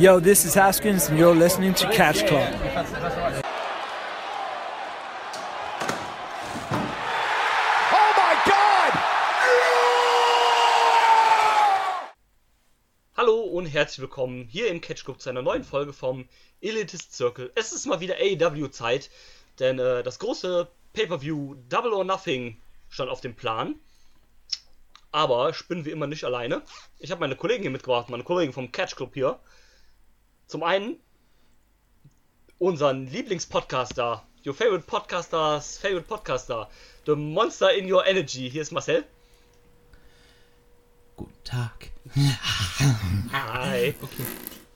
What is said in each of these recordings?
Yo, this is Haskins, and you're listening to Catch Club. Oh my God! Hallo und herzlich willkommen hier im Catch Club zu einer neuen Folge vom Elitist Circle. Es ist mal wieder AEW-Zeit, denn äh, das große Pay-Per-View Double or Nothing stand auf dem Plan. Aber ich bin wie immer nicht alleine. Ich habe meine Kollegen hier mitgebracht, meine Kollegen vom Catch Club hier. Zum einen unseren Lieblingspodcaster, your favorite podcasters, favorite podcaster, the monster in your energy. Hier ist Marcel. Guten Tag. Hi.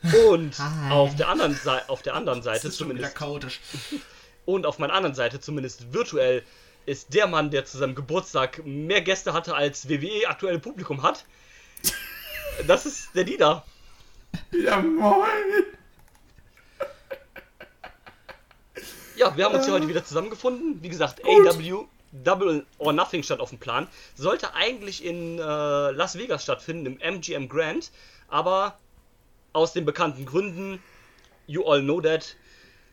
Und auf der anderen Seite, auf der anderen Seite zumindest chaotisch. und auf meiner anderen Seite zumindest virtuell ist der Mann, der zu seinem Geburtstag mehr Gäste hatte als WWE aktuelle Publikum hat. Das ist der Dieter. Ja, moin. Ja, wir haben uns hier heute wieder zusammengefunden. Wie gesagt, AW Double or Nothing stand auf dem Plan. Sollte eigentlich in äh, Las Vegas stattfinden, im MGM Grand. Aber aus den bekannten Gründen, you all know that,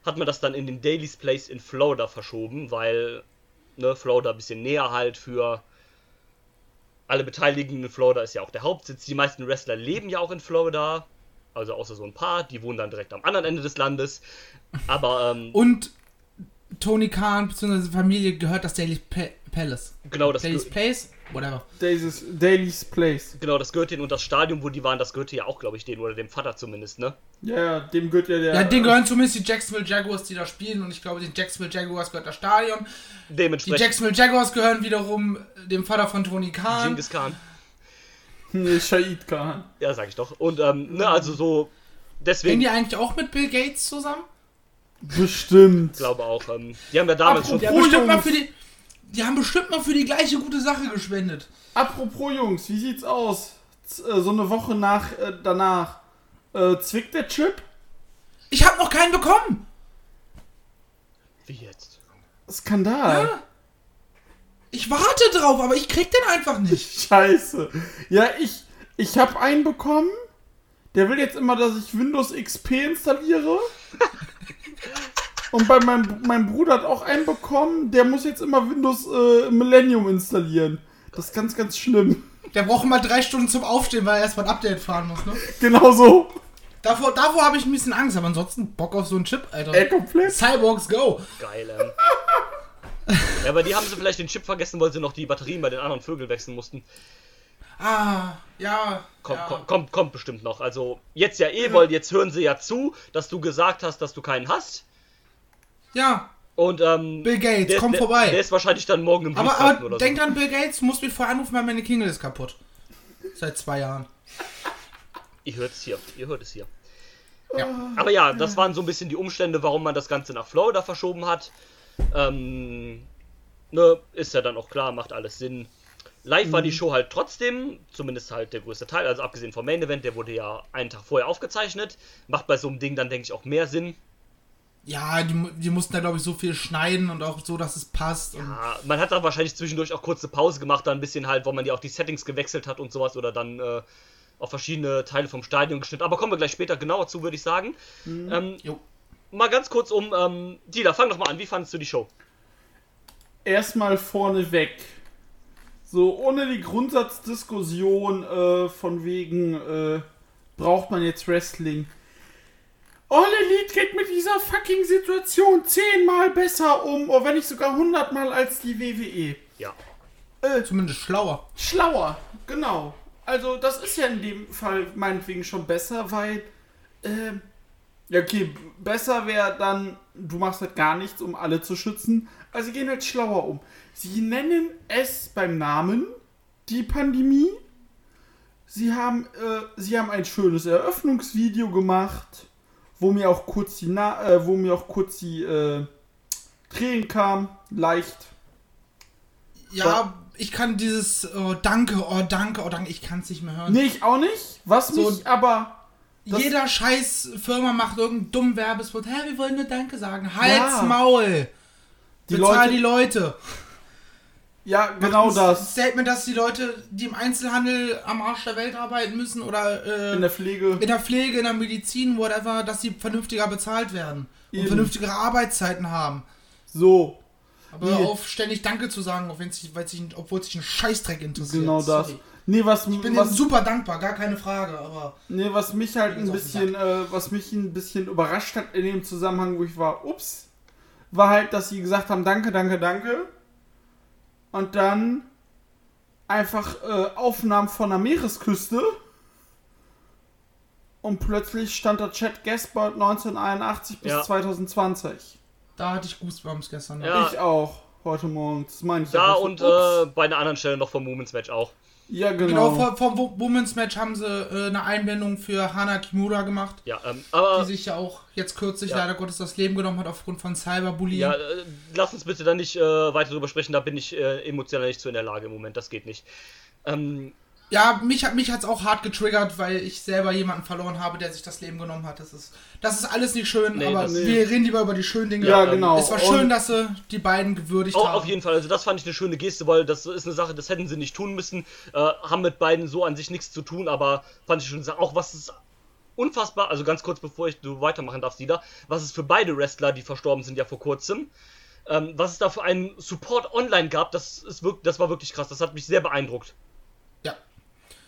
hat man das dann in den Daily's Place in Florida verschoben, weil ne, Florida ein bisschen näher halt für alle Beteiligten in Florida ist ja auch der Hauptsitz. Die meisten Wrestler leben ja auch in Florida. Also außer so ein paar, die wohnen dann direkt am anderen Ende des Landes. Aber ähm, Und Tony Khan bzw. Familie gehört das Daily Pa- Palace. genau, das, Daily's Place? Whatever. Daily's, Daily's Place. genau, das gehört denen und das Stadion, wo die waren, das gehörte ja auch, glaube ich, denen oder dem Vater zumindest, ne? Ja, ja, dem gehört ja der. Ja, denen gehören zumindest die Jacksonville Jaguars, die da spielen. Und ich glaube, den Jacksonville Jaguars gehört das Stadion. Die Dementsprechend Jacksonville Jaguars gehören wiederum dem Vater von Tony Khan. Genghis Khan. Nee, Shahid Khan. Ja, sag ich doch. Und, ähm, ne, also so, Hängen deswegen, die eigentlich auch mit Bill Gates zusammen? Bestimmt. glaube auch, ähm, die haben ja damals schon, Die haben, Oh, bestimmt mal für die, die haben bestimmt mal für die gleiche gute Sache gespendet. Apropos Jungs, wie sieht's aus? Z äh, so eine Woche nach äh, danach. Äh, zwickt der Chip? Ich habe noch keinen bekommen. wie jetzt? Skandal. Ja. Ich warte drauf, aber ich krieg den einfach nicht. Scheiße. Ja, ich, ich habe einen bekommen. Der will jetzt immer, dass ich Windows XP installiere. Und bei meinem, mein Bruder hat auch einen bekommen. Der muss jetzt immer Windows äh, Millennium installieren. Das ist ganz, ganz schlimm. Der braucht mal drei Stunden zum Aufstehen, weil er erstmal ein Update fahren muss, ne? Genau so. Davor, davor habe ich ein bisschen Angst, aber ansonsten Bock auf so einen Chip, Alter. Ey, komplett. Cyborgs go! Geil, ähm. Ja, aber die haben sie vielleicht den Chip vergessen, weil sie noch die Batterien bei den anderen Vögeln wechseln mussten. Ah, ja. Kommt, ja. kommt, kommt, kommt bestimmt noch. Also, jetzt ja eh, weil jetzt hören sie ja zu, dass du gesagt hast, dass du keinen hast. Ja, Und, ähm. Bill Gates, der, komm der, vorbei. Der ist wahrscheinlich dann morgen im aber, aber oder denk so. dran, Bill Gates, du musst mich vorher anrufen, weil meine Klingel ist kaputt. Seit zwei Jahren. Ihr hört es hier. Ihr hört es hier. Ja. Aber ja, das waren so ein bisschen die Umstände, warum man das Ganze nach Florida verschoben hat. Ähm, ne, ist ja dann auch klar, macht alles Sinn. Live war die Show halt trotzdem, zumindest halt der größte Teil, also abgesehen vom Main Event, der wurde ja einen Tag vorher aufgezeichnet. Macht bei so einem Ding dann, denke ich, auch mehr Sinn. Ja, die, die mussten da, glaube ich, so viel schneiden und auch so, dass es passt. Ja, man hat da wahrscheinlich zwischendurch auch kurze Pause gemacht, da ein bisschen halt, wo man ja auch die Settings gewechselt hat und sowas oder dann äh, auf verschiedene Teile vom Stadion geschnitten. Aber kommen wir gleich später genauer zu, würde ich sagen. Ähm, Jo. Mal ganz kurz um, ähm, Dieter, fang doch mal an, wie fandest du die Show? Erstmal vorneweg. So, ohne die Grundsatzdiskussion äh, von wegen, äh, braucht man jetzt Wrestling. All Elite geht mit dieser fucking Situation zehnmal besser um, oder wenn nicht sogar hundertmal als die WWE. Ja. zumindest schlauer. Schlauer, genau. Also das ist ja in dem Fall meinetwegen schon besser, weil, äh, ja okay, besser wäre dann, du machst halt gar nichts, um alle zu schützen. Also sie gehen halt schlauer um. Sie nennen es beim Namen die Pandemie. Sie haben, äh, sie haben ein schönes Eröffnungsvideo gemacht, wo mir auch kurz die, Na äh, wo mir auch kurz die äh, Tränen kamen, leicht. Ja, ich kann dieses oh, Danke, oh Danke, oh Danke, ich kann es nicht mehr hören. Nee, ich auch nicht. Was So- mich aber das- Jeder scheiß Firma macht irgendeinen dummen Werbespot. Hä, wir wollen nur Danke sagen. Halt's Ja. Maul. Die Bezahl Leute- die Leute. Ja, genau Macht das. Statement, dass die Leute, die im Einzelhandel am Arsch der Welt arbeiten müssen oder äh, In der Pflege. in der Pflege, in der Medizin, whatever, dass sie vernünftiger bezahlt werden und Eben. vernünftigere Arbeitszeiten haben. So. Aber Nee. auf ständig Danke zu sagen, auch sich, weil sich, obwohl sich ein Scheißdreck interessiert. Genau das. Sorry. Nee, was, Ich bin was, super dankbar, gar keine Frage, aber nee, was mich halt ein bisschen, äh, was mich ein bisschen überrascht hat in dem Zusammenhang, wo ich war, ups, war halt, dass sie gesagt haben, danke, danke, danke. Und dann einfach äh, Aufnahmen von der Meeresküste. Und plötzlich stand da Chat Gaspard 1981 bis Ja. 2020. da hatte ich Goosebumps gestern. Ja. Ich auch, heute Morgen. Das meine ich so, und äh, bei einer anderen Stelle noch vom Moments Match auch. Ja, Genau, genau. vom Wo- Women's Match haben sie äh, eine Einblendung für Hana Kimura gemacht, Ja, ähm, die aber sich ja auch jetzt kürzlich Ja. leider Gottes das Leben genommen hat aufgrund von Cyberbullying. ja, äh, lass uns bitte da nicht äh, weiter drüber sprechen, da bin ich äh, emotional nicht so in der Lage im Moment, das geht nicht. Ähm, Ja, mich hat mich hat's auch hart getriggert, weil ich selber jemanden verloren habe, der sich das Leben genommen hat. Das ist, das ist alles nicht schön, Nee, aber wir reden lieber über die schönen Dinge. Ja, genau. Es war Und- schön, dass sie die beiden gewürdigt Au- haben. Auf jeden Fall, also das fand ich eine schöne Geste, weil das ist eine Sache, das hätten sie nicht tun müssen, äh, haben mit beiden so an sich nichts zu tun, aber fand ich schon auch was ist unfassbar, also ganz kurz bevor ich du weitermachen darfst, Dieter, was es für beide Wrestler, die verstorben sind ja vor kurzem, ähm, was es da für einen Support online gab, das ist wirklich, das war wirklich krass, das hat mich sehr beeindruckt.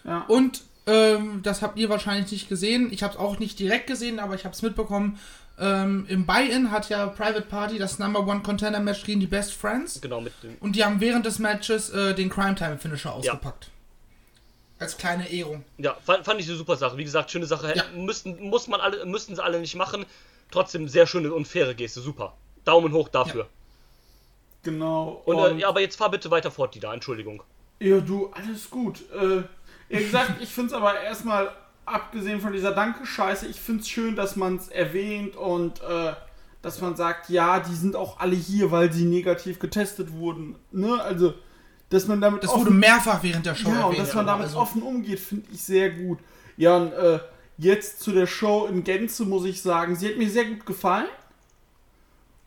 Ja. Ja. Und ähm, das habt ihr wahrscheinlich nicht gesehen. Ich habe es auch nicht direkt gesehen, aber ich habe es mitbekommen. Ähm, Im Buy-In hat ja Private Party das Number One Contender Match gegen die Best Friends. Genau, mit dem. Und die haben während des Matches äh, den Crime Time Finisher ausgepackt. Als kleine Ehrung. Ja, fand, fand ich eine super Sache. Wie gesagt, schöne Sache. Ja. Müssten, muss man alle, müssten sie alle nicht machen. Trotzdem sehr schöne und faire Geste, super. Daumen hoch dafür. Genau. Und, äh, ja, aber jetzt fahr bitte weiter fort, Dieter, Entschuldigung. Ja, du, alles gut. Äh, wie gesagt, ich finde es aber erstmal, abgesehen von dieser Danke-Scheiße, ich finde es schön, dass man es erwähnt und äh, dass man sagt, ja, die sind auch alle hier, weil sie negativ getestet wurden. Ne? Also, dass man damit Das offen- wurde mehrfach während der Show ja, und erwähnt. dass man damit also- offen umgeht, finde ich sehr gut. Ja, und äh, jetzt zu der Show in Gänze muss ich sagen, sie hat mir sehr gut gefallen.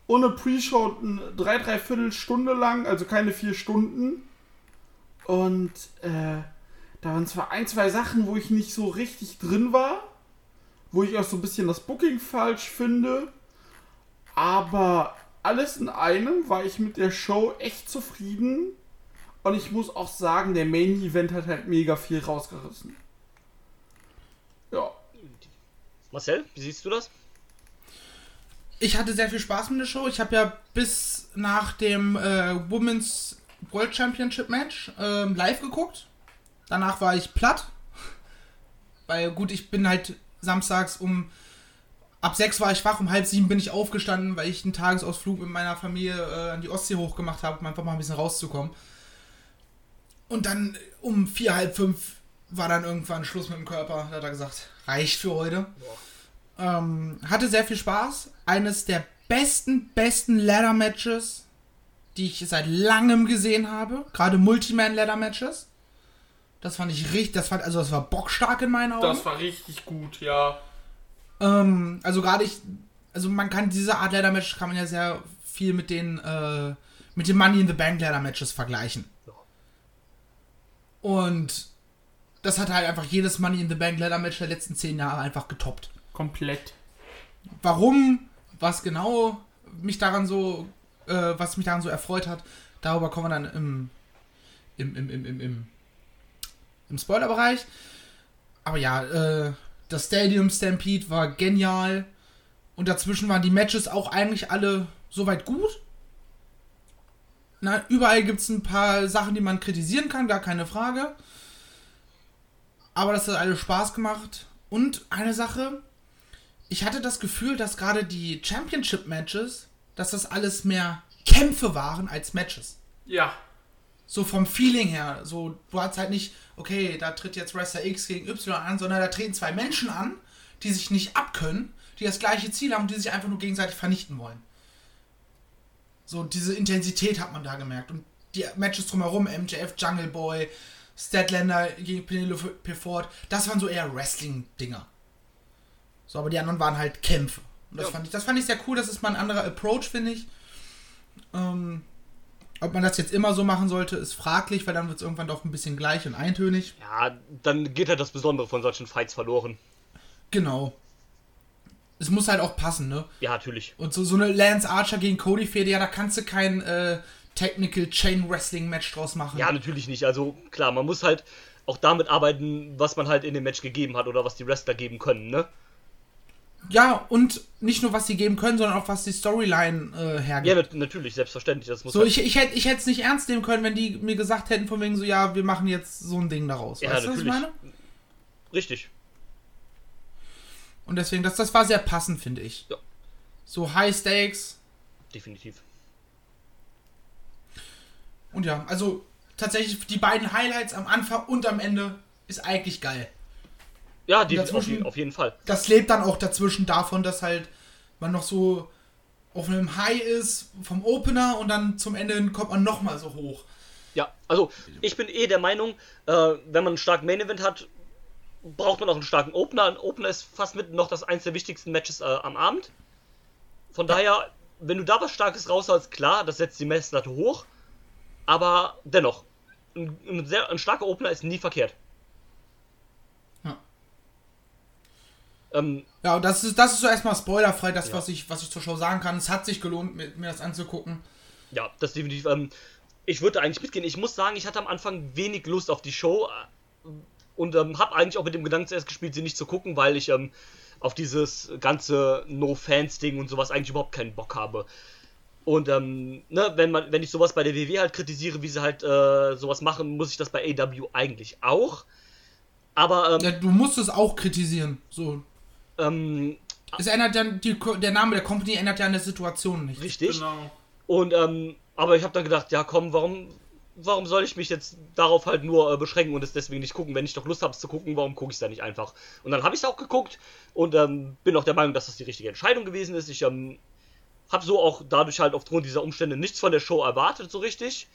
Ohne Pre-Show drei, dreiviertel Stunde lang, also keine vier Stunden. Und äh, da waren zwar ein, zwei Sachen, wo ich nicht so richtig drin war, wo ich auch so ein bisschen das Booking falsch finde. Aber alles in einem war ich mit der Show echt zufrieden. Und ich muss auch sagen, der Main Event hat halt mega viel rausgerissen. Ja. Marcel, wie siehst du das? Ich hatte sehr viel Spaß mit der Show. Ich habe ja bis nach dem äh, Women's World Championship Match ähm, live geguckt. Danach war ich platt. Weil gut, ich bin halt samstags um ab sechs war ich wach, um halb sieben bin ich aufgestanden, weil ich einen Tagesausflug mit meiner Familie äh, an die Ostsee hochgemacht habe, um einfach mal ein bisschen rauszukommen. Und dann um vier, halb fünf war dann irgendwann Schluss mit dem Körper. Da hat er gesagt, reicht für heute. Ähm, hatte sehr viel Spaß. Eines der besten, besten Ladder-Matches, die ich seit langem gesehen habe. Gerade Multiman-Ladder-Matches. Das fand ich richtig, das fand, also das war bockstark in meinen Augen. war richtig gut, ja. Ähm, also gerade ich, also man kann diese Art Ladder Match kann man ja sehr viel mit den äh, mit den Money in the Bank Ladder Matches vergleichen. Und das hat halt einfach jedes Money in the Bank Ladder Match der letzten zehn Jahre einfach getoppt. Komplett. Warum, was genau mich daran so, äh, was mich daran so erfreut hat, darüber kommen wir dann im im im im im, im, im Spoilerbereich. Aber ja, äh, das Stadium Stampede war genial. Und dazwischen waren die Matches auch eigentlich alle soweit gut. Na, überall gibt es ein paar Sachen, die man kritisieren kann, gar keine Frage. Aber das hat alles Spaß gemacht. Und eine Sache, ich hatte das Gefühl, dass gerade die Championship-Matches, dass das alles mehr Kämpfe waren als Matches. Ja. So vom Feeling her. So, du hast halt nicht, okay, da tritt jetzt Wrestler X gegen Y an, sondern da treten zwei Menschen an, die sich nicht abkönnen, die das gleiche Ziel haben und die sich einfach nur gegenseitig vernichten wollen. So, diese Intensität hat man da gemerkt. Und die Matches drumherum, MJF, Jungle Boy, Statlander gegen Penelope Ford, das waren so eher Wrestling-Dinger. So, aber die anderen waren halt Kämpfe. Und das, Ja. fand ich, das fand ich sehr cool, das ist mal ein anderer Approach, finde ich. Ähm, Ob man das jetzt immer so machen sollte, ist fraglich, weil dann wird es irgendwann doch ein bisschen gleich und eintönig. Ja, dann geht halt das Besondere von solchen Fights verloren. Genau. Es muss halt auch passen, ne? Ja, natürlich. Und so, so eine Lance Archer gegen Cody Fehde, ja, da kannst du kein äh, Technical Chain Wrestling Match draus machen. Ja, natürlich nicht. Also klar, man muss halt auch damit arbeiten, was man halt in dem Match gegeben hat oder was die Wrestler geben können, ne? Ja, und nicht nur, was sie geben können, sondern auch, was die Storyline äh, hergibt. Ja, nat natürlich, selbstverständlich. Das muss So, halt, ich, ich hätte ich es nicht ernst nehmen können, wenn die mir gesagt hätten, von wegen so, ja, wir machen jetzt so ein Ding daraus. Ja, weißt du, was ich meine? Richtig. Und deswegen, das, das war sehr passend, finde ich. Ja. So High Stakes. Definitiv. Und ja, also tatsächlich die beiden Highlights am Anfang und am Ende ist eigentlich geil. Ja, die, auf, dazwischen- je- auf jeden Fall. Das lebt dann auch dazwischen davon, dass halt man noch so auf einem High ist vom Opener und dann zum Ende kommt man nochmal so hoch. Ja, also ich bin eh der Meinung, äh, wenn man einen starken Main Event hat, braucht man auch einen starken Opener. Ein Opener ist fast mit noch das eins der wichtigsten Matches äh, am Abend. Von daher, wenn du da was Starkes rausholst, klar, das setzt die Messlatte hoch. Aber dennoch, ein, ein, sehr, ein starker Opener ist nie verkehrt. Ähm, Ja, und das ist, das ist so erstmal spoilerfrei, das, Ja. was, ich, was ich zur Show sagen kann. Es hat sich gelohnt, mir, mir das anzugucken. Ja, das definitiv. Ähm, ich würde eigentlich mitgehen. Ich muss sagen, ich hatte am Anfang wenig Lust auf die Show äh, und ähm, habe eigentlich auch mit dem Gedanken zuerst gespielt, sie nicht zu gucken, weil ich ähm, auf dieses ganze No-Fans-Ding und sowas eigentlich überhaupt keinen Bock habe. Und ähm, ne, wenn man, wenn ich sowas bei der WW halt kritisiere, wie sie halt äh, sowas machen, muss ich das bei AW eigentlich auch. Aber ähm, Ja, du musst es auch kritisieren. So. Ähm, Es ändert dann, die, der Name der Company ändert ja an der Situation nicht. richtig. Genau. Und ähm, aber ich habe dann gedacht, ja komm, warum, warum soll ich mich jetzt darauf halt nur äh, beschränken und es deswegen nicht gucken? Wenn ich doch Lust habe es zu gucken, warum gucke ich es da nicht einfach? Und dann habe ich es auch geguckt und ähm, bin auch der Meinung, dass das die richtige Entscheidung gewesen ist. Ich ähm, habe so auch dadurch halt aufgrund dieser Umstände nichts von der Show erwartet so richtig.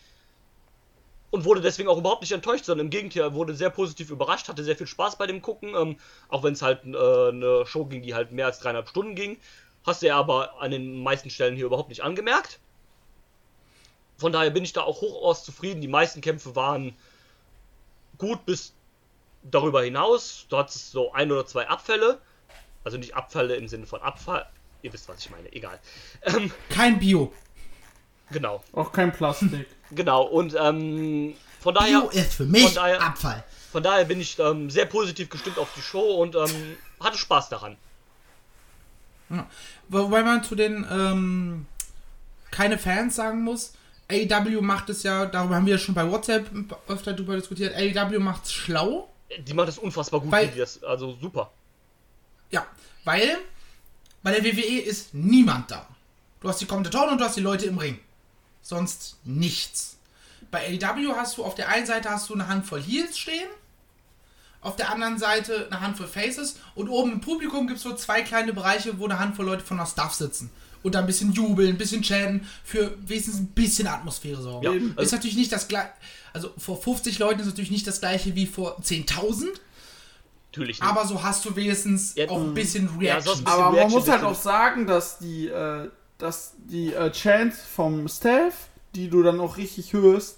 Und wurde deswegen auch überhaupt nicht enttäuscht, sondern im Gegenteil, wurde sehr positiv überrascht, hatte sehr viel Spaß bei dem Gucken, ähm, auch wenn es halt äh, eine Show ging, die halt mehr als dreieinhalb Stunden ging. Hast du ja aber an den meisten Stellen hier überhaupt nicht angemerkt. Von daher bin ich da auch hochaus zufrieden. Die meisten Kämpfe waren gut bis darüber hinaus. Du hattest so ein oder zwei Abfälle. Also nicht Abfälle im Sinne von Abfall. Ihr wisst, was ich meine. Egal. Ähm, Kein Bio. Genau. Auch kein Plastik. Genau. Und ähm, von daher, ist für mich von daher- Abfall. von daher bin ich ähm, sehr positiv gestimmt auf die Show und ähm, hatte Spaß daran. Ja. Wobei man zu den ähm, keine Fans sagen muss, AEW macht es ja, darüber haben wir ja schon bei WhatsApp öfter drüber diskutiert, AEW macht es schlau. Die macht das unfassbar gut, Weil- das, also super. Ja, weil bei der WWE ist niemand da. Du hast die Kommentatoren und du hast die Leute im Ring. Sonst nichts. Bei AEW hast du auf der einen Seite hast du eine Handvoll Heels stehen, auf der anderen Seite eine Handvoll Faces und oben im Publikum gibt es so zwei kleine Bereiche, wo eine Handvoll Leute von der Staff sitzen. Und da ein bisschen jubeln, ein bisschen chanten, für wenigstens ein bisschen Atmosphäre sorgen. Ja, ist also- natürlich nicht das gleiche, also vor 50 Leuten ist natürlich nicht das gleiche wie vor 10.000, Natürlich nicht. aber so hast du wenigstens Ja, auch ein bisschen ja, Reaction. sonst- Aber man Reaction muss halt auch sagen, dass die, äh, dass die äh, Chants vom Staff, die du dann auch richtig hörst,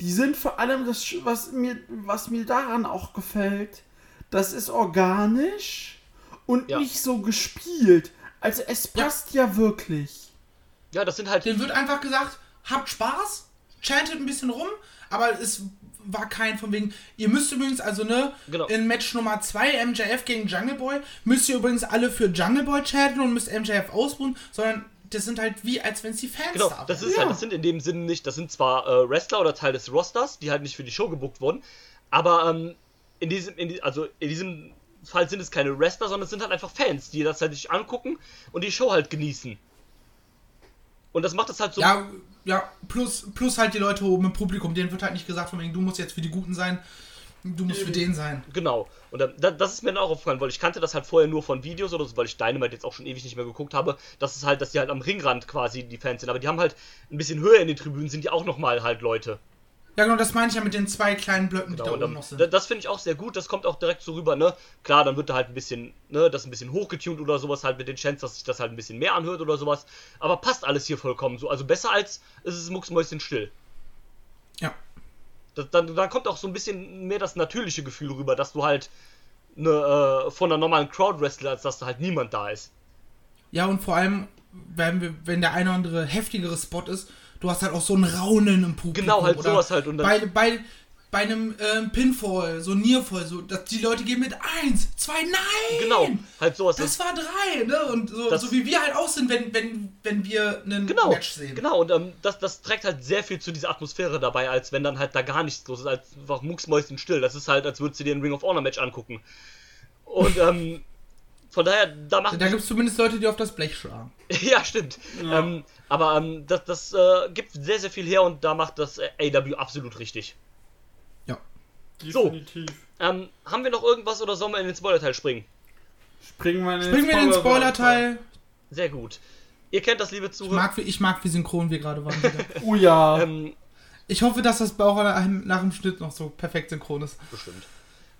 die sind vor allem das, was mir, was mir daran auch gefällt, das ist organisch und Ja. nicht so gespielt. Also es passt ja, wirklich. ja, das sind halt. Den wird einfach gesagt, habt Spaß, chantet ein bisschen rum, aber es war kein von wegen, ihr müsst übrigens, also ne, Genau. in Match Nummer 2, MJF gegen Jungle Boy, müsst ihr übrigens alle für Jungle Boy chanten und müsst MJF ausruhen, sondern das sind halt wie, als wenn es die Fans Genau, da das wären. ist halt, das sind in dem Sinne nicht, das sind zwar äh, Wrestler oder Teil des Rosters, die halt nicht für die Show gebuckt wurden, aber ähm, in diesem, in die, also in diesem Fall sind es keine Wrestler, sondern es sind halt einfach Fans, die das halt sich angucken und die Show halt genießen. Und das macht es halt so. Ja, ja, plus, plus halt die Leute oben im Publikum, denen wird halt nicht gesagt von wegen, du musst jetzt für die Guten sein, du musst für den sein. Genau. Und ähm, da, das ist mir dann auch aufgefallen, weil ich kannte das halt vorher nur von Videos oder so, weil ich Dynamite jetzt auch schon ewig nicht mehr geguckt habe, dass es halt, dass die halt am Ringrand quasi die Fans sind. Aber die haben halt ein bisschen höher in den Tribünen sind die auch nochmal halt Leute. Ja, genau, das meine ich ja mit den zwei kleinen Blöcken, die Genau, da und oben dann, noch sind. da- das finde ich auch sehr gut, das kommt auch direkt so rüber, ne? Klar, dann wird da halt ein bisschen, ne, das ein bisschen hochgetunt oder sowas halt mit den Chants, dass sich das halt ein bisschen mehr anhört oder sowas. Aber passt alles hier vollkommen so. Also besser als es ist mucksmäuschen still. Das, dann, dann kommt auch so ein bisschen mehr das natürliche Gefühl rüber, dass du halt ne, äh, von einer normalen Crowd wrestle, als dass da halt niemand da ist. Ja, und vor allem, wenn, wir, wenn der eine oder andere heftigere Spot ist, du hast halt auch so ein Raunen im Publikum. Genau, halt sowas halt. Und dann, bei, bei, bei einem ähm, Pinfall, so Nearfall, so, dass die Leute gehen mit eins, zwei, nein! genau, halt sowas. Das war drei, ne? Und so, so wie wir halt auch sind, wenn, wenn, wenn wir einen Genau, Match sehen. genau, und ähm, das, das trägt halt sehr viel zu dieser Atmosphäre dabei, als wenn dann halt da gar nichts los ist, als einfach mucksmäuschen still. Das ist halt, als würdest du dir ein Ring of Honor Match angucken. Und ähm, von daher, da macht Da gibt es zumindest Leute, die auf das Blech schlagen. ja, stimmt. Ähm, aber ähm, das, das äh, gibt sehr, sehr viel her und da macht das AW absolut richtig. Definitiv. Ähm, haben wir noch irgendwas oder sollen wir in den Spoiler-Teil springen? Springen wir in den Springen wir in den Spoiler-Teil. Sehr gut. Ihr kennt das, liebe Ich Zuhörer. mag, wie- ich mag, wie synchron wir gerade waren. wieder. Oh ja. Ähm, ich hoffe, dass das auch nach nach dem Schnitt noch so perfekt synchron ist. bestimmt.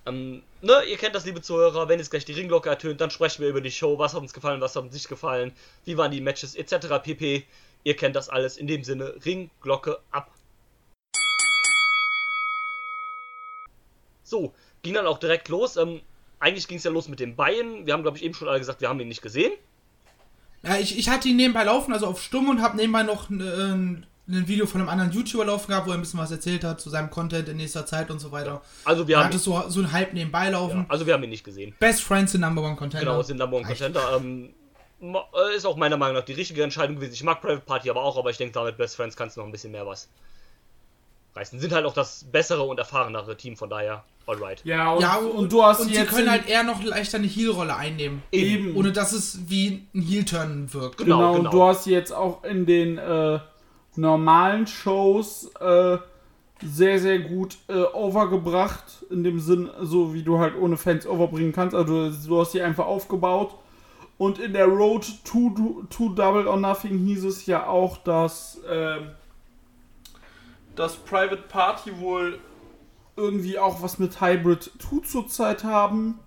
Ähm, ne, ihr kennt das, liebe Zuhörer, wenn jetzt gleich die Ringglocke ertönt, dann sprechen wir über die Show, was hat uns gefallen, was hat uns nicht gefallen, wie waren die Matches, etc. pp. Ihr kennt das alles. In dem Sinne, Ringglocke ab. So, ging dann auch direkt los. Ähm, eigentlich ging es ja los mit dem Bein. Wir haben, glaube ich, eben schon alle gesagt, wir haben ihn nicht gesehen. Ja, ich, ich hatte ihn nebenbei laufen, also auf Stumm und habe nebenbei noch ein, ein, ein Video von einem anderen YouTuber laufen gehabt, wo er ein bisschen was erzählt hat zu seinem Content in nächster Zeit und so weiter. Also wir Er haben, hatte so, so ein Hype nebenbei laufen. ja, also wir haben ihn nicht gesehen. Best Friends in Number One Contender. Genau, sind Number One Contender. Ähm, äh, ist auch meiner Meinung nach die richtige Entscheidung gewesen. Ich mag Private Party aber auch, aber ich denke, damit Best Friends kannst du noch ein bisschen mehr was reißen. Sind halt auch das bessere und erfahrenere Team, von daher, alright. Ja, und, ja, und, du hast und sie können halt eher noch leichter eine Heel-Rolle einnehmen. eben. Ohne dass es wie ein Heel-Turn wirkt. Genau, Genau, genau. und du hast jetzt auch in den äh, normalen Shows äh, sehr, sehr gut äh, overgebracht. In dem Sinn, so wie du halt ohne Fans overbringen kannst. Also du, du hast sie einfach aufgebaut. Und in der Road to, to Double or Nothing hieß es ja auch, dass ähm, das Private Party wohl irgendwie auch was mit Hybrid 2 zurzeit haben.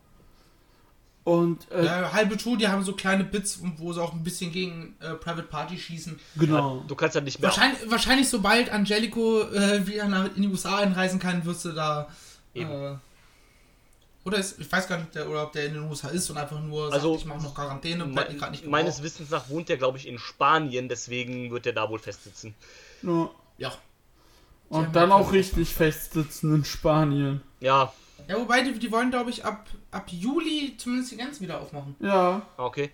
Und äh, Ja, halbe Tour, die haben so kleine Bits, wo sie auch ein bisschen gegen äh, Private Party schießen. genau. Du kannst halt nicht mehr. Wahrscheinlich, wahrscheinlich sobald Angelico äh, wieder nach, in die USA einreisen kann, wirst du da. Eben. Äh, oder ist, ich weiß gar nicht, ob der, oder ob der in den USA ist und einfach nur Also, sagt, ich mache noch Quarantäne, Me die gerade nicht meines. Wissens nach wohnt der, glaube ich, in Spanien, deswegen wird der da wohl festsitzen. Ja. Ja. Und dann auch richtig festsitzen in Spanien. Ja, Ja, wobei, die, die wollen, glaube ich, ab, ab Juli zumindest die Grenzen wieder aufmachen. Ja. okay.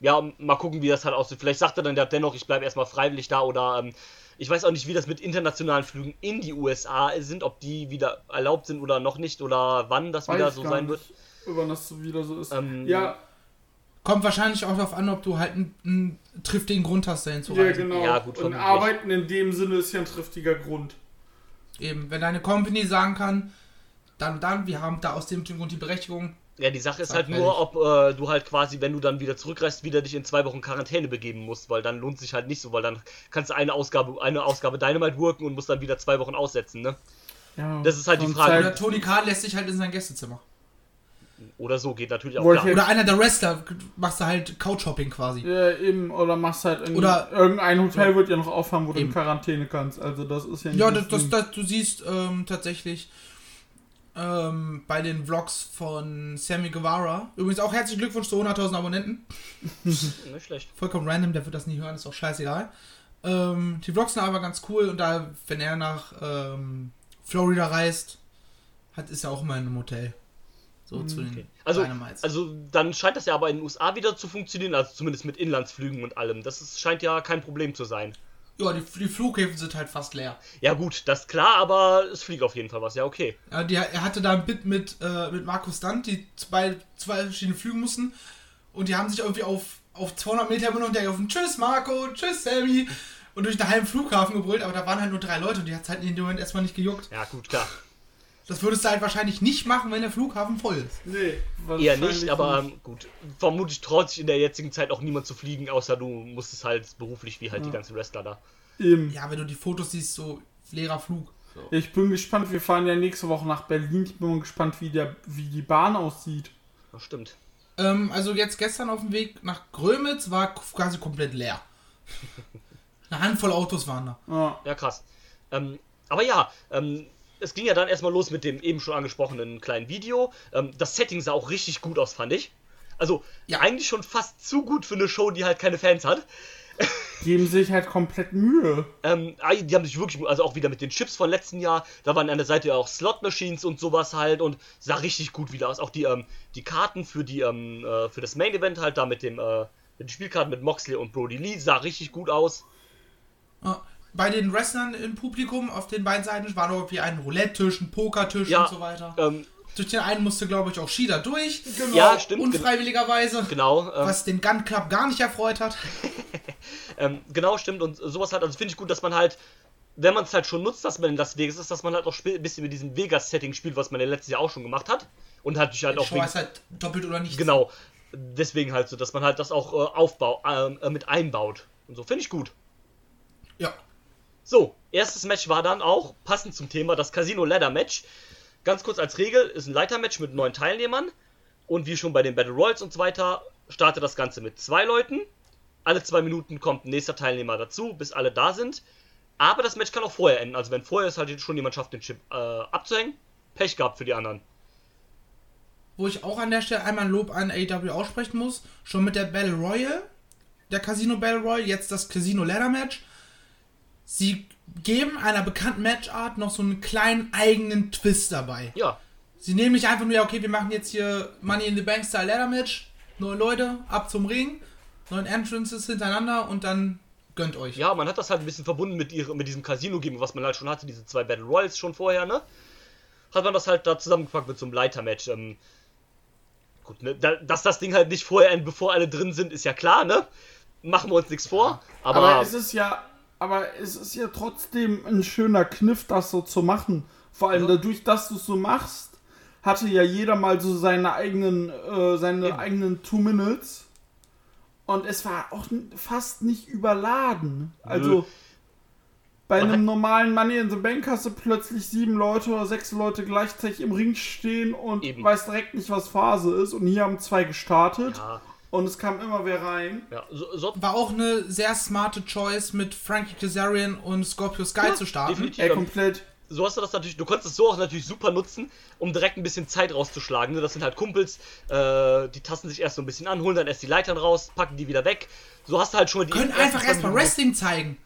Ja, mal gucken, wie das halt aussieht. Vielleicht sagt er dann ja dennoch, ich bleibe erstmal freiwillig da oder ähm, ich weiß auch nicht, wie das mit internationalen Flügen in die USA sind, ob die wieder erlaubt sind oder noch nicht oder wann das wieder Weiß so gar sein nicht, wird. Wann das so wieder so ist. Ähm, ja, Kommt wahrscheinlich auch darauf an, ob du halt einen, einen triftigen Grund hast, dahin zu ja, reisen. genau. Ja, gut, Und arbeiten in dem Sinne ist ja ein triftiger Grund. Eben, wenn deine Company sagen kann, dann, dann, wir haben da aus dem Grund die Berechtigung. Ja, die Sache ist halt nur, ob äh, du halt quasi, wenn du dann wieder zurückreist, wieder dich in zwei Wochen Quarantäne begeben musst, weil dann lohnt sich halt nicht so, weil dann kannst du eine Ausgabe, eine Ausgabe Dynamite worken und musst dann wieder zwei Wochen aussetzen, ne? Ja, Das ist halt die Frage. Oder Tony Khan lässt sich halt in sein Gästezimmer. Oder so geht natürlich auch Oder einer der Wrestler machst du halt Couchhopping quasi. Ja, eben, oder machst halt in, Oder- irgendein Hotel wird ja noch aufhaben, wo du in Eben. Quarantäne kannst. Also das ist ja nicht Ja, das, das, das, du siehst ähm, tatsächlich ähm, bei den Vlogs von Sammy Guevara. Übrigens auch herzlichen Glückwunsch zu 100.000 Abonnenten. Nicht schlecht. Vollkommen random, der wird das nie hören, ist auch scheißegal. Ähm, die Vlogs sind aber ganz cool und da, wenn er nach ähm, Florida reist, hat, ist er auch immer in einem Hotel. So zu den Also, Dynamites. also dann scheint das ja aber in den USA wieder zu funktionieren, also zumindest mit Inlandsflügen und allem. Das ist, scheint ja kein Problem zu sein. ja, die, die Flughäfen sind halt fast leer. Ja gut, das ist klar, aber es fliegt auf jeden Fall was. Ja, okay. Ja, die, er hatte da ein Bit mit, äh, mit Markus Stunt, die zwei, zwei verschiedene Flüge mussten. Und die haben sich irgendwie auf, auf 200 Meter immer noch hintergelaufen. Tschüss Marco, tschüss Sammy. Und durch den halben Flughafen gebrüllt, aber da waren halt nur drei Leute und die hat es halt in dem Moment erstmal nicht gejuckt. Ja, gut, klar. Das würdest du halt wahrscheinlich nicht machen, wenn der Flughafen voll ist. Nee, Eher nicht, aber ähm, gut. Vermutlich traut sich in der jetzigen Zeit auch niemand zu fliegen, außer du musst es halt beruflich wie halt die ganzen Wrestler da. Eben. Ja, wenn du die Fotos siehst, so leerer Flug. Ich bin gespannt, wir fahren ja nächste Woche nach Berlin. Ich bin mal gespannt, wie, der, wie die Bahn aussieht. Das stimmt. Ähm, also jetzt gestern auf dem Weg nach Grömitz war quasi komplett leer. Eine Handvoll Autos waren da. Ja. Ja, krass. Ähm, aber ja, ähm, es ging ja dann erstmal los mit dem eben schon angesprochenen kleinen Video. Ähm, das Setting sah auch richtig gut aus, fand ich. Also, Ja. eigentlich schon fast zu gut für eine Show, die halt keine Fans hat. Geben sich halt komplett Mühe. Ähm, ah, die haben sich wirklich, also auch wieder mit den Chips von letzten Jahr, da waren an der Seite ja auch Slot-Machines und sowas halt und sah richtig gut wieder aus. Auch die, ähm, die Karten für die, ähm, äh, für das Main-Event halt da mit dem, äh, mit den Spielkarten mit Moxley und Brody Lee sah richtig gut aus. Ja. Bei den Wrestlern im Publikum auf den beiden Seiten war noch wie ein Roulette-Tisch, ein Pokertisch Ja, und so weiter. Ähm, Durch den einen musste, glaube ich, auch Shida durch. Ja, stimmt, Unfreiwilligerweise. genau. Ähm, Was den Gun Club gar nicht erfreut hat. Ähm, genau, stimmt. Und sowas halt, also finde ich gut, dass man halt, wenn man es halt schon nutzt, dass man in Las Vegas ist, dass man halt auch ein bisschen mit diesem Vegas-Setting spielt, was man ja letztes Jahr auch schon gemacht hat. Und halt, halt Die auch Show wegen, halt doppelt oder nicht. Genau. Deswegen halt so, dass man halt das auch äh, aufbau, ähm, äh, mit einbaut. Und so finde ich gut. Ja. So, erstes Match war dann auch, passend zum Thema, das Casino Ladder Match. Ganz kurz als Regel, ist ein Leitermatch mit neun Teilnehmern. Und wie schon bei den Battle Royals und so weiter, startet das Ganze mit zwei Leuten. Alle zwei Minuten kommt ein nächster Teilnehmer dazu, bis alle da sind. Aber das Match kann auch vorher enden. Also wenn vorher es halt schon jemand schafft, den Chip äh, abzuhängen, Pech gehabt für die anderen. Wo ich auch an der Stelle einmal ein Lob an AEW aussprechen muss. Schon mit der Battle Royale, der Casino Battle Royale, jetzt das Casino Ladder Match. Sie geben einer bekannten Matchart noch so einen kleinen eigenen Twist dabei. Ja, Sie nehmen nicht einfach nur, ja, okay, wir machen jetzt hier Money in the Bank Style Ladder Match. Neun Leute, ab zum Ring. Neun Entrances hintereinander und dann gönnt euch. Ja, man hat das halt ein bisschen verbunden mit, ihre, mit diesem Casino-Game, was man halt schon hatte, diese zwei Battle Royals schon vorher, ne? Hat man das halt da zusammengepackt mit so einem Leiter-Match. Ähm, gut, ne? Da, dass das Ding halt nicht vorher bevor alle drin sind, ist ja klar, ne? Machen wir uns nichts vor. Aber, Aber, es ist ja, aber es ist ja trotzdem ein schöner Kniff, das so zu machen. Vor allem dadurch, dass du es so machst, hatte ja jeder mal so seine eigenen, äh, seine Eben. eigenen Two Minutes. Und es war auch fast nicht überladen. Also bei Man einem normalen Money in the Bank hast du plötzlich sieben Leute oder sechs Leute gleichzeitig im Ring stehen und Eben. weißt direkt nicht, was Phase ist. Und hier haben zwei gestartet ja, und es kam immer wer rein. ja, so, so War auch eine sehr smarte Choice mit Frankie Kazarian und Scorpio Sky zu starten. definitiv. Ey, komplett. so hast du das natürlich, du konntest es so auch natürlich super nutzen, um direkt ein bisschen Zeit rauszuschlagen. Ne? Das sind halt Kumpels, äh, die tasten sich erst so ein bisschen an, holen dann erst die Leitern raus, packen die wieder weg. So hast du halt schon mal die Können einfach erstmal Wrestling zeigen.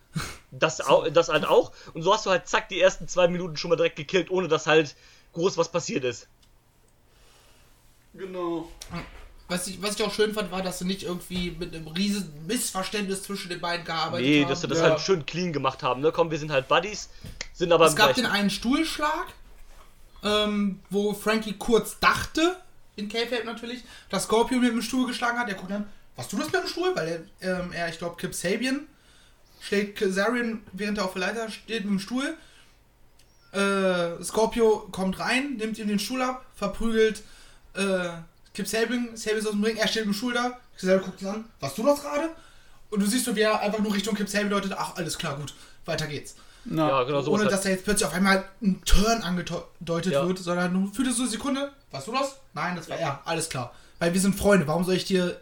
Das, au, das halt auch. Und so hast du halt zack die ersten zwei Minuten schon mal direkt gekillt, ohne dass halt groß was passiert ist. Genau. Was ich, was ich auch schön fand, war, dass sie nicht irgendwie mit einem riesen Missverständnis zwischen den beiden gearbeitet Nee, haben. dass sie das Ja. halt schön clean gemacht haben. Ne? Komm, wir sind halt Buddies, sind aber es gab den einen Stuhlschlag, ähm, wo Frankie kurz dachte, in K-Fape natürlich, dass Scorpio mit dem Stuhl geschlagen hat. Der guckt dann, was du das mit dem Stuhl? Weil er, ähm, er ich glaube, Kip Sabian schlägt Kazarian, während er auf der Leiter steht, mit dem Stuhl. Äh, Scorpio kommt rein, nimmt ihm den Stuhl ab, verprügelt äh, Kip Sabian, Sabian ist aus dem Ring, er steht mit dem Stuhl da, Kazarian guckt ihn an, was du das gerade? Und du siehst so, wie er einfach nur Richtung Kip Sabian deutet, ach, alles klar, gut, weiter geht's. Na, Ja, genau so. Ohne halt. dass da jetzt plötzlich auf einmal ein Turn angedeutet Ja. wird, sondern nur für so eine Sekunde. Warst du das? Nein, das war er. Alles klar. Weil wir sind Freunde. Warum soll ich dir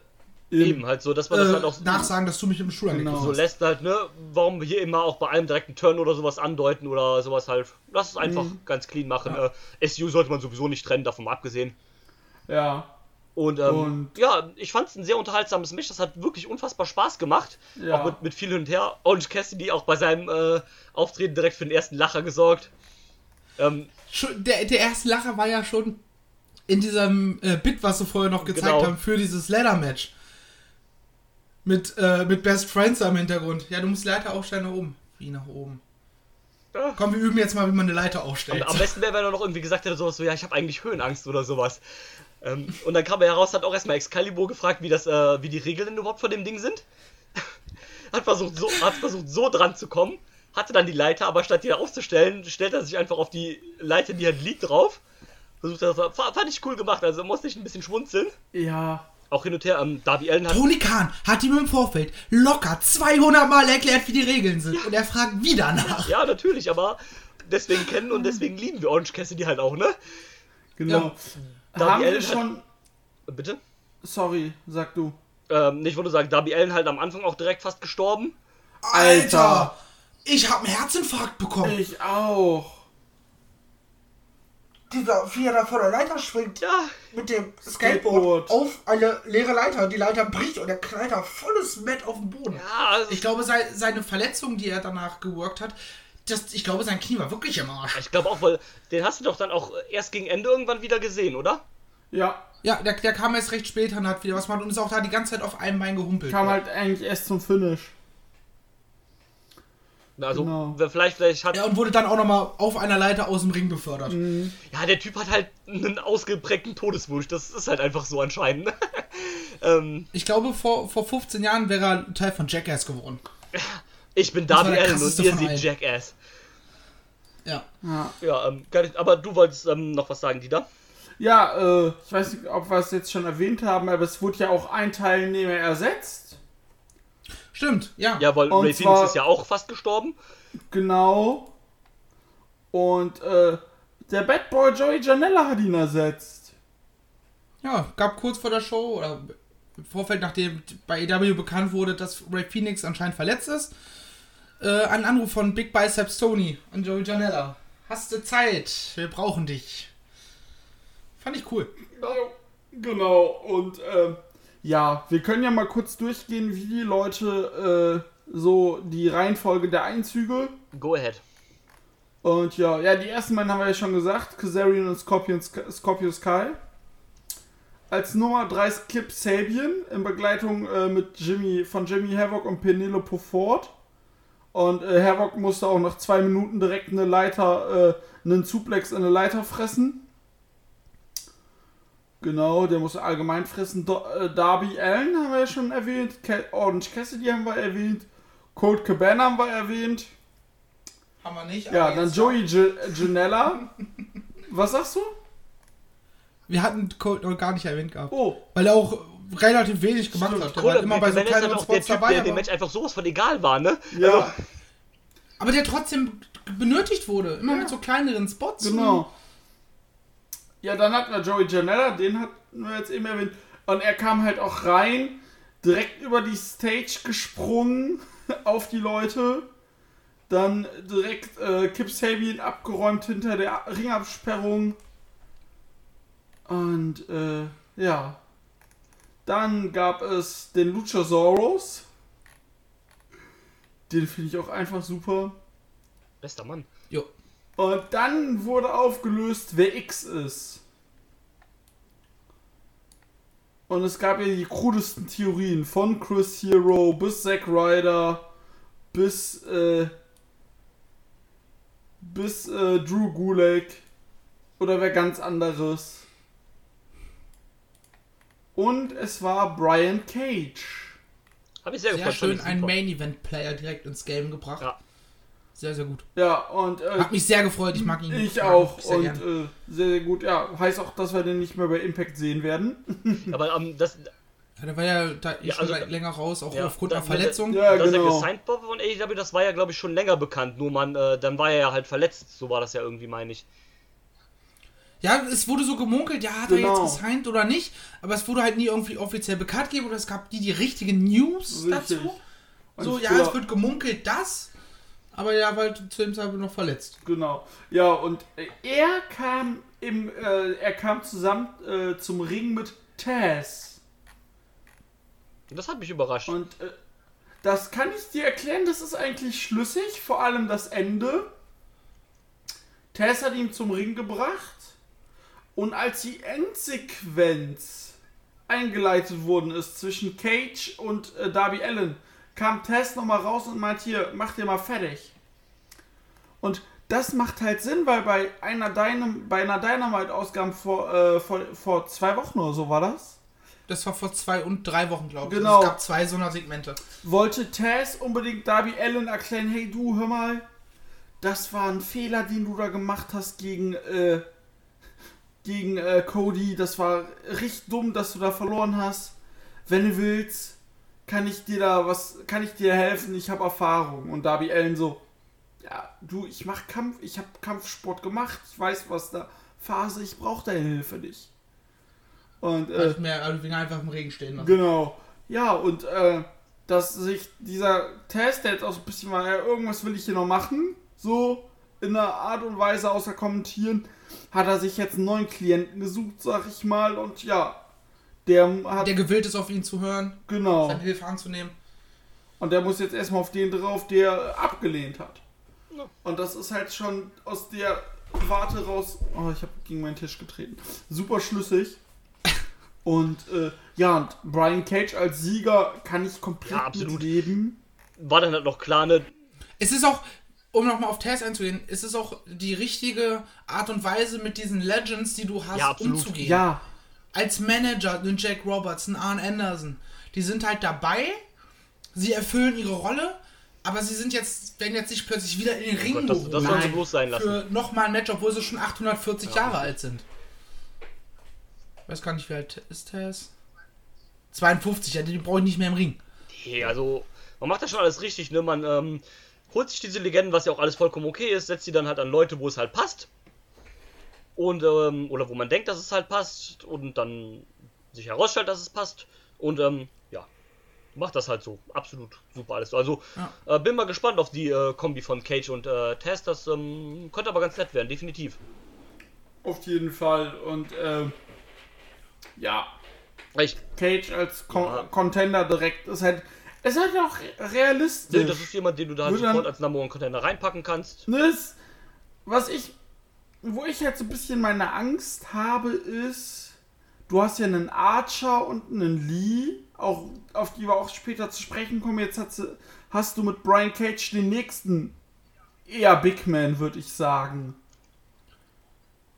Eben halt so, dass man das äh, halt auch nachsagen, dass du mich mit dem Stuhl Genau. angegriffen so hast? lässt halt, ne? Warum hier immer auch bei allem direkt einen Turn oder sowas andeuten oder sowas halt. Lass es einfach Mhm. ganz clean machen. Äh, SU sollte man sowieso nicht trennen, davon mal abgesehen. Ja. Und, ähm, Und- ja, ich fand es ein sehr unterhaltsames Match. Das hat wirklich unfassbar Spaß gemacht. Ja. Auch mit, mit viel hin und her. Orange Cassidy auch bei seinem äh, Auftreten direkt für den ersten Lacher gesorgt. Ähm, Der, der erste Lacher war ja schon in diesem äh, Bit, was sie vorher noch gezeigt Genau. haben, für dieses Ladder-Match. Mit, äh, mit Best Friends am Hintergrund. Ja, du musst die Leiter aufstellen nach oben. Wie nach oben? Ja. Komm, wir üben jetzt mal, wie man eine Leiter am, aufstellt. am besten wäre, wenn er noch irgendwie gesagt hätte, sowas so, ja, ich habe eigentlich Höhenangst oder sowas. Ähm, und dann kam er heraus, hat auch erstmal Excalibur gefragt, wie das, äh, wie die Regeln überhaupt von dem Ding sind. hat versucht, so, hat versucht, so dran zu kommen, hatte dann die Leiter, aber statt die aufzustellen, stellt er sich einfach auf die Leiter, die halt liegt, drauf. Versucht das, fa- fand ich cool gemacht, also musste ich ein bisschen schmunzeln. Ja. Auch hin und her, ähm, Darby Allen hat. Tony Khan hat ihm im Vorfeld locker 200 Mal erklärt, wie die Regeln sind. Und er fragt wieder nach. Ja, natürlich, aber deswegen kennen und deswegen lieben wir Orange Cassidy halt auch, ne? Genau. Darby Haben wir Allin hat- schon. Bitte? Sorry, sag du. Ähm, ich würde sagen, Darby Allen halt am Anfang auch direkt fast gestorben. Alter! Ich hab einen Herzinfarkt bekommen. Ich auch. Dieser, wie er da vor der Leiter springt. Ja, Mit dem Skateboard. Skateboard auf eine leere Leiter. Die Leiter bricht und der knallt da volles Met auf den Boden. ja, also Ich glaube, sei, seine Verletzung, die er danach geworkt hat, das, ich glaube, sein Knie war wirklich im Arsch. ich glaube auch, weil den hast du doch dann auch erst gegen Ende irgendwann wieder gesehen, oder? Ja, Ja, der, der kam erst recht spät und hat wieder was gemacht und ist auch da die ganze Zeit auf einem Bein gehumpelt. kam halt eigentlich erst zum Finish. Also, Genau. wer- vielleicht, vielleicht hat. Ja, und wurde dann auch nochmal auf einer Leiter aus dem Ring befördert. Ja, der Typ hat halt einen ausgeprägten Todeswunsch. Das ist halt einfach so anscheinend. ähm, Ich glaube, vor, vor 15 Jahren wäre er Teil von Jackass geworden. ich bin Darby Allen und ihr seht. Jackass. Ja. Ja, Ja, ähm, aber du wolltest ähm, noch was sagen, Dieter? ja äh, ich weiß nicht, ob wir es jetzt schon erwähnt haben, aber es wurde ja auch ein Teilnehmer ersetzt. Stimmt, ja. Ja, weil Und Ray zwar- Phoenix ist ja auch fast gestorben. Genau. Und äh, der Bad Boy Joey Janella hat ihn ersetzt. Ja, gab kurz vor der Show oder im Vorfeld, nachdem bei EW bekannt wurde, dass Ray Phoenix anscheinend verletzt ist, äh, einen Anruf von Big Biceps Tony an Joey Janella. Hast du Zeit? Wir brauchen dich. Fand ich cool. Genau, und ähm, ja, wir können ja mal kurz durchgehen, wie die Leute äh, so die Reihenfolge der Einzüge. Go ahead. Und ja, ja, die ersten beiden haben wir ja schon gesagt, Kazarian und Scorpion, Scorpio Sky. Als Nummer 3 ist Kip Sabian in Begleitung äh, mit Jimmy von Jimmy Havoc und Penelope Ford. Und äh, Havoc musste auch nach zwei Minuten direkt eine Leiter, äh, einen Suplex in eine Leiter fressen. Genau, der musste allgemein fressen. Do äh, Darby Allen haben wir ja schon erwähnt. Ca Orange Cassidy haben wir erwähnt. Colt Cabana haben wir erwähnt. Haben wir nicht. Ja, dann Joey Janella. Was sagst du? Wir hatten Colt noch gar nicht erwähnt gehabt. Oh, Weil er auch relativ wenig gemacht Stimmt, hat. Der war Cool, immer bei so kleineren auch der Spots Typ, dabei. der dem aber, Match einfach sowas von egal war, ne? ja, aber der trotzdem benötigt wurde. Immer mit so kleineren Spots. genau. Ja, dann hatten wir Joey Janella, den hatten wir jetzt eben erwähnt. Und er kam halt auch rein, direkt über die Stage gesprungen auf die Leute. Dann direkt äh, Kip Sabian abgeräumt hinter der Ringabsperrung. Und äh, ja. Dann gab es den Luchasaurus. Den finde ich auch einfach super. Bester Mann. Jo. Und dann wurde aufgelöst, wer X ist. Und es gab ja die krudesten Theorien von Chris Hero bis Zack Ryder bis äh, bis äh, Drew Gulak oder wer ganz anderes. Und es war Brian Cage. Hab ich sehr, Sehr gefreut. schön, einen super. Main-Event-Player direkt ins Game gebracht. Ja. Sehr, sehr gut. Ja, und äh, Hat mich sehr gefreut. Ich mag ihn. ich mag auch. Sehr und äh, sehr, sehr gut. Ja, heißt auch, dass wir den nicht mehr bei Impact sehen werden. Aber ähm, das, Ja, der war ja da eh Ja, schon also- länger raus, auch Ja, aufgrund da- einer Verletzung. Ja, dass er genau. gesigned war von AEW, das war ja, glaube ich, schon länger bekannt. Nur man, äh, dann war er ja halt verletzt. So war das ja irgendwie, meine ich. Ja, es wurde so gemunkelt, ja, hat er Genau. jetzt gesigned oder nicht, aber es wurde halt nie irgendwie offiziell bekannt gegeben oder es gab nie die richtigen News Richtig. dazu. Und So, ja, es wird gemunkelt, das, aber er war halt zu dem Zeitpunkt noch verletzt. Genau. Ja, und er kam im, äh, er kam zusammen äh, zum Ring mit Taz. Das hat mich überrascht. Und äh, das kann ich dir erklären, das ist eigentlich schlüssig, vor allem das Ende. Taz hat ihn zum Ring gebracht und als die Endsequenz eingeleitet worden ist zwischen Cage und äh, Darby Allen, kam Taz nochmal raus und meint hier, mach dir mal fertig. Und das macht halt Sinn, weil bei einer, Dynam bei einer Dynamite-Ausgabe vor, äh, vor, vor zwei Wochen oder so war das, Das war vor zwei und drei Wochen, glaube ich. Genau. Also es gab zwei so einer Segmente. wollte Taz unbedingt Darby Allen erklären, hey du, hör mal, das war ein Fehler, den du da gemacht hast gegen, äh, gegen äh, Cody. Das war richtig dumm, dass du da verloren hast. Wenn du willst, kann ich dir da was, kann ich dir helfen, ich habe Erfahrung. Und Darby Allen so, ja, du, ich mach Kampf, ich habe Kampfsport gemacht, ich weiß, was da Phase, ich brauche deine Hilfe nicht. Und äh, Ich mir also einfach im Regen stehen lassen. Genau. Ja, und äh, dass sich dieser Test, der jetzt auch so ein bisschen war, ja, irgendwas will ich hier noch machen, so in einer Art und Weise außer kommentieren, hat er sich jetzt einen neuen Klienten gesucht, sag ich mal, und ja, der hat, Der gewillt ist, auf ihn zu hören, genau, seine Hilfe anzunehmen. und der muss jetzt erstmal auf den drauf, der abgelehnt hat. Ja. Und das ist halt schon aus der Warte raus, oh, ich habe gegen meinen Tisch getreten, super schlüssig. Und äh, ja, und Brian Cage als Sieger kann ich komplett Ja, absolut. leben. War dann halt noch klar, ne? Es ist auch, um nochmal auf Taz einzugehen, es ist auch die richtige Art und Weise, mit diesen Legends, die du hast, Ja, umzugehen. Ja, Als Manager, ein Jack Roberts, ein Arn Anderson, die sind halt dabei, sie erfüllen ihre Rolle, aber sie sind jetzt, werden jetzt nicht plötzlich wieder in den Ring Gott, das, das sollen sie bloß sein lassen. für nochmal ein Match, obwohl sie schon 840 Jahre alt sind. Ich weiß gar nicht, wie alt ist Taz? 52, ja, die brauche ich nicht mehr im Ring. Nee, also, man macht das schon alles richtig, ne? Man ähm, holt sich diese Legenden, was ja auch alles vollkommen okay ist, setzt sie dann halt an Leute, wo es halt passt. Und, ähm, oder wo man denkt, dass es halt passt und dann sich herausstellt, dass es passt. Und, ähm, ja, macht das halt so. Absolut super alles. Also, äh, bin mal gespannt auf die äh, Kombi von Cage und äh, Tess. Das ähm, könnte aber ganz nett werden, definitiv. auf jeden Fall. Und äh, ja, Ich, Cage als Con Ja. Contender direkt ist halt, ist halt auch realistisch. ne, das ist jemand, den du da halt sofort als Number One Contender reinpacken kannst. Ne, ist, was ich, wo ich halt so ein bisschen meine Angst habe, ist, du hast ja einen Archer und einen Lee, auch auf die wir auch später zu sprechen kommen. Jetzt hast du, hast du mit Brian Cage den nächsten eher Big Man, würde ich sagen.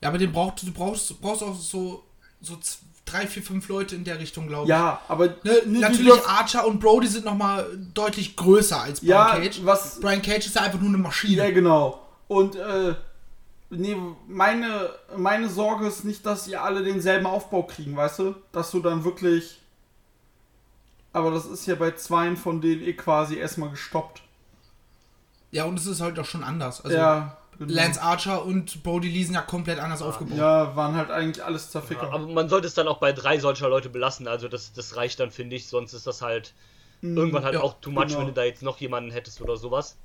Ja, aber den brauchst du brauchst, du brauchst auch so, so drei, vier, fünf Leute in der Richtung, glaube ich. Ja, aber Ne, natürlich Archer und Brody sind nochmal deutlich größer als Brian Ja, Cage. was- Brian Cage ist ja einfach nur eine Maschine. Ja, genau. Und äh, nee, meine, meine Sorge ist nicht, dass sie alle denselben Aufbau kriegen, weißt du? Dass du dann wirklich. Aber das ist ja bei zweien von denen eh quasi erstmal gestoppt. Ja, und es ist halt auch schon anders. Also ja. Genau. Lance Archer und Brody Lee sind ja komplett anders aufgebaut. Ja, waren halt eigentlich alles Zerficker. Aber man sollte es dann auch bei drei solcher Leute belassen. Also das, das reicht dann, finde ich. Sonst ist das halt irgendwann halt ja, auch too much, genau. wenn du da jetzt noch jemanden hättest oder sowas.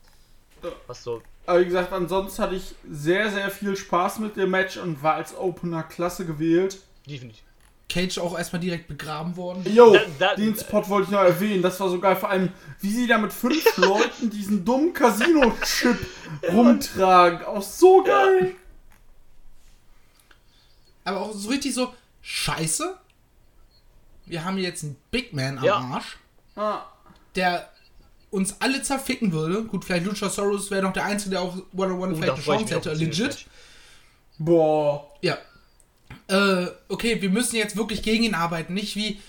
Ja. Was so. Aber wie gesagt, ansonsten hatte ich sehr, sehr viel Spaß mit dem Match und war als Opener klasse gewählt. Definitiv. Cage auch erstmal direkt begraben worden. Jo, Da- da- den Spot wollte ich noch erwähnen. Das war so geil. Vor allem, wie sie da mit fünf Leuten diesen dummen Casino-Chip rumtragen. Auch so geil. Aber auch so richtig so, scheiße. Wir haben jetzt einen Big Man am Ja. Arsch, Ah, der uns alle zerficken würde. Gut, vielleicht Luchasaurus wäre noch der Einzige, der auch One-on-One Oh, vielleicht eine Chance hätte. Legit. Boah. Ja. Äh, okay, wir müssen jetzt wirklich gegen ihn arbeiten, nicht wie.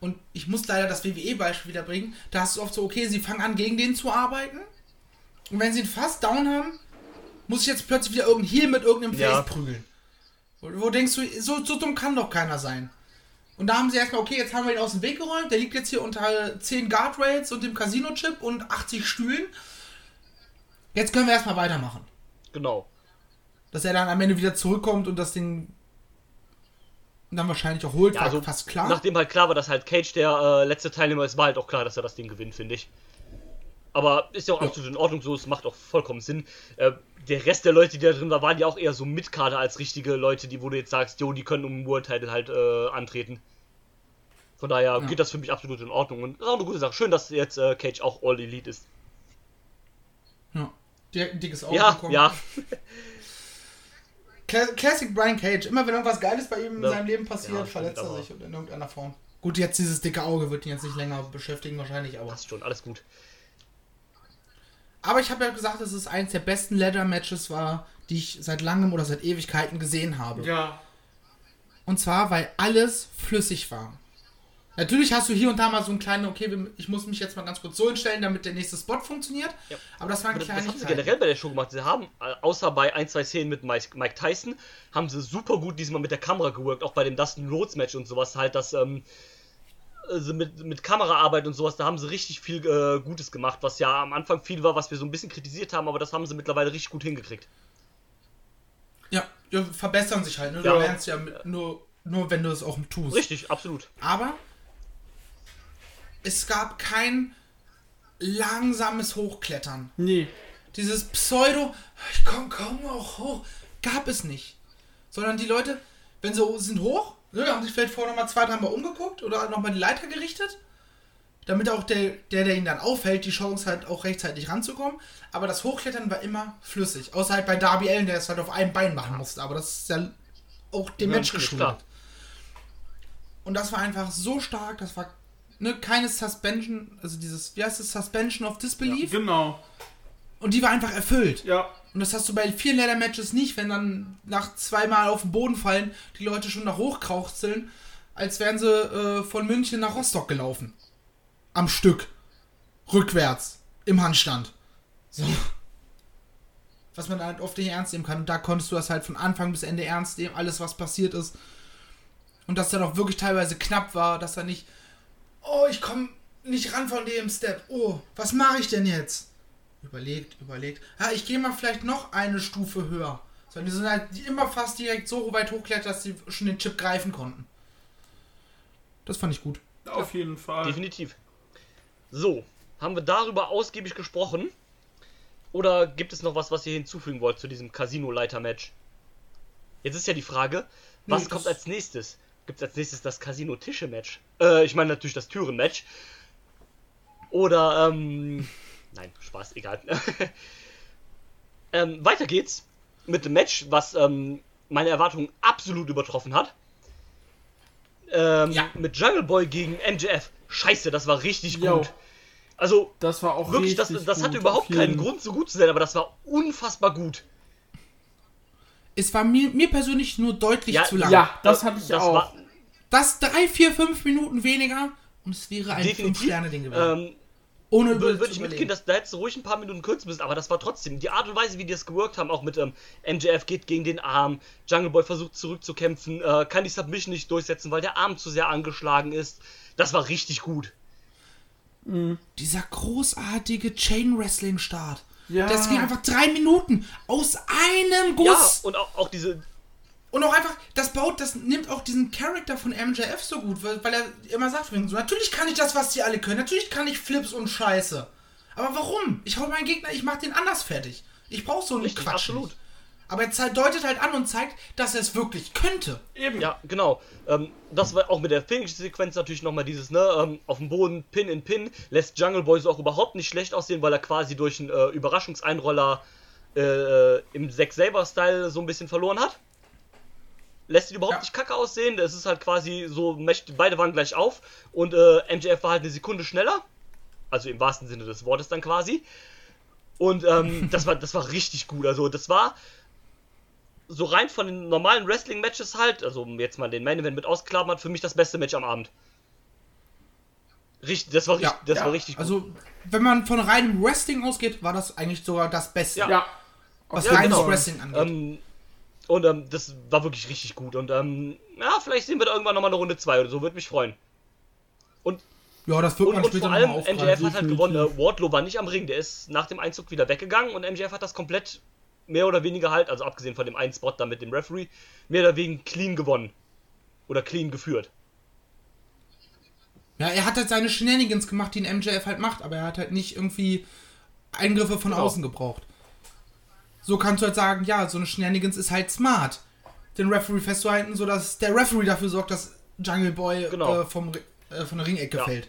Und ich muss leider das WWE-Beispiel wieder bringen. Da hast du oft so, okay, sie fangen an, gegen den zu arbeiten. Und wenn sie ihn fast down haben, muss ich jetzt plötzlich wieder irgendein Heal mit irgendeinem Ja. Face prügeln. Wo, wo denkst du, so, so dumm kann doch keiner sein. Und da haben sie erstmal, okay, jetzt haben wir ihn aus dem Weg geräumt. Der liegt jetzt hier unter 10 Guardrails und dem Casino-Chip und 80 Stühlen. Jetzt können wir erstmal weitermachen Genau. dass er dann am Ende wieder zurückkommt und das Ding dann wahrscheinlich auch holt, Ja, also, fast klar. Nachdem halt klar war, dass halt Cage der äh, letzte Teilnehmer ist, war halt auch klar, dass er das Ding gewinnt, finde ich. Aber ist ja auch absolut in Ordnung so, es macht auch vollkommen Sinn. Äh, der Rest der Leute, die da drin waren, waren ja auch eher so Mitkader als richtige Leute, die, wo du jetzt sagst, jo, die können um den World Title halt äh, antreten. Von daher geht das für mich absolut in Ordnung und ist auch eine gute Sache. Schön, dass jetzt äh, Cage auch All Elite ist. ja. Dickes Auge Ja, bekommen. ja. Cla- Classic Brian Cage. Immer wenn irgendwas Geiles bei ihm in Ja. seinem Leben passiert, Ja, verletzt er sich in irgendeiner Form. Gut, jetzt dieses dicke Auge wird ihn jetzt nicht länger beschäftigen wahrscheinlich, aber. Passt schon, alles gut. Aber ich habe ja gesagt, dass es eins der besten Ladder-Matches war, die ich seit langem oder seit Ewigkeiten gesehen habe. Ja. Und zwar, weil alles flüssig war. Natürlich hast du hier und da mal so einen kleinen, okay, ich muss mich jetzt mal ganz kurz so hinstellen, damit der nächste Spot funktioniert. Ja. Aber das waren Das, das haben sie generell bei der Show gemacht. Sie haben, äh, außer bei ein, zwei Szenen mit Mike, Tyson, haben sie super gut diesmal mit der Kamera geworkt, auch bei dem Dustin Rhodes Match und sowas halt, dass, ähm, also mit, mit Kameraarbeit und sowas, da haben sie richtig viel äh, Gutes gemacht, was ja am Anfang viel war, was wir so ein bisschen kritisiert haben, aber das haben sie mittlerweile richtig gut hingekriegt. Ja, ja verbessern sich halt. Ne? Ja. Du lernst ja mit, nur, nur, wenn du es auch tust. Richtig, absolut. Aber es gab kein langsames Hochklettern. Nee. Dieses Pseudo, ich komm, komm auch hoch, gab es nicht. Sondern die Leute, wenn sie sind hoch, ne, haben sich vielleicht vorher nochmal zwei, dreimal umgeguckt oder nochmal die Leiter gerichtet, damit auch der, der, der ihn dann aufhält, die Chance hat, auch rechtzeitig ranzukommen. Aber das Hochklettern war immer flüssig. Außer halt bei Darby Allen, der es halt auf einem Bein machen musste. Aber das ist ja auch dem natürlich, geschuldet. Und das war einfach so stark, das war ne, keine Suspension, also dieses, wie heißt es, Suspension of Disbelief. Genau. Und die war einfach erfüllt. Ja. Und das hast du bei vielen Leather-Matches nicht, wenn dann nach zweimal auf den Boden fallen, die Leute schon nach hochkrauchzeln, als wären sie äh, von München nach Rostock gelaufen. Am Stück. Rückwärts. Im Handstand. So. Was man halt oft nicht ernst nehmen kann. Und da konntest du das halt von Anfang bis Ende ernst nehmen, alles was passiert ist. Und dass dann auch wirklich teilweise knapp war, dass er nicht, oh, ich komme nicht ran von dem Step. Oh, was mache ich denn jetzt? Überlegt, überlegt. Ah, ich gehe mal vielleicht noch eine Stufe höher. Sondern die sind halt immer fast direkt so weit hochklettert, dass sie schon den Chip greifen konnten. Das fand ich gut. Auf jeden Fall. Definitiv. So, haben wir darüber ausgiebig gesprochen? Oder gibt es noch was, was ihr hinzufügen wollt zu diesem Casino-Leiter-Match? Jetzt ist ja die Frage, was Nee, kommt als nächstes? Gibt es als nächstes das Casino-Tische-Match? Äh, ich meine natürlich das Türen-Match. Oder, ähm. Nein, Spaß, egal. ähm, weiter geht's mit dem Match, was ähm, meine Erwartungen absolut übertroffen hat. Ähm, Ja. Mit Jungle Boy gegen MJF. Scheiße, das war richtig Jo. gut. Also, Das war auch wirklich, das, das hatte überhaupt keinen Grund, so gut zu sein, aber das war unfassbar gut. Es war mir, mir persönlich nur deutlich Ja, zu lang. Ja, das hatte ich das auch. war Das drei, vier, fünf Minuten weniger und es wäre ein. Fünf-Sterne-Ding gewesen. Ähm, Ohne Würde über würd ich mitgehen, dass da hättest du ruhig ein paar Minuten kürzen müssen, aber das war trotzdem die Art und Weise, wie die es geworkt haben, auch mit ähm, MJF geht gegen den Arm, Jungle Boy versucht zurückzukämpfen, äh, kann die Submission nicht durchsetzen, weil der Arm zu sehr angeschlagen ist. Das war richtig gut. Dieser großartige Chain-Wrestling-Start. Ja. Das ging einfach drei Minuten aus einem Ja, Guss. und auch, auch diese. Und auch einfach, das baut, das nimmt auch diesen Charakter von MJF so gut, weil, weil er immer sagt, so, natürlich kann ich das, was die alle können, natürlich kann ich Flips und Scheiße. Aber warum? Ich hau meinen Gegner, ich mach den anders fertig. Ich brauch so einen Richtig, Quatsch absolut. nicht. Aber er deutet halt an und zeigt, dass er es wirklich könnte. Eben. Ja, genau. Ähm, das war auch mit der Finish-Sequenz natürlich nochmal dieses, ne, ähm, auf dem Boden, Pin in Pin, lässt Jungle Boy so auch überhaupt nicht schlecht aussehen, weil er quasi durch einen äh, Überraschungseinroller äh, im Zack Saber-Style so ein bisschen verloren hat. Lässt ihn überhaupt Ja. nicht kacke aussehen, das ist halt quasi so, beide waren gleich auf und äh, MJF war halt eine Sekunde schneller. Also im wahrsten Sinne des Wortes dann quasi. Und ähm, das, war, das war richtig gut. Also das war so rein von den normalen Wrestling-Matches halt, also um jetzt mal den Main Event mit ausklammert, für mich das beste Match am Abend. Richtig, das war, richtig, Ja, das ja. war richtig gut. Also, wenn man von reinem Wrestling ausgeht, war das eigentlich sogar das Beste. Ja. Was Ja, reines genau. Wrestling angeht. Ähm, und ähm, das war wirklich richtig gut. Und ähm, ja, vielleicht sehen wir da irgendwann nochmal eine Runde 2 oder so, würde mich freuen. Und, ja, das wird und, man und später vor allem, MJF hat halt gewonnen. Äh, Wardlow war nicht am Ring, der ist nach dem Einzug wieder weggegangen und MJF hat das komplett mehr oder weniger halt, also abgesehen von dem einen Spot da mit dem Referee, mehr oder weniger clean gewonnen. Oder clean geführt. Ja, er hat halt seine Shenanigans gemacht, die ein MJF halt macht, aber er hat halt nicht irgendwie Eingriffe von Genau. außen gebraucht. So kannst du halt sagen, ja, so eine Shenanigans ist halt smart. Den Referee festzuhalten, sodass der Referee dafür sorgt, dass Jungle Boy Genau. äh, vom, äh, von der Ringecke Ja. fällt.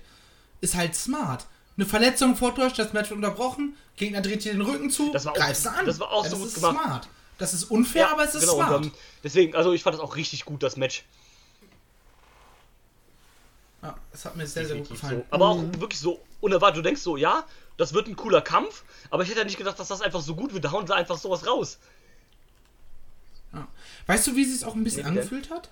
Ist halt smart. Eine Verletzung vortäuscht, das Match wird unterbrochen, Gegner dreht dir den Rücken zu, Das war auch- greifst du an. das war auch so das gut ist gemacht. smart. Das ist unfair, aber es ist genau, smart. Und, deswegen, also ich fand das auch richtig gut, das Match. ja, das hat mir sehr, sehr gut gefallen. So. Aber auch wirklich so unerwartet. Du denkst so, ja, das wird ein cooler Kampf, aber ich hätte ja nicht gedacht, dass das einfach so gut wird. Da hauen sie einfach sowas raus. Ja. Weißt du, wie es sich auch ein bisschen Nee, angefühlt hat?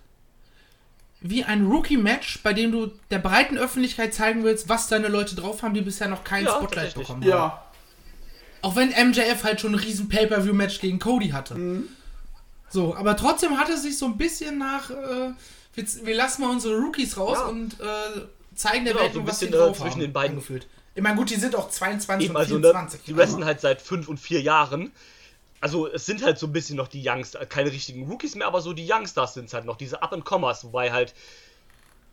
Wie ein Rookie-Match, bei dem du der breiten Öffentlichkeit zeigen willst, was deine Leute drauf haben, die bisher noch keinen Ja, Spotlight bekommen haben. Ja. Auch wenn MJF halt schon ein riesen Pay-Per-View-Match gegen Cody hatte. Mhm. So, aber trotzdem hat es sich so ein bisschen nach, äh, wir, wir lassen mal unsere Rookies raus Ja. und äh, zeigen der Genau, Welt so ein was sie bisschen, äh, drauf zwischen haben, den beiden. angefühlt. Ich meine, gut, die sind auch 22 Eben, und also ne, 24. die wrestlen halt seit fünf und vier Jahren. Also es sind halt so ein bisschen noch die Youngster, keine richtigen Rookies mehr, aber so die Youngsters sind es halt noch, diese Up-and-Comers, wobei halt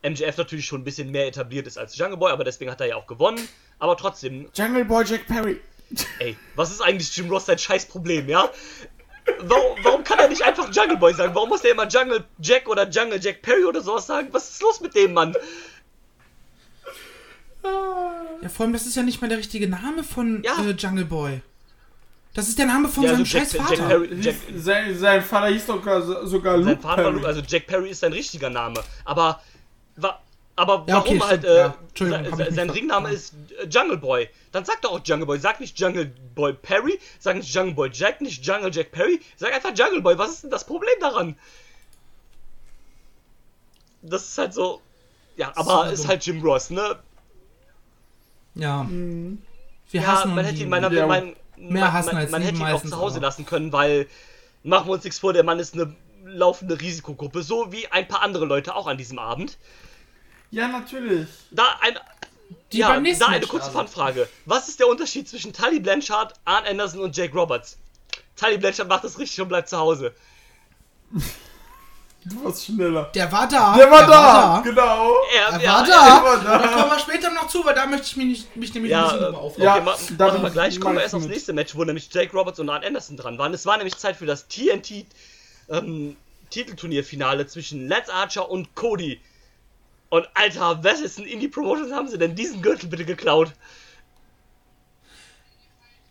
MJF natürlich schon ein bisschen mehr etabliert ist als Jungle Boy, aber deswegen hat er ja auch gewonnen. Aber trotzdem, Jungle Boy Jack Perry. ey, was ist eigentlich Jim Ross sein Scheißproblem, ja? Warum, warum kann er nicht einfach Jungle Boy sagen? Warum muss der immer Jungle Jack oder Jungle Jack Perry oder sowas sagen? Was ist los mit dem Mann? Ja, vor allem, das ist ja nicht mal der richtige Name von Ja. äh, Jungle Boy. Das ist der Name von Ja, also seinem Jack, scheiß Jack Vater. Perry, Jack, Sein, sein Vater hieß sogar, sogar Luke sein Vater war Perry. Luke, also Jack Perry ist sein richtiger Name. Aber, wa, aber Ja, okay, warum halt, stimmt, äh, ja. Sein ver- Ringname ist Jungle Boy. Dann sag doch auch Jungle Boy. Sag nicht Jungle Boy Perry, sag nicht Jungle Boy Jack, nicht Jungle Jack Perry. Sag einfach Jungle Boy. Was ist denn das Problem daran? Das ist halt so. Ja, aber Super ist halt Jim Ross, ne? Ja. Wir Ja, hassen man hätte ihn, man, Ja. man, Mehr man, hassen man, als man lieben hätte ihn auch zu Hause aber- lassen können, weil machen wir uns nichts vor, der Mann ist eine laufende Risikogruppe, so wie ein paar andere Leute auch an diesem Abend. Ja, natürlich. Da ein, Die ja, da eine kurze also. Fanfrage. Was ist der Unterschied zwischen Tully Blanchard, Arn Anderson und Jake Roberts? Tully Blanchard macht das richtig und bleibt zu Hause. Du warst schneller. Der war da. Der war der da. War da. Genau. Er, Er ja, war er- da. war da. Da kommen wir später noch zu, weil da möchte ich mich, nicht, mich nämlich Ja, ein bisschen äh, aufregen. ja. Okay, ma, bin wir ich- gleich. Kommen wir erst aufs nächste Match, wo nämlich Jake Roberts und Arn Anderson dran waren. Es war nämlich Zeit für das TNT ähm, Titelturnierfinale zwischen Lance Archer und Cody. Und Alter, wessen Indie Promotions haben sie denn diesen Gürtel bitte geklaut?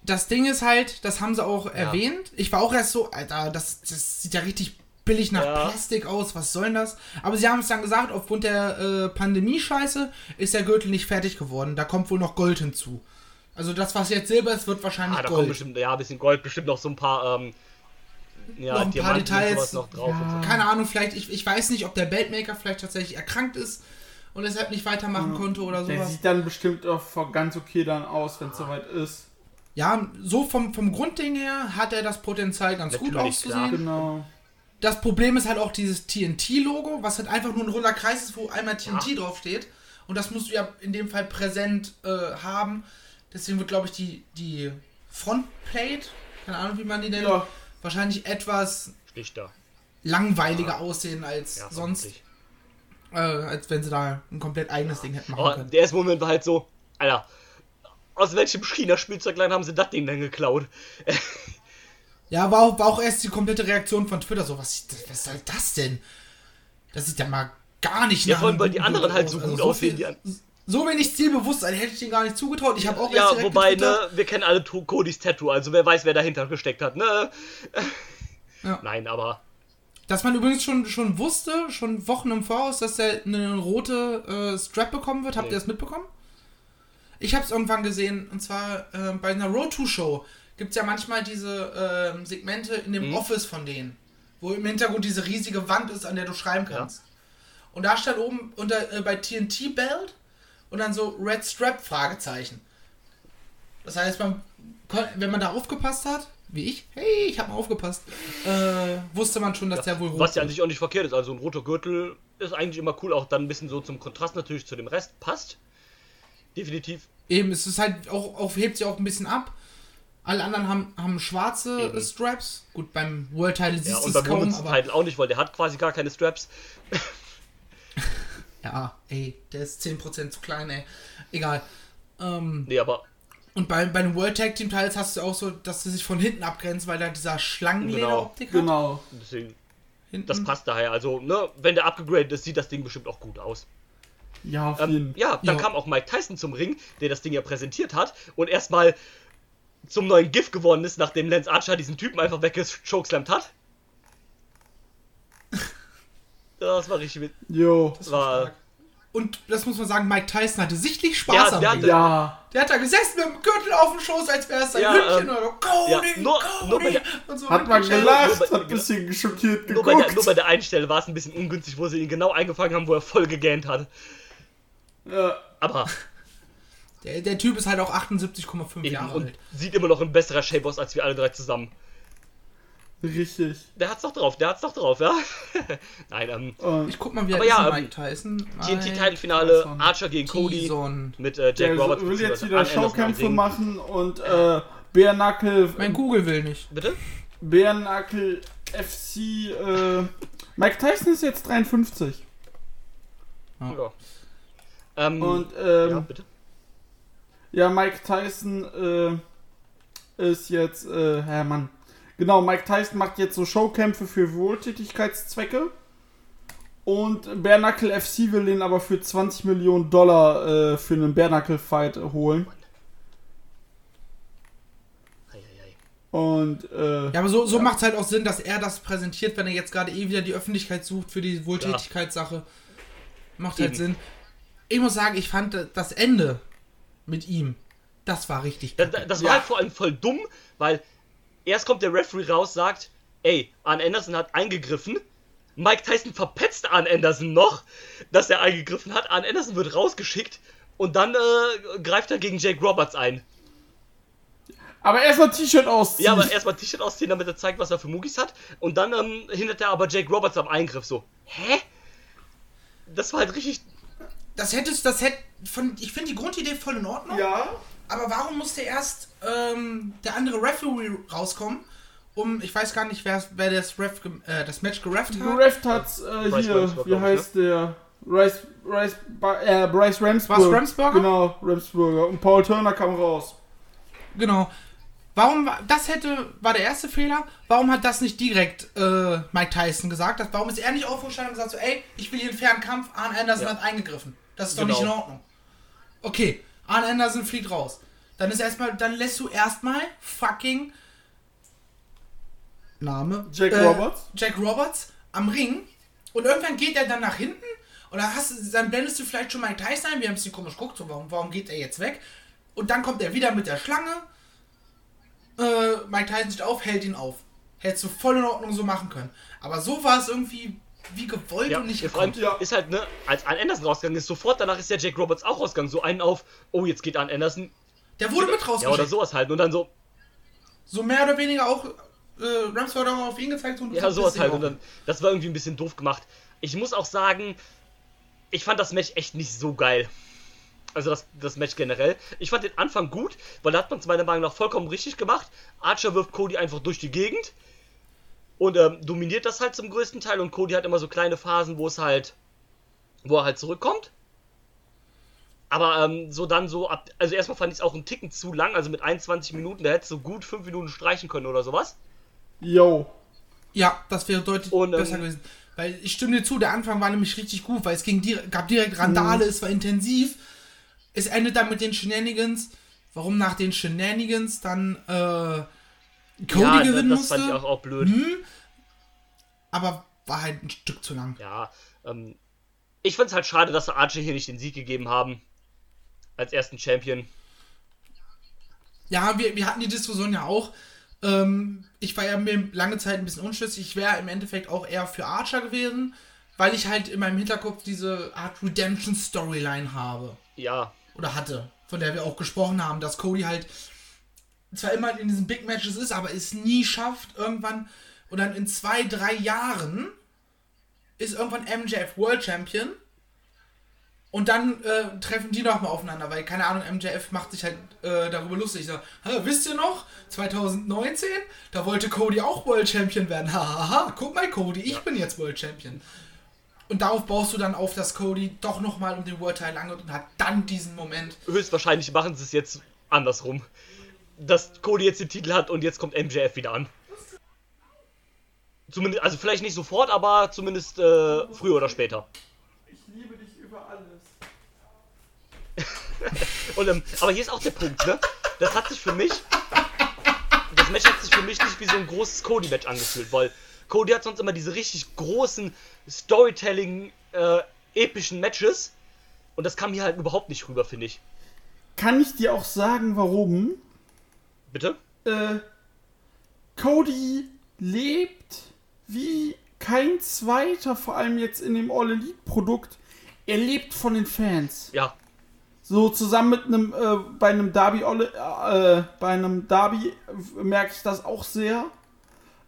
das Ding ist halt, das haben sie auch erwähnt. Ich war auch erst so, Alter, das, das sieht ja richtig billig nach Ja. Plastik aus, was soll denn das? Aber sie haben es dann gesagt, aufgrund der äh, Pandemie-Scheiße ist der Gürtel nicht fertig geworden. Da kommt wohl noch Gold hinzu. Also das, was jetzt Silber ist, wird wahrscheinlich Ah, da kommt Gold. bestimmt, ja, ein bisschen Gold, bestimmt noch so ein paar, ähm, ja, Noch ein paar Diamanten Details. noch drauf. Und so. Keine Ahnung, vielleicht, ich, ich weiß nicht, ob der Beltmaker vielleicht tatsächlich erkrankt ist und deshalb nicht weitermachen konnte oder Der sowas. sieht dann bestimmt auch ganz okay dann aus, wenn es soweit ist. Ja, so vom, vom Grundding her hat er das Potenzial ganz gut Natürlich, auszusehen. klar. Genau. Das Problem ist halt auch dieses TNT-Logo, was halt einfach nur ein runder Kreis ist, wo einmal TNT draufsteht. Und das musst du ja in dem Fall präsent äh, haben. Deswegen wird, glaube ich, die, die Frontplate, keine Ahnung, wie man die nennt, Ja. wahrscheinlich etwas Schlichter. langweiliger aussehen als Ja, sonst. Äh, als wenn sie da ein komplett eigenes Ding hätten machen Aber können. der erste Moment war halt so, Alter, aus welchem China-Spielzeugladen haben sie das Ding denn geklaut? Ja, war auch, war auch erst die komplette Reaktion von Twitter so, was, was soll das denn? Das sieht ja mal gar nicht Ja, vor allem, weil die anderen halt so Also gut so aussehen. viel- So wenig Stilbewusstsein hätte ich den gar nicht zugetraut. Ich habe auch erst ja, direkt wobei, ne, wir kennen alle Codys Tattoo, also wer weiß, wer dahinter gesteckt hat, ne? Ja. Nein, aber Dass man übrigens schon, schon wusste, schon Wochen im Voraus, dass er eine rote äh, Strap bekommen wird. Habt Nee. ihr das mitbekommen? Ich habe es irgendwann gesehen, und zwar äh, bei einer Road to Show gibt es ja manchmal diese ähm, Segmente in dem Mhm. Office von denen, wo im Hintergrund diese riesige Wand ist, an der du schreiben kannst. Und da stand oben unter, äh, bei TNT Belt und dann so Red Strap Fragezeichen. Das heißt, man, wenn man da aufgepasst hat, wie ich, hey, ich habe mal aufgepasst, äh, wusste man schon, dass der wohl rot was ja an sich auch nicht verkehrt ist. Also ein roter Gürtel ist eigentlich immer cool, auch dann ein bisschen so zum Kontrast natürlich zu dem Rest. Passt. Definitiv. Eben, es ist halt auch, auch hebt sich auch ein bisschen ab. Alle anderen haben, haben schwarze Eben. Straps. Gut, beim World Title Ja, siehst du und es beim kaum, Women's aber Title auch nicht, weil der hat quasi gar keine Straps. ja, ey, der ist 10% zu klein, ey. Egal. Ähm, Nee, aber und bei, bei den World Tag Team Titles hast du auch so, dass sie sich von hinten abgrenzt, weil da dieser Schlangenlederoptik hat. Genau. deswegen, Hinten. das passt daher. Also, ne, wenn der abgegradet ist, sieht das Ding bestimmt auch gut aus. Ja, auf Ähm, jeden ja, dann Ja. kam auch Mike Tyson zum Ring, der das Ding ja präsentiert hat und erstmal zum neuen GIF geworden ist, nachdem Lance Archer diesen Typen einfach weggechokeslammt hat. Das war richtig. mit- Jo. Das war. Und das muss man sagen, Mike Tyson hatte sichtlich Spaß am der hatte- Ja. Der hat da gesessen mit dem Gürtel auf dem Schoß, als wäre es sein Ja, Hündchen ähm, oder so. Cody, ja, nur- Cody. nur bei der- und so Hat man gelacht, bei- hat ein bisschen schockiert Nur bei, der, geguckt. nur bei der einen Stelle war es ein bisschen ungünstig, wo sie ihn genau eingefangen haben, wo er voll gegähnt hat. Ja. Aber Der, der Typ ist halt auch 78,5 eben Jahre und alt. sieht immer noch in besserer Shape aus als wir alle drei zusammen. Richtig. Der hat's doch drauf, der hat's doch drauf, ja? Nein, ähm, Ich guck mal, wie Aber ja, ähm, Mike Tyson? TNT-Titelfinale. Archer gegen Cody mit äh, Jack der Roberts. will jetzt wieder Showkämpfe machen und äh, Knuckle, Mein Google will nicht. Bitte? Knuckle FC, äh, Mike Tyson ist jetzt 53. Ja. Ähm, Und, ja, ähm, bitte? Ja, Mike Tyson, äh, ist jetzt, äh, Herr Mann. Genau, Mike Tyson macht jetzt so Showkämpfe für Wohltätigkeitszwecke. Und Bare Knuckle FC will ihn aber für 20 Millionen Dollar äh, für einen Bare Knuckle Fight holen. Eieiei. Und, äh, Ja, aber so, so macht es halt auch Sinn, dass er das präsentiert, wenn er jetzt gerade eh wieder die Öffentlichkeit sucht für die Wohltätigkeitssache. Macht halt Eben. Sinn. Ich muss sagen, ich fand das Ende mit ihm, das war richtig Da, kacke. da, das war halt vor allem voll dumm, weil erst kommt der Referee raus, sagt, ey, Arn Anderson hat eingegriffen. Mike Tyson verpetzt Arn Anderson noch, dass er eingegriffen hat. Arn Anderson wird rausgeschickt und dann äh, greift er gegen Jake Roberts ein. aber erstmal T-Shirt ausziehen. Ja, aber erstmal T-Shirt ausziehen, damit er zeigt, was er für Mugis hat. Und dann ähm, hindert er aber Jake Roberts am Eingriff. So, hä? Das war halt richtig. Das hättest, das hätte von, ich finde die Grundidee voll in Ordnung. ja. Aber warum musste erst ähm, der andere Referee rauskommen, um, ich weiß gar nicht, wer, wer das, Ref, äh, das Match gerefft hat. Gerefft hat's äh, Bryce hier, wie ich, heißt der? Rice, Rice, äh, Bryce Ramsburg. War's Ramsburger? Genau, Ramsburger. Und Paul Turner kam raus. Genau. Warum war, das hätte, war der erste Fehler. Warum hat das nicht direkt äh, Mike Tyson gesagt? Warum ist er nicht aufgestanden und gesagt so, ey, ich will hier einen fairen Kampf, Arn Anderson Ja. hat eingegriffen. Das ist doch Genau. nicht in Ordnung. Okay, Arn Anderson fliegt raus. Dann ist erstmal, dann lässt du erstmal fucking Name Jack äh, Roberts? Jack Roberts am Ring und irgendwann geht er dann nach hinten und dann, hast, du- dann blendest du vielleicht schon Mike Tyson ein, wir haben ein bisschen komisch geguckt, so, warum, warum geht er jetzt weg? Und dann kommt er wieder mit der Schlange äh, Mike Tyson steht auf, hält ihn auf. Hättest du voll in Ordnung so machen können. Aber so war es irgendwie wie gewollt Ja, und nicht ja, gekonnt. Ja. ist halt, ne, als Arn Anderson rausgegangen ist, sofort danach ist der Jake Roberts auch rausgegangen. So einen auf, oh, jetzt geht Arn Anderson. Der wurde mit Ja, rausgeschickt. oder sowas halt. Und dann so, So mehr oder weniger auch, äh, Rams hat auch auf ihn gezeigt und Ja, sowas halt. Und dann, das war irgendwie ein bisschen doof gemacht. Ich muss auch sagen, ich fand das Match echt nicht so geil. Also das, das Match generell. Ich fand den Anfang gut, weil da hat man es meiner Meinung nach vollkommen richtig gemacht. Archer wirft Cody einfach durch die Gegend und ähm, dominiert das halt zum größten Teil. Und Cody hat immer so kleine Phasen, wo es halt, wo er halt zurückkommt. Aber ähm, so dann so ab, also erstmal fand ich es auch einen Ticken zu lang, also mit 21 Minuten, da hättest du gut 5 Minuten streichen können oder sowas. Yo. Ja, das wäre deutlich Und, ähm, besser gewesen. Weil ich stimme dir zu, der Anfang war nämlich richtig gut, weil es ging dir gab direkt Randale, es war intensiv. Es endet dann mit den Shenanigans. Warum nach den Shenanigans dann äh, Cody ja, gewinnen das musste? fand ich auch, auch blöd. Hm, aber war halt ein Stück zu lang. Ja, ähm, ich find's halt schade, dass sie Archer hier nicht den Sieg gegeben haben. Als ersten Champion. Ja, wir, wir hatten die Diskussion ja auch. Ähm, ich war ja mir lange Zeit ein bisschen unschlüssig. Ich wäre im Endeffekt auch eher für Archer gewesen, weil ich halt in meinem Hinterkopf diese Art Redemption Storyline habe. Ja, Oder hatte, von der wir auch gesprochen haben, dass Cody halt zwar immer in diesen Big Matches ist, aber es nie schafft, irgendwann und dann in zwei, drei Jahren ist irgendwann MJF World Champion und dann äh, treffen die nochmal aufeinander, weil, keine Ahnung, MJF macht sich halt äh, darüber lustig. So, "Hä, wisst ihr noch, 2019, da wollte Cody auch World Champion werden. Hahaha, guck mal, Cody, ich bin jetzt World Champion. Und darauf baust du dann auf, dass Cody doch nochmal um den World Title angeht und hat dann diesen Moment. höchstwahrscheinlich machen sie es jetzt andersrum. Dass Cody jetzt den Titel hat und jetzt kommt MJF wieder an. Zumindest, also vielleicht nicht sofort, aber zumindest äh, früher oder später. Ich liebe dich über alles. Und, ähm, aber hier ist auch der Punkt, ne? Das hat sich für mich. Das Match hat sich für mich nicht wie so ein großes Cody-Match angefühlt, weil Cody hat sonst immer diese richtig großen Storytelling, äh, Matches. Und das kam hier halt überhaupt nicht rüber, finde ich. Kann ich dir auch sagen, warum? Bitte? Äh, Cody lebt wie kein zweiter, vor allem jetzt in dem All Elite Produkt. Er lebt von den Fans. Ja. So zusammen mit einem äh, bei einem Derby All- äh, bei einem Derby merke ich das auch sehr.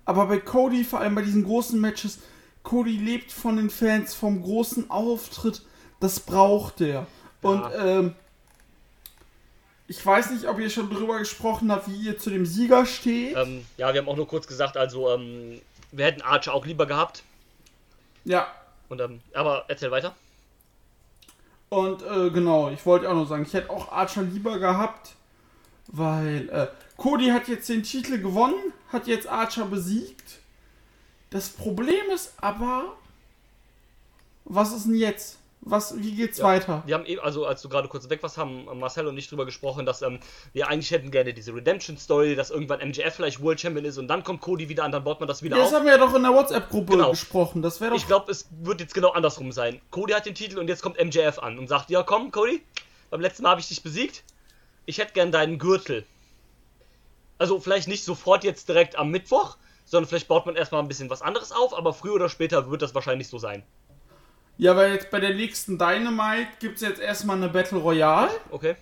Aber bei Cody, vor allem bei diesen großen Matches, Cody lebt von den Fans, vom großen Auftritt. Das braucht er. Und ähm, ich weiß nicht, ob ihr schon drüber gesprochen habt, wie ihr zu dem Sieger steht. Ähm, ja, wir haben auch nur kurz gesagt, also ähm, wir hätten Archer auch lieber gehabt. Ja. Und, ähm, aber erzähl weiter. Und äh, genau, ich wollte auch noch sagen, ich hätte auch Archer lieber gehabt, weil äh, Cody hat jetzt den Titel gewonnen, hat jetzt Archer besiegt. Das Problem ist aber, was ist denn jetzt? Was, wie geht's weiter? Wir haben eben, also als du gerade kurz weg warst, haben Marcel und ich drüber gesprochen, dass ähm, wir eigentlich hätten gerne diese Redemption-Story, dass irgendwann MJF vielleicht World Champion ist und dann kommt Cody wieder an, dann baut man das wieder Ja, das auf. haben wir ja doch in der WhatsApp-Gruppe Genau. gesprochen. Das doch. Ich glaube, es wird jetzt genau andersrum sein. Cody hat den Titel und jetzt kommt MJF an und sagt, ja komm, Cody, beim letzten Mal habe ich dich besiegt. Ich hätte gern deinen Gürtel. Also vielleicht nicht sofort jetzt direkt am Mittwoch, sondern vielleicht baut man erstmal ein bisschen was anderes auf, aber früher oder später wird das wahrscheinlich so sein. Ja, weil jetzt bei der nächsten Dynamite gibt es jetzt erstmal eine Battle Royale Okay?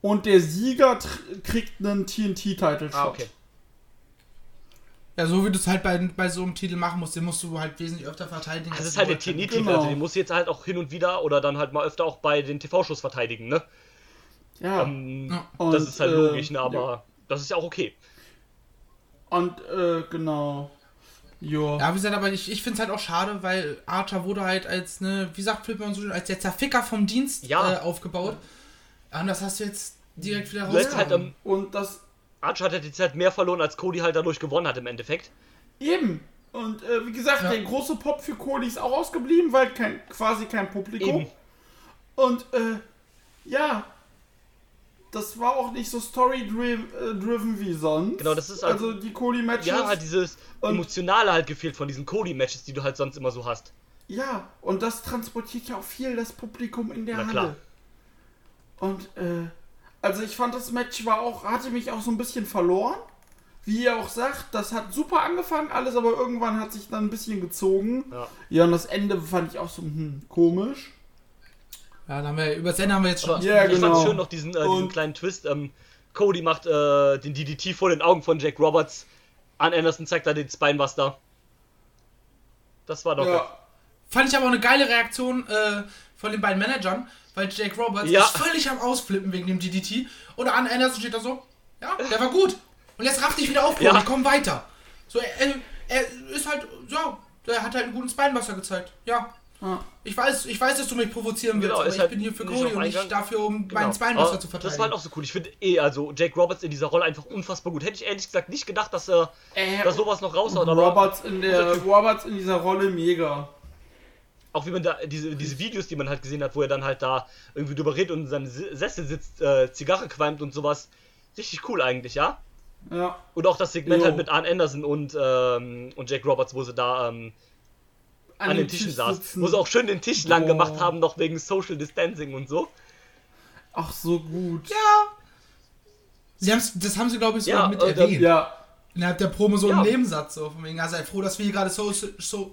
und der Sieger kriegt einen TNT-Title-Shot. Ah, okay. Ja, so wie du es halt bei, bei so einem Titel machen musst, den musst du halt wesentlich öfter verteidigen. Das als ist halt der. TNT-Titel, Genau. also den musst du jetzt halt auch hin und wieder oder dann halt mal öfter auch bei den TV-Shows verteidigen, ne? Ja. Ähm, Ja. Und, das ist halt äh, logisch, ne? Aber ja. das ist ja auch okay. Und, äh, genau. Jo. Ja, wie gesagt, aber ich, ich finde es halt auch schade, weil Archer wurde halt als, ne, wie sagt Flipper so schön, als der Zerficker vom Dienst Ja. äh, aufgebaut. Ja, und das hast du jetzt direkt wieder hättest halt, ähm, Und das Archer hat halt die Zeit mehr verloren, als Cody halt dadurch gewonnen hat im Endeffekt. Eben. Und äh, wie gesagt, Ja. der große Pop für Cody ist auch ausgeblieben, weil kein, quasi kein Publikum. Eben. Und äh, ja, das war auch nicht so story-driven wie sonst. Genau, das ist halt- also die Cody-Matches. Ja, halt dieses Emotionale halt gefehlt von diesen Cody-Matches, die du halt sonst immer so hast. ja, und das transportiert ja auch viel das Publikum in der Na Halle. klar. Und äh, also ich fand das Match war auch, hatte mich auch so ein bisschen verloren. Wie ihr auch sagt, das hat super angefangen, alles, aber irgendwann hat sich dann ein bisschen gezogen. Ja. Ja, und das Ende fand ich auch so hm, komisch. Ja, dann haben wir, über das Ende haben wir jetzt schon. Aber Ja, ich genau. fand schön noch diesen, äh, diesen kleinen Twist. Ähm, Cody macht äh, den DDT vor den Augen von Jack Roberts. An Anderson zeigt da den Spinebuster. Das war doch. Ja. Fand ich aber auch eine geile Reaktion äh, von den beiden Managern, weil Jake Roberts Ja. ist völlig am Ausflippen wegen dem DDT. Und Arn Anderson steht da so, ja, der war gut. Und jetzt raff dich wieder auf, Cody, Ja. komm weiter. So, er, er ist halt, ja, der hat halt einen guten Spinebuster gezeigt. Ja. Ja. Ich weiß, ich weiß, dass du mich provozieren willst, Genau, aber ich halt bin hier für Cody und nicht dafür, um Genau. meinen Aber zu verteidigen. Das war halt auch so cool. Ich finde eh, also Jake Roberts in dieser Rolle einfach unfassbar gut. Hätte ich ehrlich gesagt nicht gedacht, dass er Äh, dass sowas noch raushaut, aber Roberts in der Roberts in dieser Rolle mega. auch wie man da diese, diese Videos, die man halt gesehen hat, wo er dann halt da irgendwie drüber redet und in seinem Sessel sitzt, äh, Zigarre qualmt und sowas. Richtig cool eigentlich, ja? Ja. Und auch das Segment Jo. halt mit Arn Anderson und, ähm, und Jake Roberts, wo sie da ähm, an, den dem Tischen Tisch saß. sitzen. Wo sie auch schön den Tisch lang Boah. gemacht haben, noch wegen Social Distancing und so. Ach so gut. Sie haben's, das haben sie, glaube ich, so Ja, mit äh, erwähnt. Ja. Innerhalb der Promo so Ja. einen Nebensatz. So, von wegen, ja, sei froh, dass wir hier gerade so, so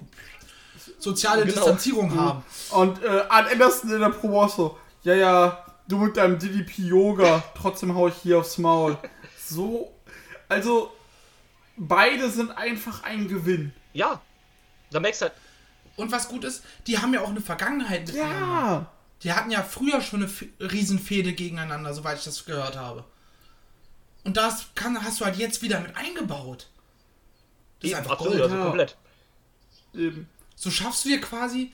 soziale Genau. Distanzierung haben. Und äh, Arn Anderson in der Promo auch so, ja, ja, du mit deinem DDP Yoga, trotzdem hau ich hier aufs Maul. So, also, beide sind einfach ein Gewinn. Ja. Da merkst du halt, Und was gut ist, die haben ja auch eine Vergangenheit miteinander. Ja. Die hatten ja früher schon eine Riesenfehde gegeneinander, soweit ich das gehört habe. Und das kann, hast du halt jetzt wieder mit eingebaut. Das ist eben, einfach absolut, Gold. also ja. komplett. Eben. So schaffst du dir quasi,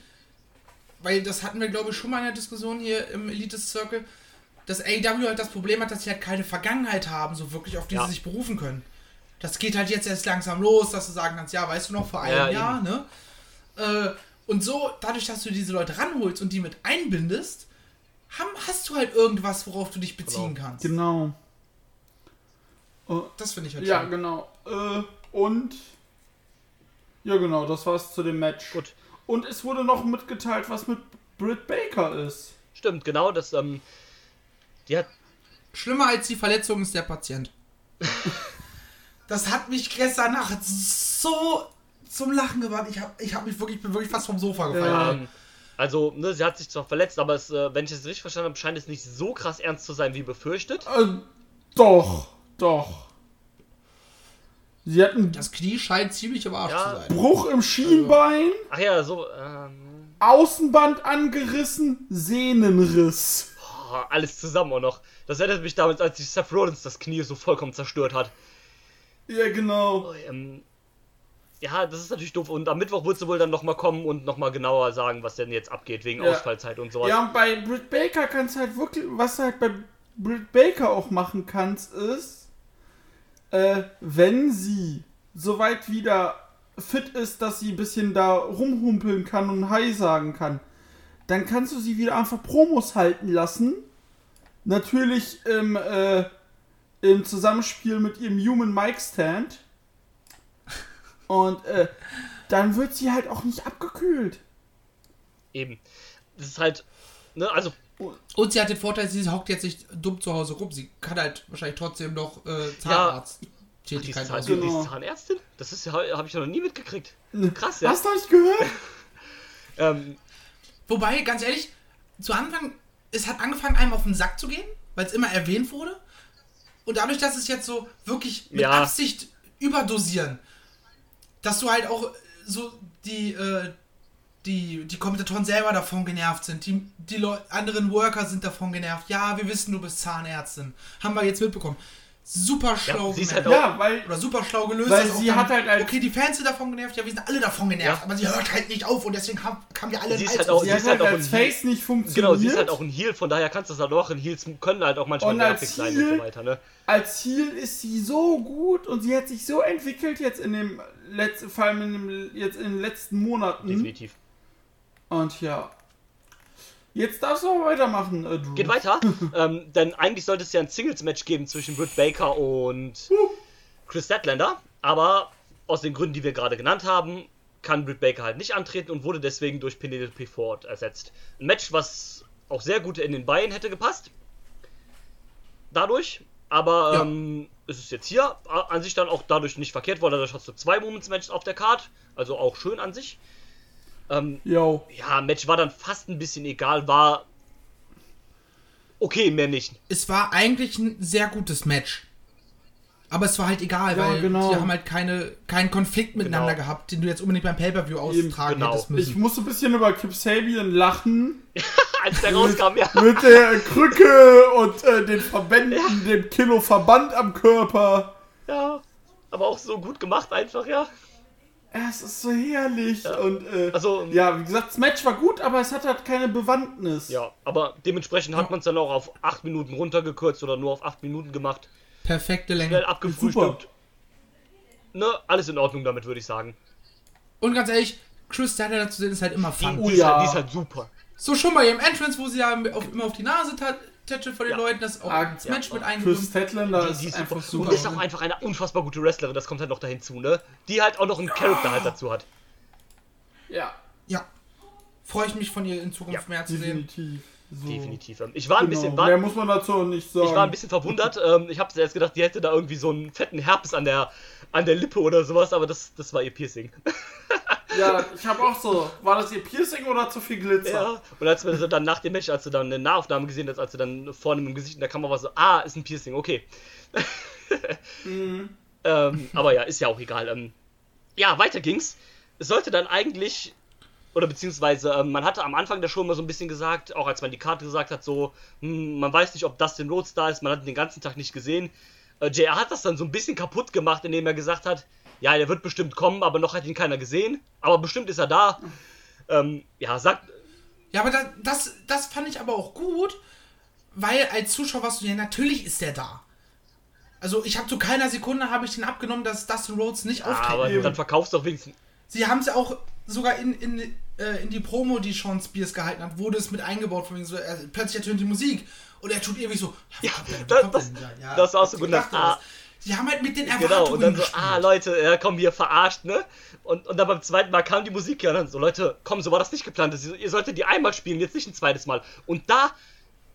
weil das hatten wir, glaube ich, schon mal in der Diskussion hier im Elite Circle, dass AEW halt das Problem hat, dass sie halt keine Vergangenheit haben, so wirklich, auf die Ja. sie sich berufen können. Das geht halt jetzt erst langsam los, dass du sagen kannst, ja, weißt du noch, vor einem Ja, Jahr, ne? Äh, und so, dadurch, dass du diese Leute ranholst und die mit einbindest, haben, hast du halt irgendwas, worauf du dich beziehen Genau. kannst. Genau. Äh, Das finde ich halt ja, schön. genau. Äh, und. Ja, genau, das war's zu dem Match. Gut. Und es wurde noch mitgeteilt, was mit Britt Baker ist. Stimmt, genau, das, ähm, die hat, Schlimmer als die Verletzung ist der Patient. das hat mich gestern Nacht so zum Lachen gebracht. Ich habe ich hab mich wirklich, bin wirklich fast vom Sofa gefallen. Ja. ähm, also, ne, sie hat sich zwar verletzt, aber es, äh, wenn ich es richtig verstanden habe, scheint es nicht so krass ernst zu sein, wie befürchtet. Äh, doch, doch. Sie hatten Das Knie scheint ziemlich am Arsch Ja. zu sein. Bruch im Schienbein, Ach ja, so, ähm, Außenband angerissen, Sehnenriss. oh, alles zusammen auch noch. Das erinnert mich damals, als sich Seth Rollins das Knie so vollkommen zerstört hat. Ja, genau. Oh, ähm, ja, das ist natürlich doof. Und am Mittwoch wird sie wohl dann nochmal kommen und nochmal genauer sagen, was denn jetzt abgeht, wegen Ja. Ausfallzeit und sowas. Ja, und bei Britt Baker kannst du halt wirklich, was du halt bei Britt Baker auch machen kannst, ist, äh, wenn sie soweit wieder fit ist, dass sie ein bisschen da rumhumpeln kann und Hi sagen kann, dann kannst du sie wieder einfach Promos halten lassen. Natürlich im, äh, im Zusammenspiel mit ihrem Human Mic Stand. Und äh, dann wird sie halt auch nicht abgekühlt. Eben. Das ist halt, ne, also, Und sie hat den Vorteil, sie hockt jetzt nicht dumm zu Hause rum. Sie kann halt wahrscheinlich trotzdem noch äh, Zahnarzt die ist, Tätigkeit Zahn, ausüben. die Genau. ist Zahnärztin? Das ist ja, habe ich ja noch nie mitgekriegt. Krass, ja. Hast du nicht gehört? Ähm, Wobei, ganz ehrlich, zu Anfang, es hat angefangen, einem auf den Sack zu gehen, weil es immer erwähnt wurde. Und dadurch, dass es jetzt so wirklich mit Ja. Absicht überdosieren, dass du halt auch so die, äh, die, die Kommentatoren selber davon genervt sind, die, die anderen Worker sind davon genervt. Ja, wir wissen, du bist Zahnärztin. Haben wir jetzt mitbekommen. Super schlau sie ist gemerkt. halt Ja, weil Oder super schlau gelöst. Weil sie hat halt als- okay, die Fans sind davon genervt, ja, wir sind alle davon genervt, Ja. aber sie hört halt nicht auf und deswegen kam, kamen wir alle Sie in ist halt auch- sie sie hat ist halt halt auch als ein Face nicht funktioniert. genau, sie ist halt auch ein Heal, von daher kannst du das halt auch in Heals können halt auch manchmal nervig sein und so weiter, ne? als Heel ist sie so gut und sie hat sich so entwickelt jetzt in dem letzten, vor allem in dem, jetzt in den letzten Monaten. Definitiv. Und ja. Jetzt darfst du aber weitermachen, äh, Drew. Geht weiter, ähm, denn eigentlich sollte es ja ein Singles-Match geben zwischen Britt Baker und Chris Statlander, aber aus den Gründen, die wir gerade genannt haben, kann Britt Baker halt nicht antreten und wurde deswegen durch Penelope Ford ersetzt. Ein Match, was auch sehr gut in den Beinen hätte gepasst. Dadurch, aber Ja. ähm, es ist jetzt hier an sich dann auch dadurch nicht verkehrt, weil dadurch hast du zwei Moments-Matches auf der Card, also auch schön an sich. Ähm, ja, Match war dann fast ein bisschen egal, war okay, mehr nicht. es war eigentlich ein sehr gutes Match. Aber es war halt egal, Ja, weil genau. die haben halt keine, keinen Konflikt miteinander Genau. gehabt, den du jetzt unbedingt beim Pay-Per-View austragen genau. hättest Ich müssen. musste ein bisschen über Kip Sabian lachen. Als der rauskam, ja. Mit der Krücke und äh, den Verbänden, dem Kilo Verband am Körper. Ja, aber auch so gut gemacht einfach, ja. Es ist so herrlich. Und äh, Also, ja, wie gesagt, das Match war gut, aber es hat halt keine Bewandtnis. Ja, aber dementsprechend hat man es dann auch auf 8 Minuten runtergekürzt oder nur auf 8 Minuten gemacht. Perfekte Schnell Länge. abgefrühstückt. Ne, alles in Ordnung damit, würde ich sagen. Und ganz ehrlich, Chris Statlander zu sehen ist halt immer Die, fun. Oh die, ist, ja. halt, die ist halt super. So schon bei ihrem Entrance, wo sie ja auf, immer auf die Nase tat- tätschelt von den Ja. Leuten, das ist auch Ah, ins ja. Match mit Chris eingebunden. Statlander Die, ist ist einfach super. Und ist auch einfach eine unfassbar gute Wrestlerin, das kommt halt noch dahin zu, ne? Die halt auch noch einen Charakter halt dazu hat. Ja, Ja. Freue ich mich von ihr in Zukunft Ja, mehr zu sehen. definitiv. So. Definitiv. Ähm, Ich war ein bisschen. Genau. War, Mehr muss man dazu nicht sagen. Ich war ein bisschen verwundert. Ähm, ich habe erst gedacht, die hätte da irgendwie so einen fetten Herpes an der, an der Lippe oder sowas, aber das, das war ihr Piercing. Ja, ich habe auch so. War das ihr Piercing oder zu viel Glitzer? Ja. Und als wir dann nach dem Match, als du dann eine Nahaufnahme gesehen hast, als du dann vorne im Gesicht in der Kamera war, so, ah, ist ein Piercing, okay. ähm, aber ja, ist ja auch egal. Ähm, ja, weiter ging's. Es sollte dann eigentlich, oder beziehungsweise, ähm, man hatte am Anfang der Show immer so ein bisschen gesagt, auch als man die Karte gesagt hat, so, hm, man weiß nicht, ob Dustin Rhodes da ist, man hat ihn den ganzen Tag nicht gesehen. Äh, JR hat das dann so ein bisschen kaputt gemacht, indem er gesagt hat, ja, der wird bestimmt kommen, aber noch hat ihn keiner gesehen. Aber bestimmt ist er da. Ähm, ja, sagt, Ja, aber das, das, das fand ich aber auch gut, weil als Zuschauer warst du ja, natürlich ist der da. Also ich habe zu keiner Sekunde habe ich den abgenommen, dass Dustin Rhodes nicht auftritt. aber dann verkaufst du doch wenigstens. Sie haben es ja auch sogar in, in, äh, in die Promo, die Sean Spears gehalten hat, wurde es mit eingebaut, von wegen so, er, plötzlich ertönt die Musik und er tut irgendwie so, ja, wo das- das-? Ja, das war auch so gut, dachte ah. Das. Sie haben halt mit den Erwartungen Genau, und dann so, gespielt. ah, Leute, ja, komm, hier verarscht, ne? Und, und dann beim zweiten Mal kam die Musik ja und dann so, Leute, komm, so war das nicht geplant. Das, ihr solltet die einmal spielen, jetzt nicht ein zweites Mal. Und da,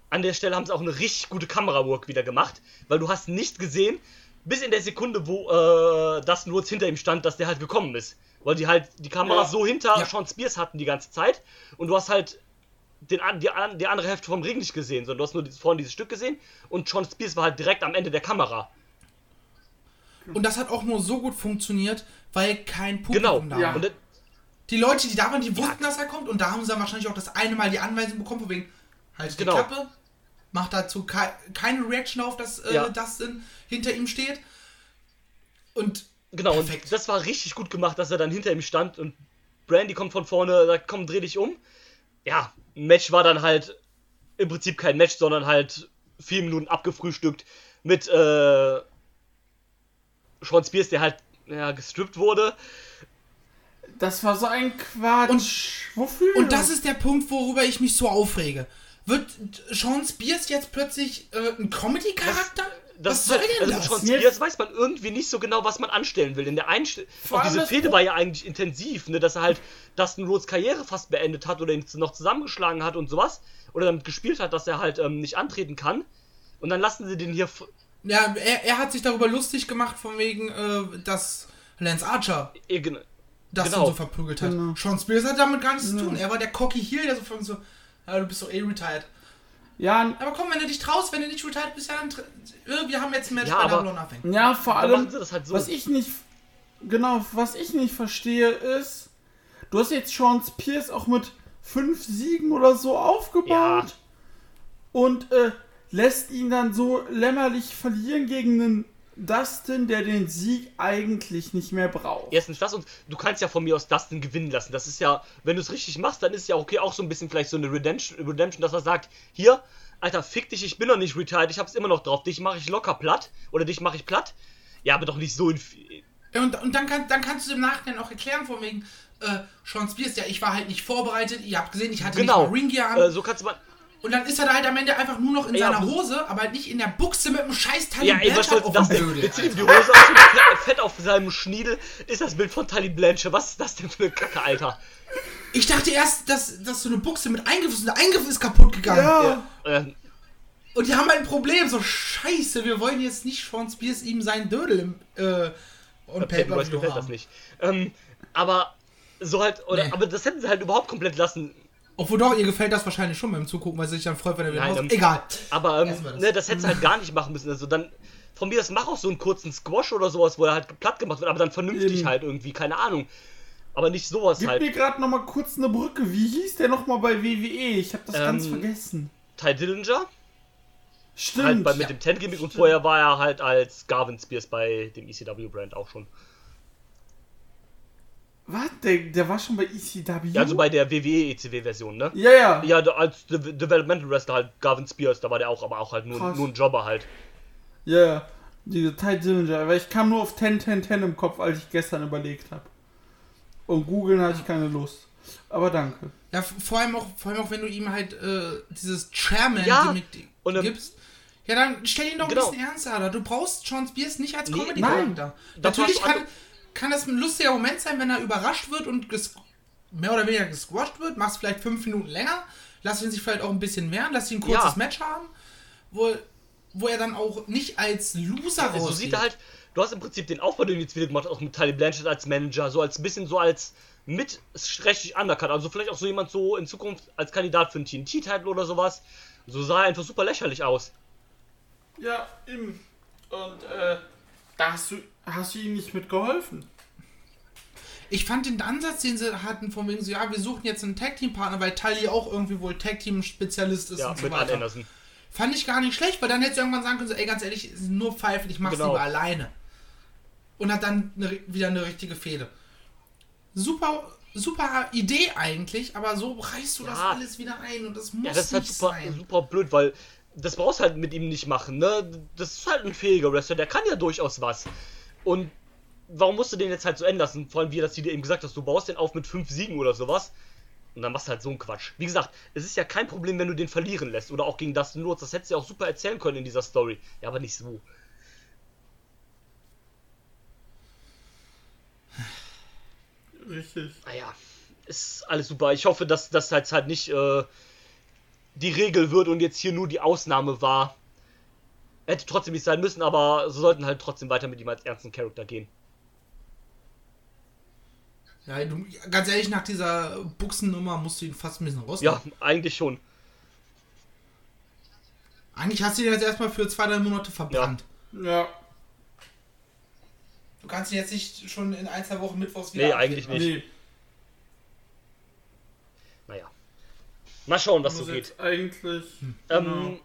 an der Stelle haben sie auch eine richtig gute Kamerawork wieder gemacht, weil du hast nicht gesehen, bis in der Sekunde, wo äh, Dustin Rhodes hinter ihm stand, dass der halt gekommen ist. Weil die halt die Kamera Ja. so hinter Ja. Sean Spears hatten die ganze Zeit und du hast halt den, die, die andere Hälfte vom Ring nicht gesehen, sondern du hast nur dieses, vorhin dieses Stück gesehen und Sean Spears war halt direkt am Ende der Kamera. Und das hat auch nur so gut funktioniert, weil kein Publikum Genau. da Ja. war. Das- Die Leute, die da waren, die wussten, dass er kommt und da haben sie dann wahrscheinlich auch das eine Mal die Anweisung bekommen, von wegen, halt Genau. die Klappe, macht dazu kei keine Reaction auf, dass äh, Ja. Dustin hinter ihm steht. Und Genau, Perfekt. und das war richtig gut gemacht, dass er dann hinter ihm stand und Brandy kommt von vorne, sagt, komm, dreh dich um. Ja, Match war dann halt im Prinzip kein Match, sondern halt vier Minuten abgefrühstückt mit äh, Sean Spears, der halt ja, gestrippt wurde. Das war so ein Quatsch. Und- Wofür? Und das ist der Punkt, worüber ich mich so aufrege. Wird Sean Spears jetzt plötzlich äh, ein Comedy-Charakter? Das Was ist soll halt, denn also das? Sean Spears weiß man irgendwie nicht so genau, was man anstellen will. In der Einstellung. Diese Fehde war ja eigentlich intensiv, ne, dass er halt Dustin Rhodes Karriere fast beendet hat oder ihn noch zusammengeschlagen hat und sowas. Oder damit gespielt hat, dass er halt ähm, nicht antreten kann. Und dann lassen sie den hier. Ja, er, er hat sich darüber lustig gemacht, von wegen, äh, dass Lance Archer irgend- das Genau. so verprügelt hat. Genau. Sean Spears hat damit gar nichts zu tun. Er war der Cocky Heel, der so von so, ja, du bist doch eh retired. ja, Aber komm, wenn du dich traust, wenn du nicht retired bist, ja, dann wir haben jetzt ein Match Ja, bei aber- Double or Nothing. ja, vor allem, halt so. was ich nicht, genau, was ich nicht verstehe ist, du hast jetzt Sean Spears auch mit fünf Siegen oder so aufgebaut Ja. und äh, lässt ihn dann so lämmerlich verlieren gegen einen Dustin, der den Sieg eigentlich nicht mehr braucht. Erstens das und du kannst ja von mir aus Dustin gewinnen lassen. Das ist ja, wenn du es richtig machst, dann ist ja okay, auch so ein bisschen vielleicht so eine Redemption, Redemption dass er sagt, hier, Alter, fick dich, ich bin noch nicht retired, ich hab's immer noch drauf, dich mache ich locker platt oder dich mache ich platt. Ja, aber doch nicht so in, Ja, Und, und dann, kann, dann kannst du im Nachhinein auch erklären, von wegen, äh, Sean Spears, ja, ich war halt nicht vorbereitet, ihr habt gesehen, ich hatte genau. nicht mal Ringgear an. Äh, so kannst du mal. Und dann ist er da halt am Ende einfach nur noch in Ja, seiner Hose, aber halt nicht in der Buchse mit dem scheiß Tally Ja, ey, was Blanchard soll das denn? Dödel, Jetzt zieht ihm die. Hose aus und Fett auf seinem Schniedel ist das Bild von Tully Blanche. Was ist das denn für eine Kacke, Alter? Ich dachte erst, dass, dass so eine Buchse mit Eingriff ist und der Eingriff ist kaputt gegangen. Ja, Äh, Und die haben halt ein Problem, so scheiße, wir wollen jetzt nicht Sean Spears ihm seinen Dödel im äh, und Pay-Per-View gefällt das nicht. Ähm, aber so halt, oder, Nee. aber das hätten sie halt überhaupt komplett lassen. Obwohl doch, ihr gefällt das wahrscheinlich schon beim Zugucken, weil sie sich dann freut, wenn er wieder Nein, raus Egal. Aber ähm, das. ne, das hättest du halt gar nicht machen müssen. Also dann, von mir, das mach auch so einen kurzen Squash oder sowas, wo er halt platt gemacht wird, aber dann vernünftig Eben. halt irgendwie, keine Ahnung. Aber nicht sowas gib halt. mir gerade noch mal kurz eine Brücke. Wie hieß der noch mal bei WWE? Ich habe das Ähm, ganz vergessen. Ty Dillinger, Stimmt. halt bei, mit ja. dem Ten-Gimmick und vorher war er halt als Garvin Spears bei dem ECW-Brand auch schon. Was? Der, der war schon bei ECW? Ja, also bei der WWE-ECW-Version, ne? ja, ja. Ja, da- als De Developmental Wrestler halt Garvin Spears, da war der auch, aber auch halt nur, Krass. nur ein Jobber halt. Ja, ja. Diese Ty Dillinger. Aber ich kam nur auf 10, 10, 10 im Kopf, als ich gestern überlegt habe. Und googeln hatte ich keine Lust. Aber danke. Ja, vor allem auch, vor allem auch wenn du ihm halt äh, dieses Chairman Ja, Gimmick und, ähm, gibst. Ja, dann stell ihn doch ein genau. bisschen ernster. Du brauchst Sean Spears nicht als Nee, Comedy-Charakter. Das Natürlich kann, kann das ein lustiger Moment sein, wenn er überrascht wird und mehr oder weniger gesquasht wird. Machst vielleicht fünf Minuten länger. Lass ihn sich vielleicht auch ein bisschen wehren. Lass ihn ein kurzes Ja. Match haben. Wo, wo er dann auch nicht als Loser So rausgeht. sieht er halt, du hast im Prinzip den Aufbau, den du jetzt wieder gemacht hast, auch mit Tully Blanchard als Manager, so als bisschen so als mit richtig undercut, also vielleicht auch so jemand so in Zukunft als Kandidat für einen TNT-Titel oder sowas. So sah er einfach super lächerlich aus. Ja, eben. Und, äh, da hast du, hast du ihm nicht mitgeholfen. Ich fand den Ansatz, den sie hatten, von wegen so, ja, wir suchen jetzt einen Tag-Team-Partner, weil Tully auch irgendwie wohl Tag-Team-Spezialist ist Ja, und so mit weiter. Anderson. Fand ich gar nicht schlecht, weil dann hättest du irgendwann sagen können, so, ey, ganz ehrlich, es ist nur Pfeifen, ich mach's Genau. lieber alleine. Und hat dann eine, wieder eine richtige Fehde. Super, super Idee eigentlich, aber so reißt du das Ja. alles wieder ein und das muss Ja, das ist halt nicht super, sein. super blöd, weil das brauchst du halt mit ihm nicht machen, ne? Das ist halt ein fähiger Wrestler, der kann ja durchaus was. Und warum musst du den jetzt halt so enden lassen? Vor allem, wie das dir eben gesagt hast, du baust den auf mit fünf Siegen oder sowas. Und dann machst du halt so einen Quatsch. Wie gesagt, es ist ja kein Problem, wenn du den verlieren lässt. Oder auch gegen Dustin Rhodes. Das hättest du ja auch super erzählen können in dieser Story. Ja, aber nicht so. Richtig. Naja, ist alles super. Ich hoffe, dass das halt nicht äh, die Regel wird und jetzt hier nur die Ausnahme war. Hätte trotzdem nicht sein müssen, aber sie sollten halt trotzdem weiter mit ihm als ernsten Charakter gehen. Ja, du, ganz ehrlich, nach dieser Buchsennummer musst du ihn fast ein bisschen rausnehmen. Ja, eigentlich schon. Eigentlich hast du ihn jetzt erstmal für zwei, drei Monate verbrannt. Ja. Du kannst ihn jetzt nicht schon in ein, zwei Wochen Mittwochs wieder Nee, abgeben. eigentlich nicht. Nee, Naja. Mal schauen, was so geht. eigentlich. Ähm, genau.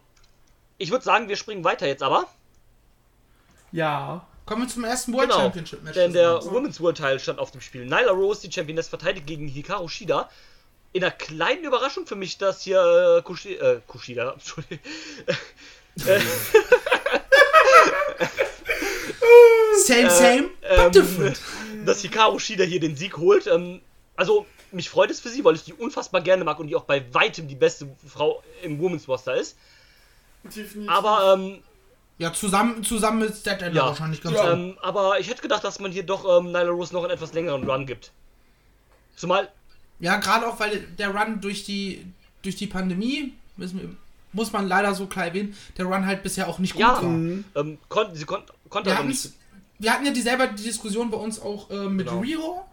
Ich würde sagen, wir springen weiter jetzt aber. Ja. Kommen wir zum ersten World Genau. Championship Match. Denn der Abends. Women's World Title stand auf dem Spiel. Nyla Rose, die Championess, verteidigt gegen Hikaru Shida. In einer kleinen Überraschung für mich, dass hier äh, Kushi, äh, Kushida, Entschuldigung, Same, same, ähm, but different. dass Hikaru Shida hier den Sieg holt. Ähm, also, mich freut es für sie, weil ich die unfassbar gerne mag und die auch bei weitem die beste Frau im Women's Roster ist. Definitiv. Aber, ähm, Ja, zusammen, zusammen mit Stat Ja. wahrscheinlich ganz Ja. gut. ähm, aber ich hätte gedacht, dass man hier doch ähm, Nyla Rose noch einen etwas längeren Run gibt. Zumal, Ja, gerade auch, weil der Run durch die, durch die Pandemie, müssen wir, muss man leider so klar erwähnen, der Run halt bisher auch nicht gut ja, war. ähm, kon sie kon konnte Wir, nicht. wir hatten ja dieselbe Diskussion bei uns auch äh, mit Genau. Rio,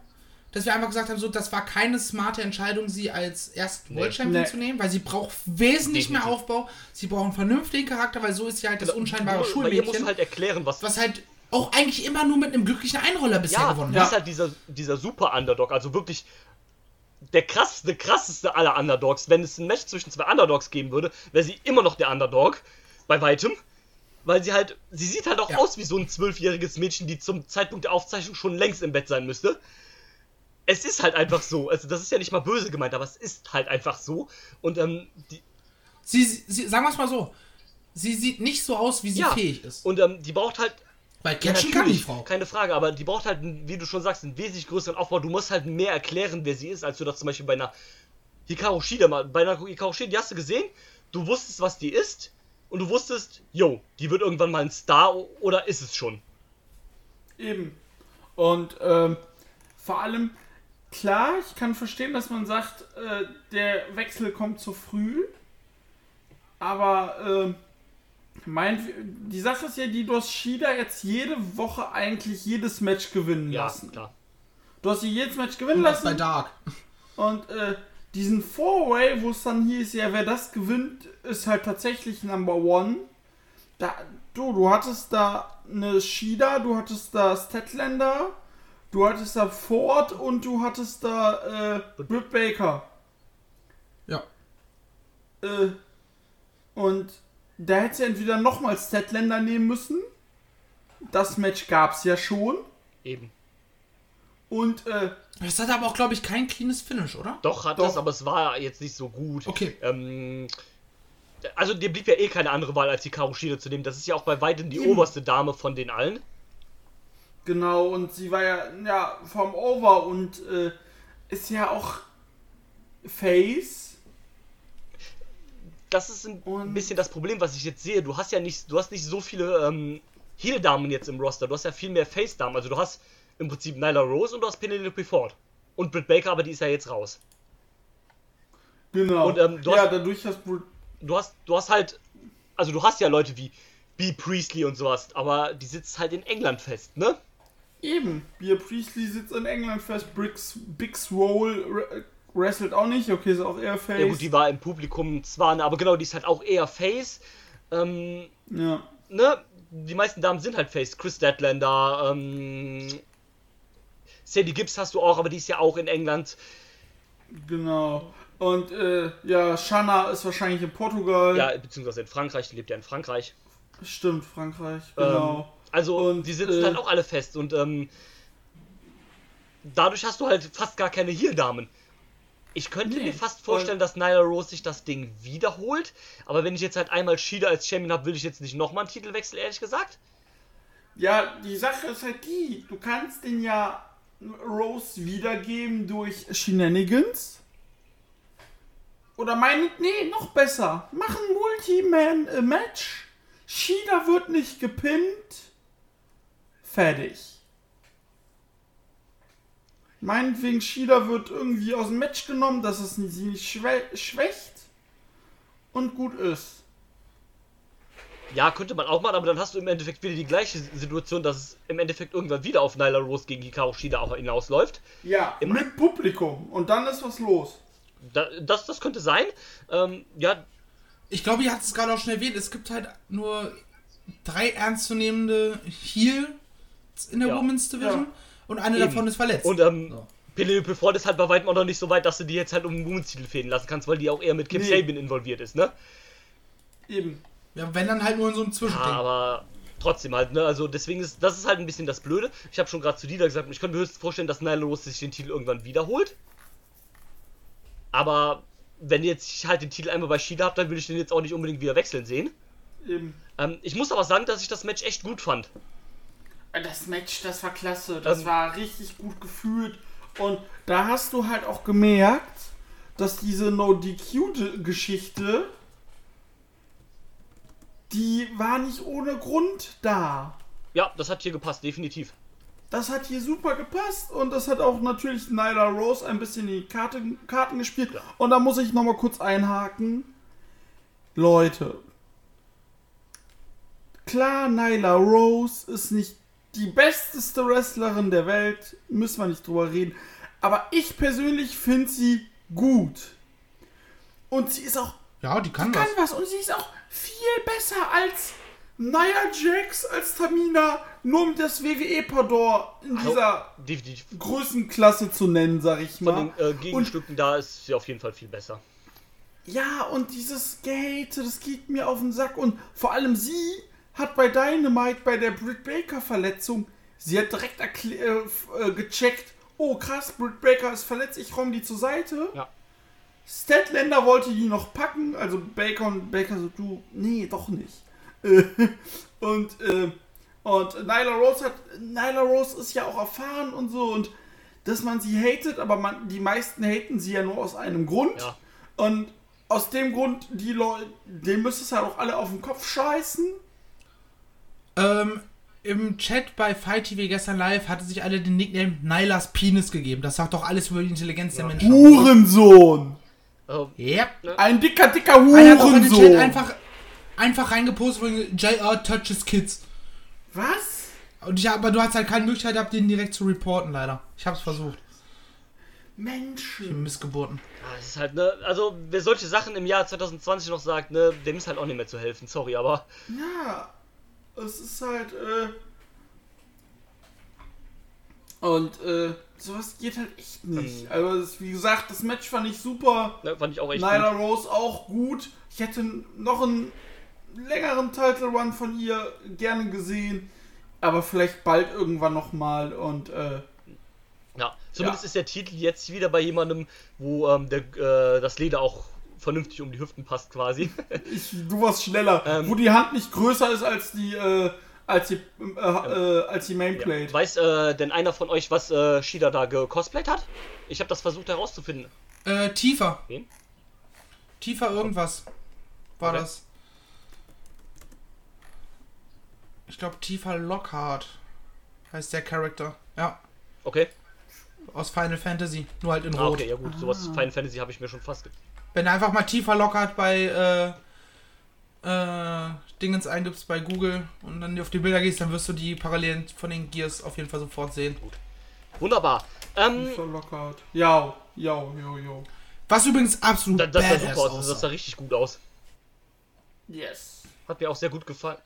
dass wir einfach gesagt haben, so, das war keine smarte Entscheidung, sie als ersten Nee. World Champion Nee. zu nehmen, weil sie braucht wesentlich mehr Definitiv. Aufbau, sie braucht einen vernünftigen Charakter, weil so ist sie halt das unscheinbare musst Schulmädchen, du halt erklären, was. was halt auch eigentlich immer nur mit einem glücklichen Einroller bisher ja, gewonnen hat. ist halt dieser, dieser super Underdog, also wirklich der krasseste, krasseste aller Underdogs. Wenn es ein Match zwischen zwei Underdogs geben würde, wäre sie immer noch der Underdog, bei weitem. Weil sie halt, sie sieht halt auch Ja. aus wie so ein zwölfjähriges Mädchen, die zum Zeitpunkt der Aufzeichnung schon längst im Bett sein müsste. Es ist halt einfach so. Also, das ist ja nicht mal böse gemeint, aber es ist halt einfach so. Und, ähm, die, Sie, sie, sagen wir es mal so, sie sieht nicht so aus, wie sie ja. fähig ist. Und, ähm, die braucht halt Weil Ja, catchen kann die natürlich, Frau. Keine Frage, aber die braucht halt, wie du schon sagst, einen wesentlich größeren Aufbau. Du musst halt mehr erklären, wer sie ist, als du das zum Beispiel bei einer Hikaru Shida mal. Bei einer Hikaru Shida, die hast du gesehen, du wusstest, was die ist, und du wusstest, yo, die wird irgendwann mal ein Star oder ist es schon. Eben. Und ähm, vor allem, klar, ich kann verstehen, dass man sagt, äh, der Wechsel kommt zu früh. Aber ähm, mein, die Sache ist ja die, du hast Shida jetzt jede Woche eigentlich jedes Match gewinnen Ja, lassen. klar. Du hast sie jedes Match gewinnen Und das bei lassen. Dark. Und äh, diesen Four-Way, wo es dann hieß, ja, wer das gewinnt, ist halt tatsächlich Number One. Da, du, du hattest da eine Shida, du hattest da Statlander, du hattest da Ford und du hattest da äh, Britt Baker. Ja. Äh, und da hättest du entweder nochmal Statlander nehmen müssen. Das Match gab's ja schon. Eben. Und äh, Das hat aber auch, glaube ich, kein cleanes Finish, oder? Doch, hat Doch. es, aber es war jetzt nicht so gut. Okay. Ähm, also dir blieb ja eh keine andere Wahl, als Hikaru Shida zu nehmen. Das ist ja auch bei weitem die Eben. oberste Dame von den allen. Genau, und sie war ja, ja vom Over und äh, ist ja auch Face. das ist ein Und- bisschen das Problem, was ich jetzt sehe. Du hast ja nicht, du hast nicht so viele ähm, Heel-Damen jetzt im Roster. Du hast ja viel mehr Face-Damen. Also du hast im Prinzip Nyla Rose und du hast Penelope Ford. Und Britt Baker, aber die ist ja jetzt raus. Genau. Und, ähm, du ja, hast- dadurch hast du. Du hast, du hast halt, also du hast ja Leute wie B. Priestley und sowas, aber die sitzt halt in England fest, ne? Eben. Bia Priestley sitzt in England fest. Briggs, Big Swole re- wrestelt auch nicht. Okay, ist auch eher Face. Ja gut, die war im Publikum zwar, ne, aber genau, die ist halt auch eher Face. Ähm, ja. ne? Die meisten Damen sind halt Face. Chris Statlander, ähm, Sadie Gibbs hast du auch, aber die ist ja auch in England. Genau. Und äh, ja, Shanna ist wahrscheinlich in Portugal. Ja, beziehungsweise in Frankreich, die lebt ja in Frankreich. Stimmt, Frankreich. Ähm, Genau. Also, Und, die sitzen äh, halt auch alle fest und ähm, dadurch hast du halt fast gar keine Heel-Damen. Ich könnte Nee, mir fast vorstellen, dass Nyla Rose sich das Ding wiederholt, aber wenn ich jetzt halt einmal Shida als Champion habe, will ich jetzt nicht nochmal einen Titelwechsel, ehrlich gesagt. Ja, die Sache ist halt die, du kannst den ja Rose wiedergeben durch Shenanigans. Oder mein, nee, noch besser. Mach ein Multi-Man-Match. Shida wird nicht gepinnt. Fertig. Meinetwegen, Shida wird irgendwie aus dem Match genommen, dass es sie nicht schwä schwächt. Und gut ist. Ja, könnte man auch machen, aber dann hast du im Endeffekt wieder die gleiche Situation, dass es im Endeffekt irgendwann wieder auf Nyla Rose gegen Hikaru Shida auch hinausläuft. Ja, Im- mit Publikum. Und dann ist was los. Da, das, das könnte sein. Ähm, ja, Ich glaube, ihr habt es gerade auch schon erwähnt, es gibt halt nur drei ernstzunehmende Heal in der Ja. Women's Division Ja. und eine Eben. davon ist verletzt. Und ähm, So. Penelope Ford ist halt bei weitem auch noch nicht so weit, dass du die jetzt halt um den Women's-Titel fäden lassen kannst, weil die auch eher mit Kim Nee. Sabin involviert ist, ne? Eben. ja, wenn dann halt nur in so einem Ja, Zwischending. aber trotzdem halt, ne? Also deswegen ist das ist halt ein bisschen das Blöde. Ich habe schon gerade zu Dieter gesagt, ich könnte mir höchstens vorstellen, dass Nyla Rose sich den Titel irgendwann wiederholt. Aber wenn jetzt ich halt den Titel einmal bei Shida habe, dann will ich den jetzt auch nicht unbedingt wieder wechseln sehen. Eben. Ähm, ich muss aber sagen, dass ich das Match echt gut fand. Das Match, das war klasse. Das Ähm, war richtig gut gefühlt. Und da hast du halt auch gemerkt, dass diese No-DQ-Geschichte, die war nicht ohne Grund da. Ja, das hat hier gepasst, definitiv. Das hat hier super gepasst und das hat auch natürlich Nyla Rose ein bisschen in die Karte, Karten gespielt. Und da muss ich nochmal kurz einhaken. Leute, klar, Nyla Rose ist nicht die besteste Wrestlerin der Welt, müssen wir nicht drüber reden. Aber ich persönlich finde sie gut. Und sie ist auch ja, die kann kann was. was und sie ist auch viel besser als Nia Jax, als Tamina, nur um das WWE-Pardon in dieser Definitiv. Größenklasse zu nennen, sag ich Von mal. den äh, Gegenstücken da ist sie auf jeden Fall viel besser. Ja, und dieses Gehate, das geht mir auf den Sack. Und vor allem sie hat bei Dynamite, bei der Britt Baker-Verletzung, sie hat direkt äh, äh, gecheckt, oh krass, Britt Baker ist verletzt, ich räume die zur Seite. Ja. Statlander wollte die noch packen, also Baker und Baker so, du, nee, doch nicht. Und, äh, und Nyla Rose hat, Nyla Rose ist ja auch erfahren und so und dass man sie hatet, aber man, die meisten haten sie ja nur aus einem Grund. Ja. Und aus dem Grund, die Leute, dem müsstest halt auch alle auf den Kopf scheißen. Ähm, Im Chat bei Fight TV gestern live hatte sich alle den Nickname Nylas Penis gegeben. Das sagt doch alles über die Intelligenz der Menschen. aus. Hurensohn! Also, Yep. Ein dicker, dicker Einer hat auch in den Chat Hurensohn! einfach, einfach reingepostet von JR touches Kids. Was? Und ich, aber du hast halt keine Möglichkeit gehabt, den direkt zu reporten, leider. Ich hab's versucht. Menschen. ja, Missgeburten. das ist halt, ne, also wer solche Sachen im Jahr 2020 noch sagt, ne, dem ist halt auch nicht mehr zu helfen, sorry, aber Ja, es ist halt, äh. Und, äh, sowas geht halt echt nicht. Ähm. Also, das, wie gesagt, das Match fand ich super. ne, fand ich auch echt Nyla gut. Rose auch gut. Ich hätte noch einen längeren Title Run von ihr gerne gesehen. Aber vielleicht bald irgendwann nochmal und äh, Ja, zumindest Ja. ist der Titel jetzt wieder bei jemandem, wo ähm, der, äh, das Leder auch vernünftig um die Hüften passt quasi. ich, du warst schneller. Ähm. wo die Hand nicht größer ist als die, äh, als die, äh, äh, als die Mainplate. Weiß äh, denn einer von euch, was äh, Shida da gecosplayt hat? Ich habe das versucht herauszufinden. Äh, tiefer. Wen? Tiefer irgendwas. War Okay. das. Ich glaube, tiefer Lockhart heißt der Charakter. Ja. Okay. Aus Final Fantasy. Nur halt in Ah, Rot. okay, ja gut, sowas Final Fantasy habe ich mir schon fast Wenn du einfach mal tiefer Lockhart bei äh, äh, Dingens eingibst bei Google und dann auf die Bilder gehst, dann wirst du die Parallelen von den Gears auf jeden Fall sofort sehen. Wunderbar. Ähm, So lockout. Ja, ja, jo, jo. Was übrigens absolut da, das sah badass super aus, das sah richtig gut aus. Yes. Hat mir auch sehr gut gefallen.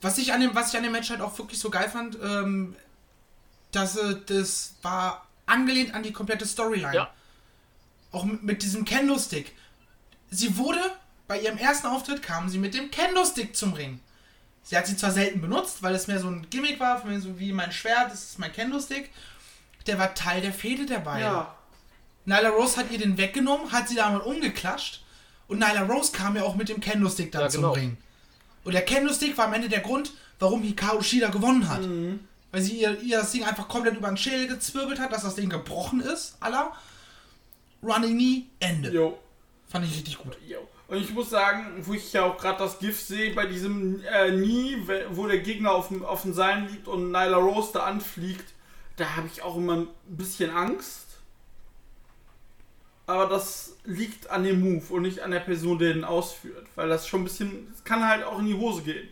Was ich an dem, was ich an dem Match halt auch wirklich so geil fand, ähm, dass äh, das war angelehnt an die komplette Storyline. Ja. Auch mit, mit diesem Kendo-Stick. Sie wurde, bei ihrem ersten Auftritt kam sie mit dem Kendo-Stick zum Ring. Sie hat sie zwar selten benutzt, weil es mehr so ein Gimmick war, von mir so wie mein Schwert, das ist mein Kendo-Stick. Der war Teil der Fehde der beiden. Ja. Nyla Rose hat ihr den weggenommen, hat sie damit umgeklatscht und Nyla Rose kam ja auch mit dem Kendo-Stick dann Ja, zum genau. Ring. Und der Kendo-Stick war am Ende der Grund, warum Hikaru Shida gewonnen hat. Weil sie ihr, ihr das Ding einfach komplett über den Schädel gezwirbelt hat, dass das Ding gebrochen ist, aller Running Knee, Ende. Jo. Fand ich richtig gut. Und ich muss sagen, wo ich ja auch gerade das GIF sehe, bei diesem äh, Nie, wo der Gegner auf dem, auf dem Seilen liegt und Nyla Rose da anfliegt, da habe ich auch immer ein bisschen Angst. Aber das liegt an dem Move und nicht an der Person, der den ausführt. Weil das schon ein bisschen, es kann halt auch in die Hose gehen.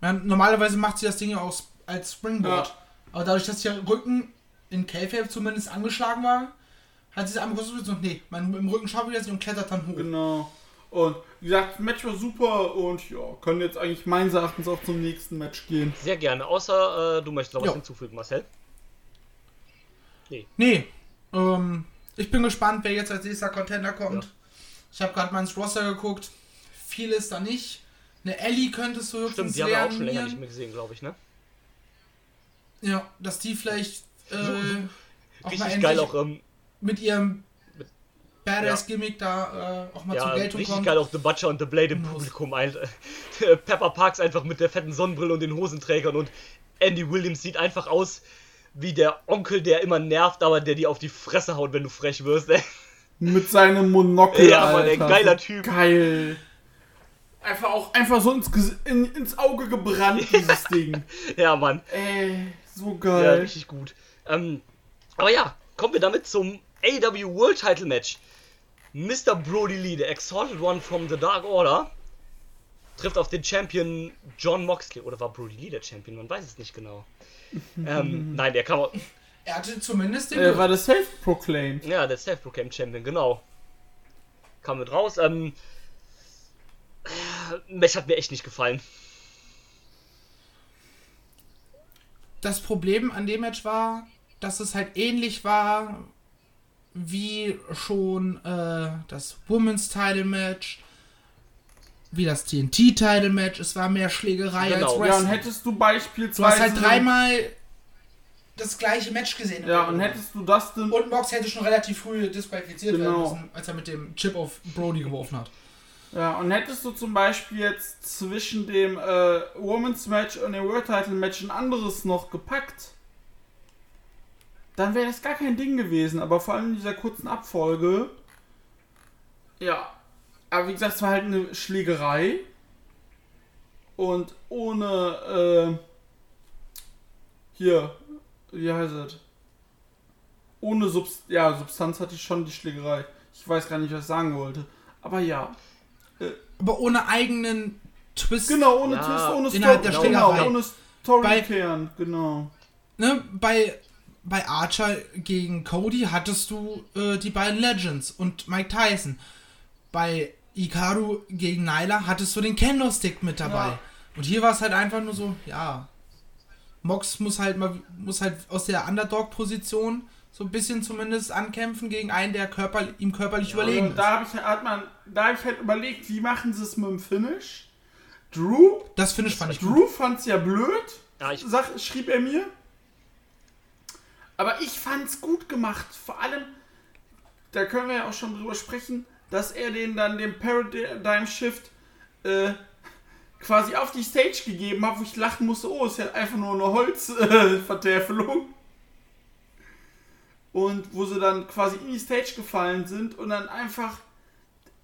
Ja, normalerweise macht sie das Ding ja aus, als Springboard. Ja. Aber dadurch, dass ihr Rücken in K-Fape zumindest angeschlagen war, hat sie es einmal kurz so, nee, mein, im Rücken schaffe ich das nicht und klettert dann hoch. Genau. Und wie gesagt, das Match war super und ja, können jetzt eigentlich meines Erachtens auch zum nächsten Match gehen. Sehr gerne. Außer äh, du möchtest noch was hinzufügen, Marcel. Nee, ähm, ich bin gespannt, wer jetzt als nächster Contender kommt. Ja. Ich habe gerade mal ins Roster geguckt. Viel ist da nicht. Eine Ellie könntest du Stimmt, höchstens die haben wir auch schon länger nicht mehr gesehen, glaube ich, ne? Ja, dass die vielleicht äh, auch mal Richtig endlich geil auch, ähm, mit ihrem Badass-Gimmick da äh, auch mal ja, zur Geltung richtig kommt. geil auch The Butcher und The Blade im. Publikum. Ein, äh, Pepper Parks einfach mit der fetten Sonnenbrille und den Hosenträgern und Andy Williams sieht einfach aus wie der Onkel, der immer nervt, aber der dir auf die Fresse haut, wenn du frech wirst. Ey. Mit seinem Monokel. Ja, Mann, ey, Alter. geiler Typ. Geil. Einfach auch einfach so ins, in, ins Auge gebrannt, dieses Ding. Ja, Mann. Ey, so Ja, geil. richtig gut. Ähm, aber ja, kommen wir damit zum AW World Title Match. Mr. Brody Lee, der Exalted One from the Dark Order, trifft auf den Champion John Moxley. Oder war Brody Lee der Champion? Man weiß es nicht genau. ähm, nein, der kam. au- Er hatte zumindest den äh, war das self-proclaimed. Ja, der Self-Proclaimed Champion, genau. Kam mit raus. Ähm, äh, Match hat mir echt nicht gefallen. Das Problem an dem Match war, dass es halt ähnlich war wie schon äh, das Women's Title Match, wie das TNT Title Match. Es war mehr Schlägerei Genau. als Ja, und Wrestling. hättest du beispielsweise. du hast halt dreimal das gleiche Match gesehen. Ja, und hättest du das denn. Und Mox hätte schon relativ früh disqualifiziert Genau. werden müssen, als er mit dem Chip auf Brody geworfen hat. Ja, und hättest du zum Beispiel jetzt zwischen dem äh, Women's Match und dem World Title Match ein anderes noch gepackt, dann wäre das gar kein Ding gewesen. Aber vor allem in dieser kurzen Abfolge. Ja. Aber wie gesagt, es war halt eine Schlägerei. Und ohne. Äh, hier. Wie heißt es? Ohne Subst ja, Substanz hatte ich schon die Schlägerei. Ich weiß gar nicht, was ich sagen wollte. Aber ja. Aber ohne eigenen Twist. Genau, ohne Ja, Twist, ohne Story, der genau, ohne Bei- Storykern, genau. ne, bei, bei Archer gegen Cody hattest du äh, die beiden Legends und Mike Tyson. Bei Ikaru gegen Nyla hattest du den Kendo-Stick mit dabei. Ja. Und hier war es halt einfach nur so, ja. Mox muss halt mal muss halt aus der Underdog-Position so ein bisschen zumindest ankämpfen gegen einen, der körper, ihm körperlich überlegen Und ist. da habe ich, hat man, da hab ich halt überlegt, wie machen sie es mit dem Finish? Drew, Das Finish fand ich gut. Drew fand's ja blöd, Ja, ich, sag, schrieb er mir. Aber ich fand's gut gemacht. Vor allem, da können wir ja auch schon drüber sprechen, dass er den dann den Paradigm Shift äh, quasi auf die Stage gegeben hat, wo ich lachen musste, oh, ist ja einfach nur eine Holzvertäfelung. Und wo sie dann quasi in die Stage gefallen sind und dann einfach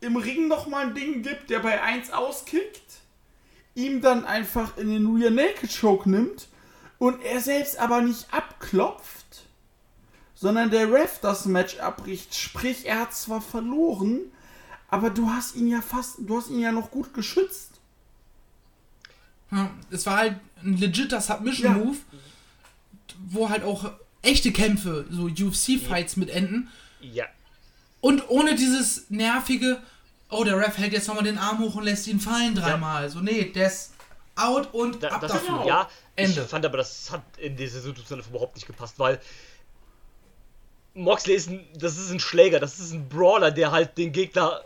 im Ring nochmal ein Ding gibt, der bei 1 auskickt, ihm dann einfach in den Rear Naked Choke nimmt und er selbst aber nicht abklopft, sondern der Ref das Match abbricht. Sprich, er hat zwar verloren, aber du hast ihn ja fast, du hast ihn ja noch gut geschützt. Ja, es war halt ein legitter Submission-Move, wo halt auch echte Kämpfe, so UFC-Fights mit enden. ja. Und ohne dieses nervige, oh, der Ref hält jetzt nochmal den Arm hoch und lässt ihn fallen dreimal. So, nee, der ist out und Da, ab das, dafür. Ja, Ende. ich fand aber, das hat in dieser Situation überhaupt nicht gepasst, weil Moxley ist ein, das ist ein Schläger, das ist ein Brawler, der halt den Gegner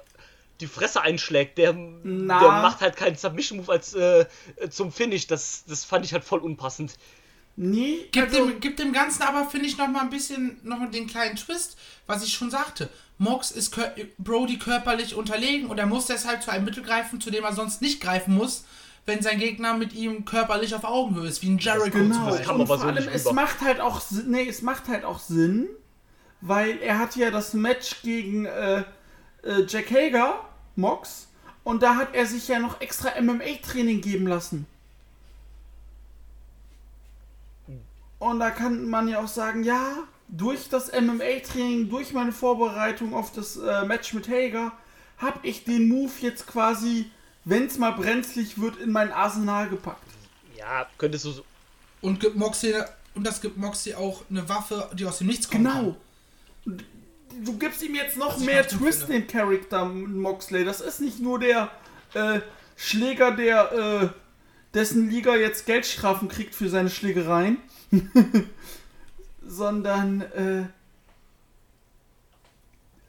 die Fresse einschlägt. Der, Na. der macht halt keinen Submission-Move als äh, zum Finish. Das, das fand ich halt voll unpassend. Nee, Gibt, also, dem, gibt dem Ganzen aber, finde ich, noch mal ein bisschen noch den kleinen Twist, was ich schon sagte. Mox ist kör Brody körperlich unterlegen und er muss deshalb zu einem Mittel greifen, zu dem er sonst nicht greifen muss, wenn sein Gegner mit ihm körperlich auf Augenhöhe ist, wie ein Jericho zum Genau. Das kam Beispiel. Und aber vor so allem, nicht es macht halt auch nee, es macht halt auch Sinn, weil er hat ja das Match gegen äh, äh, Jack Hager, Mox, und da hat er sich ja noch extra MMA-Training geben lassen. Und da kann man ja auch sagen, ja, durch das MMA-Training, durch meine Vorbereitung auf das äh, Match mit Hager, habe ich den Move jetzt quasi, wenn es mal brenzlig wird, in mein Arsenal gepackt. Ja, könntest du so. Und gibt Moxley und das gibt Moxley auch eine Waffe, die aus dem Nichts kommt. Genau. Du gibst ihm jetzt noch mehr Twist finde. in Charakter Moxley. Das ist nicht nur der äh, Schläger, der äh, dessen Liga jetzt Geldstrafen kriegt für seine Schlägereien, sondern äh,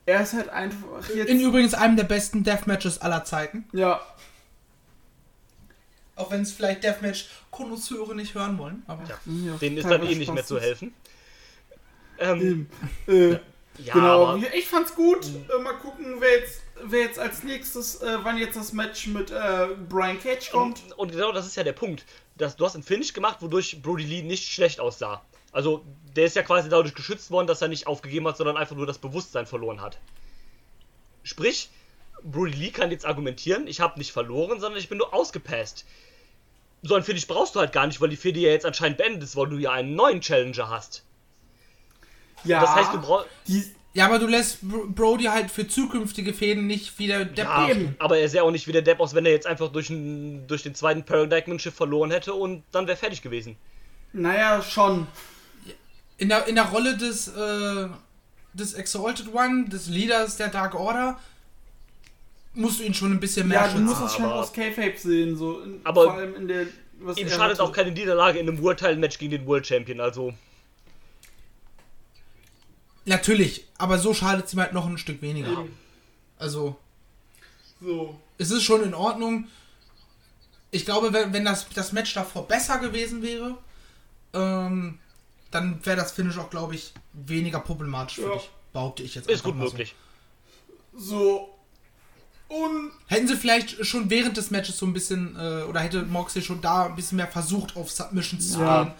er ist halt einfach jetzt In übrigens einem der besten Deathmatches aller Zeiten. ja Auch wenn es vielleicht Deathmatch-Konnoisseure nicht hören wollen. Aber Ja, Denen ist dann eh nicht mehr zu helfen. Ähm, Äh, ja, genau, aber ich fand's gut. Äh, mal gucken, wer jetzt, wer jetzt als nächstes, äh, wann jetzt das Match mit äh, Brian Cage kommt. Und, und genau das ist ja der Punkt. Dass du hast einen Finish gemacht, wodurch Brody Lee nicht schlecht aussah. Also, der ist ja quasi dadurch geschützt worden, dass er nicht aufgegeben hat, sondern einfach nur das Bewusstsein verloren hat. Sprich, Brody Lee kann jetzt argumentieren, ich habe nicht verloren, sondern ich bin nur ausgepasst. So ein Finish brauchst du halt gar nicht, weil die Fehde ja jetzt anscheinend beendet ist, weil du ja einen neuen Challenger hast. Ja, Das heißt, du brauchst. Ja, aber du lässt Bro- Brody halt für zukünftige Fäden nicht wieder Depp Ja, geben. aber er sähe auch nicht wie der Depp aus, wenn er jetzt einfach durch, ein, durch den zweiten Paradigmen-Schiff verloren hätte und dann wäre fertig gewesen. naja, schon. In der, in der Rolle des, äh, des Exalted One, des Leaders der Dark Order, musst du ihn schon ein bisschen mehr Ja, du schützen. musst es schon aus K-Fape sehen, so. In, Aber vor allem in der. Was Ihm er schadet auch keine Niederlage in einem World-Title-Match gegen den World Champion, also. Natürlich, aber so schadet es ihm halt noch ein Stück weniger. Also, So. es ist schon in Ordnung. Ich glaube, wenn, wenn das, das Match davor besser gewesen wäre, ähm, dann wäre das Finish auch, glaube ich, weniger problematisch für Ja. dich. Behaupte ich jetzt Ist gut mal möglich. So. Und. So. Hätten sie vielleicht schon während des Matches so ein bisschen, äh, oder hätte Moxley schon da ein bisschen mehr versucht, auf Submissions zu Ja. gehen.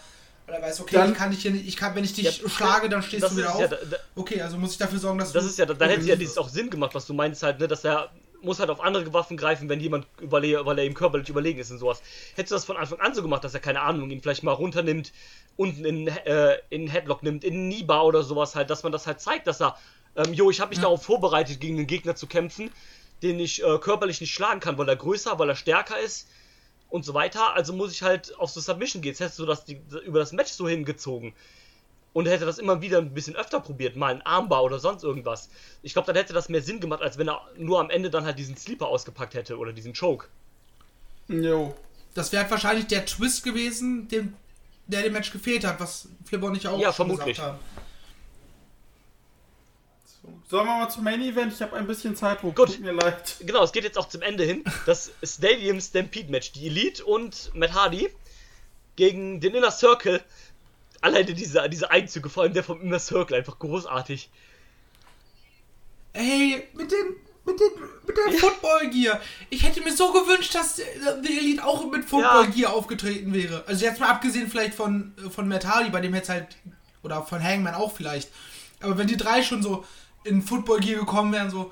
Weil er weiß, okay, Dann- ich kann dich hier nicht, ich kann, wenn ich dich Ja, schlage, dann stehst das du wieder ist auf. ja, da, da, okay, also muss ich dafür sorgen, dass das du. ist ja, da, da hätte ja dieses auch Sinn gemacht, was du meinst halt, ne, dass er muss halt auf andere Waffen greifen, wenn jemand überle weil er ihm körperlich überlegen ist und sowas. Hättest du das von Anfang an so gemacht, dass er, keine Ahnung, ihn vielleicht mal runternimmt, unten in, äh, in Headlock nimmt, in Niba oder sowas halt, dass man das halt zeigt, dass er, ähm, jo, ich habe mich darauf vorbereitet, gegen den Gegner zu kämpfen, den ich äh, körperlich nicht schlagen kann, weil er größer, weil er stärker ist und so weiter. Also muss ich halt auf so Submission gehen. Jetzt hättest du das die, über das Match so hingezogen. Und hätte das immer wieder ein bisschen öfter probiert, mal ein Armbar oder sonst irgendwas. Ich glaube, dann hätte das mehr Sinn gemacht, als wenn er nur am Ende dann halt diesen Sleeper ausgepackt hätte oder diesen Choke. Jo. Das wäre halt wahrscheinlich der Twist gewesen, dem, der dem Match gefehlt hat, was Flipper und ich auch Ja, schon vermutlich. gesagt haben. Sollen wir mal zum Main Event? Ich habe ein bisschen Zeitdruck. Gut. Tut mir leid. Genau, es geht jetzt auch zum Ende hin. Das Stadium Stampede Match. Die Elite und Matt Hardy gegen den Inner Circle. Alleine diese, diese Einzüge, vor allem der vom Inner Circle, einfach großartig. Ey, mit dem, mit dem, mit der Football Gear. Ich hätte mir so gewünscht, dass äh, The Elite auch mit Football Ja. Gear aufgetreten wäre. Also jetzt mal abgesehen vielleicht von, äh, von Matt Hardy, bei dem hätte es halt, oder von Hangman auch vielleicht. Aber wenn die drei schon so in Football Gear gekommen wären, so,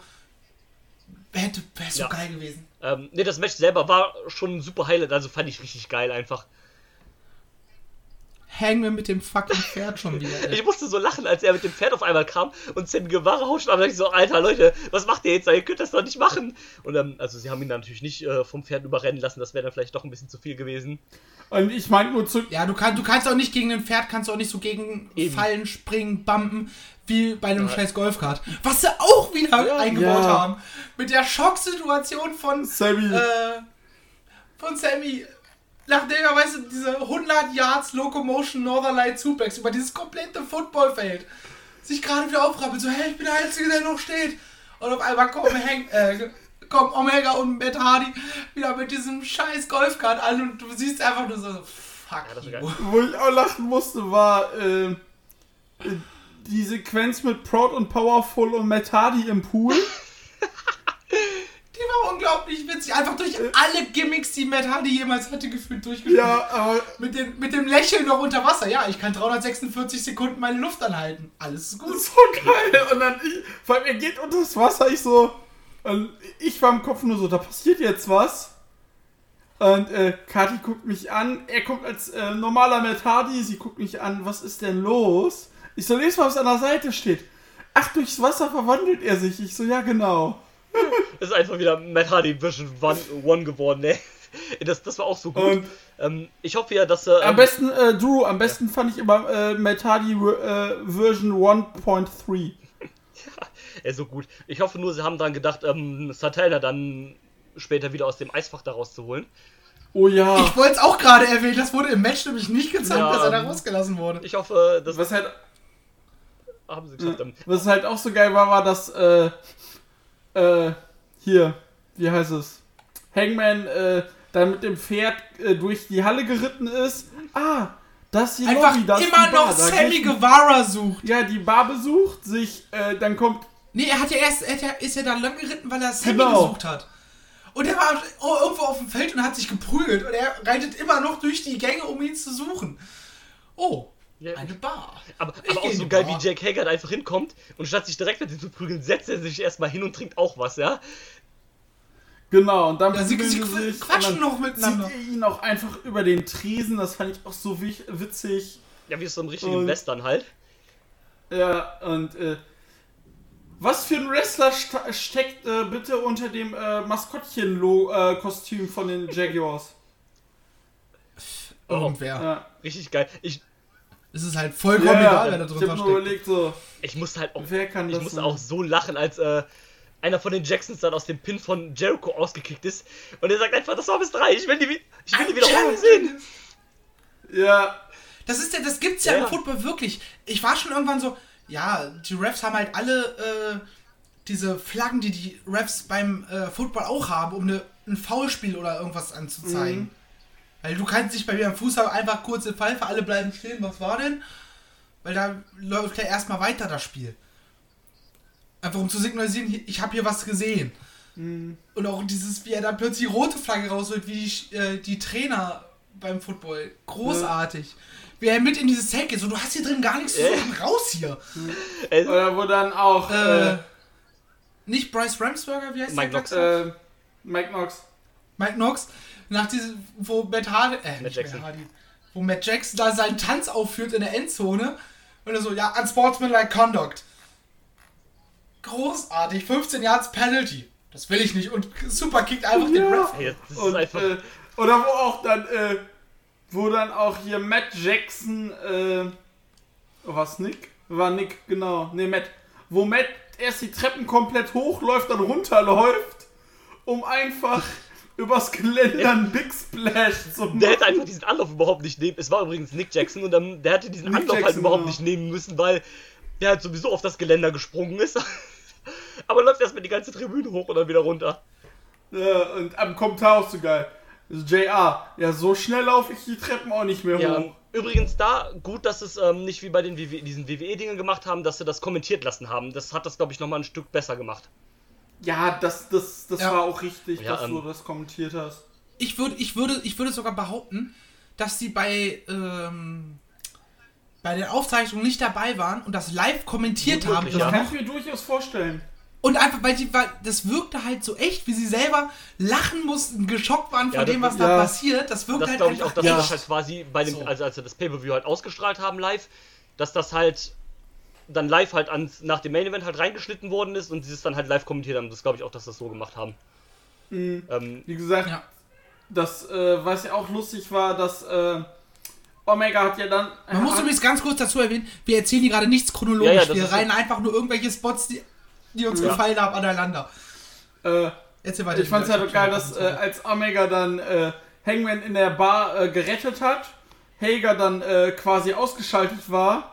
hätte, wäre so Ja. geil gewesen. Ähm, ne, das Match selber war schon ein super Highlight, also fand ich richtig geil einfach. Hangman mit dem fucking Pferd schon wieder. Ey. Ich musste so lachen, als er mit dem Pferd auf einmal kam und Sam Guevara hauscht, aber ich so, Alter Leute, was macht ihr jetzt? Ihr könnt das doch nicht machen. Und dann, also sie haben ihn natürlich nicht äh, vom Pferd überrennen lassen, das wäre dann vielleicht doch ein bisschen zu viel gewesen. Und ich meine nur zu. Ja, du, kann, du kannst auch nicht gegen ein Pferd, kannst du auch nicht so gegen Eben. Fallen, Springen, Bumpen, wie bei einem scheiß Golfkart. Was sie auch wieder Ja. eingebaut Ja. haben. Mit der Schocksituation von, Sammy. äh, von Sammy. Nachdem er, weißt du, diese 100 Yards Locomotion Northern Light Suplex über dieses komplette Footballfeld sich gerade wieder aufrappelt, so, hey, ich bin der Einzige, der noch steht. Und auf einmal kommen, Hank, äh, kommen Omega und Matt Hardy wieder mit diesem scheiß Golfkart an und du siehst einfach nur so, fuck geil. Wo ich auch lachen musste, war äh, die Sequenz mit Proud und Powerful und Matt Hardy im Pool. Die war unglaublich witzig. Einfach durch alle Gimmicks, die Matt Hardy jemals hatte, gefühlt durchgeführt. Ja, aber Mit, dem, mit dem Lächeln noch unter Wasser. Ja, ich kann 346 Sekunden meine Luft anhalten. Alles ist gut. so geil. Und dann, ich, vor allem, er geht unter das Wasser, ich so. Und ich war im Kopf nur so, da passiert jetzt was. Und äh, Kati guckt mich an. Er kommt als äh, normaler Matt Hardy. Sie guckt mich an. Was ist denn los? Ich so, lese mal, was an der Seite steht. Ach, durchs Wasser verwandelt er sich. Ich so, ja, genau. Ist einfach wieder Matt Hardy Version 1 geworden, ne? Das, das war auch so gut. Und ähm, ich hoffe ja, dass äh, am besten, äh, Drew, am besten fand ich immer äh, Matt Hardy äh, Version 1.3. Er ist so gut. Ich hoffe nur, sie haben dran gedacht, ähm, Santana dann später wieder aus dem Eisfach da rauszuholen. Oh ja. Ich wollte es auch gerade erwähnen, das wurde im Match nämlich nicht gezeigt, Ja, dass er da ähm, rausgelassen wurde. Ich hoffe, das Was halt, haben sie geschafft. Ähm, was halt auch so geil war, war, dass, äh, hier, wie heißt es? Hangman, äh, dann mit dem Pferd äh, durch die Halle geritten ist. Ah, das hier Einfach Lobby, das immer die noch Sammy Guevara sucht. Ja, die Bar besucht, sich, äh, dann kommt, Nee, er hat ja erst, er ist ja da lang geritten, weil er Sammy Genau. gesucht hat. Und er war irgendwo auf dem Feld und hat sich geprügelt. Und er reitet immer noch durch die Gänge, um ihn zu suchen. Oh, Ja. eine Bar. aber aber auch so geil, Bar. wie Jack Hager da einfach hinkommt und statt sich direkt mit ihm zu prügeln, setzt er sich erstmal hin und trinkt auch was, ja? genau, und dann Ja, sie- sie sie sich quatschen und dann noch miteinander. Er ihn auch einfach über den Tresen, das fand ich auch so witzig. Ja, wie so ein richtigen Und- Western halt. Ja, und äh, was für ein Wrestler sta- steckt äh, bitte unter dem äh, Maskottchen-Kostüm von den Jaguars? Oh, Irgendwer. Ja, richtig geil. Ich, Es ist halt vollkommen ja, egal, wer da ich drunter nur steckt. überlegt, so, ich musste halt auch, wer kann ich das musste auch so lachen, als äh, einer von den Jacksons dann aus dem Pin von Jericho ausgekickt ist und er sagt einfach, das war bis drei, ich will die, ich will die Wiederholung sehen. Ja, Das ist ja, das gibt's ja, Ja. im Football wirklich. Ich war schon irgendwann so, ja, die Refs haben halt alle äh, diese Flaggen, die die Refs beim äh, Football auch haben, um eine, ein Foulspiel oder irgendwas anzuzeigen. Mhm. Weil du kannst dich bei mir am Fußball einfach kurz in Pfeife, alle bleiben stehen, was war denn? Weil da läuft ja erstmal weiter das Spiel. Einfach um zu signalisieren, ich habe hier was gesehen. Mhm. Und auch dieses, wie er dann plötzlich die rote Flagge rausholt, wie die, äh, die Trainer beim Football. Großartig. Wie er mit in dieses Zelt geht. So, du hast hier drin gar nichts zu suchen. Raus hier. Äh, oder wo dann auch Äh, äh, nicht Bryce Ramsberger, wie heißt Mike der? Knox. Knox? äh, Mike Knox. Mike Knox. Nach diesem, wo Matt Hardy, äh, nicht Jackson. Matt Hardy, wo Matt Jackson da seinen Tanz aufführt in der Endzone. Und er so, ja, unsportsmanlike conduct. Großartig. 15 Yards Penalty. Das will ich nicht. Und super kickt einfach den Ja. Ref. ey, das ist Und, einfach. äh, oder wo auch dann, äh, wo dann auch hier Matt Jackson, äh, was Nick? War Nick, genau. Ne, Matt. Wo Matt erst die Treppen komplett hochläuft, dann runterläuft, um einfach übers Geländer einen Big Splash zu machen. Der hätte einfach diesen Anlauf überhaupt nicht nehmen. Es war übrigens Nick Jackson und dann, der hätte diesen Nick Anlauf halt Jackson, überhaupt genau. nicht nehmen müssen, weil der halt sowieso auf das Geländer gesprungen ist. Aber läuft erstmal die ganze Tribüne hoch und dann wieder runter. Ja, und am Kommentar auch so geil. JR. Ja, so schnell laufe ich die Treppen auch nicht mehr Ja, hoch. übrigens da, gut, dass es ähm, nicht wie bei den WWE, diesen WWE-Dingen gemacht haben, dass sie das kommentiert lassen haben. Das hat das, glaube ich, nochmal ein Stück besser gemacht. Ja, das, das, das Ja. war auch richtig, Ja, dass ähm, du das kommentiert hast. ich würde, ich würde, ich würde sogar behaupten, dass sie bei, ähm, bei den Aufzeichnungen nicht dabei waren und das live kommentiert haben. Das ja. kann ich mir durchaus vorstellen. Und einfach, weil die, weil das wirkte halt so echt, wie sie selber lachen mussten, geschockt waren von Ja, das- dem, was da ja. passiert. Das wirkt Das halt glaube ich auch, dass sie Ja. das halt quasi bei dem, So. also als sie das Pay-Per-View halt ausgestrahlt haben live, dass das halt dann live halt ans, nach dem Main Event halt reingeschnitten worden ist und sie es dann halt live kommentiert haben. Das glaube ich auch, dass das so gemacht haben. Ähm, Wie gesagt, Ja. das, äh, was ja auch lustig war, dass äh, Omega hat ja dann. Man muss hat, übrigens ganz kurz dazu erwähnen, wir erzählen hier gerade nichts chronologisch. Ja, ja, wir reihen einfach nur irgendwelche Spots, die, die uns Ja. gefallen haben, aneinander. äh, Erzähl weiter. ich fand's ja doch geil, dass äh, als Omega dann äh, Hangman in der Bar äh, gerettet hat, Hager dann äh, quasi ausgeschaltet war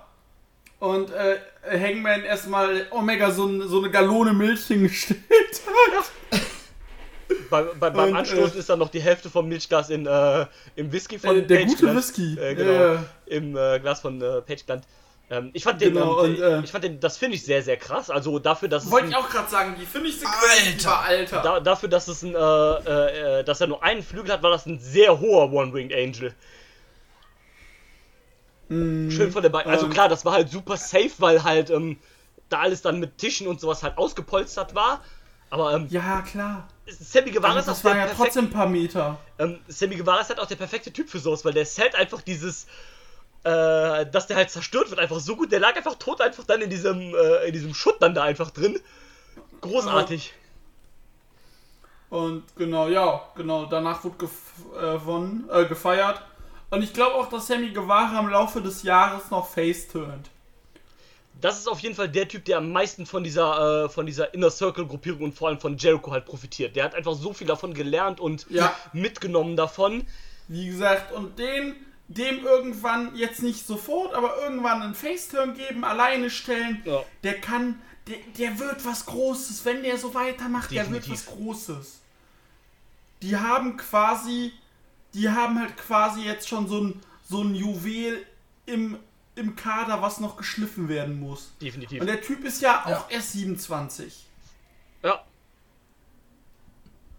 und äh, Hangman erstmal Omega so, ein, so eine Gallone Milch hingestellt hat. bei, bei, beim Und, Anstoßen äh, ist dann noch die Hälfte vom Milchglas in, äh, im Whisky von Äh, der Page gute gelandet. Whisky. Äh, genau. Im äh, Glas von äh, Page gelandet. Ähm, ich fand den, Genau, ähm, und, äh, ich fand den, das finde ich sehr, sehr krass. Also dafür, dass es Wollte ich auch gerade sagen, die finde ich Alter. war Alter. Da, dafür, dass es ein, äh, äh, äh, dass er nur einen Flügel hat, war das ein sehr hoher One-Winged Angel. Schön von der Beine. Also ähm, klar, das war halt super safe, weil halt ähm, da alles dann mit Tischen und sowas halt ausgepolstert war. Aber ähm, ja, klar. Sammy Guevara Aber ist das auch der ja perfekte, trotzdem ein paar Meter. ähm, Sammy Guevara ist halt auch der perfekte Typ für sowas, weil der ist halt einfach dieses, äh, dass der halt zerstört wird, einfach so gut. Der lag einfach tot einfach dann in diesem, äh, in diesem Schutt dann da einfach drin. Großartig. Und genau, ja, genau, danach wurde gef äh, gewonnen, äh, gefeiert. Und ich glaube auch, dass Sammy Guevara im Laufe des Jahres noch face turnt. das ist auf jeden Fall der Typ, der am meisten von dieser, äh, von dieser Inner Circle Gruppierung und vor allem von Jericho halt profitiert. Der hat einfach so viel davon gelernt und Ja. mitgenommen davon. Wie gesagt, und den, dem irgendwann, jetzt nicht sofort, aber irgendwann einen Faceturn geben, alleine stellen, Ja. der kann, der, der wird was Großes, wenn der so weitermacht, der wird Definitiv. was Großes. Die haben quasi, die haben halt quasi jetzt schon so ein, so ein Juwel im, im Kader, was noch geschliffen werden muss. Definitiv. Und der Typ ist ja auch Ja. erst 27. Ja,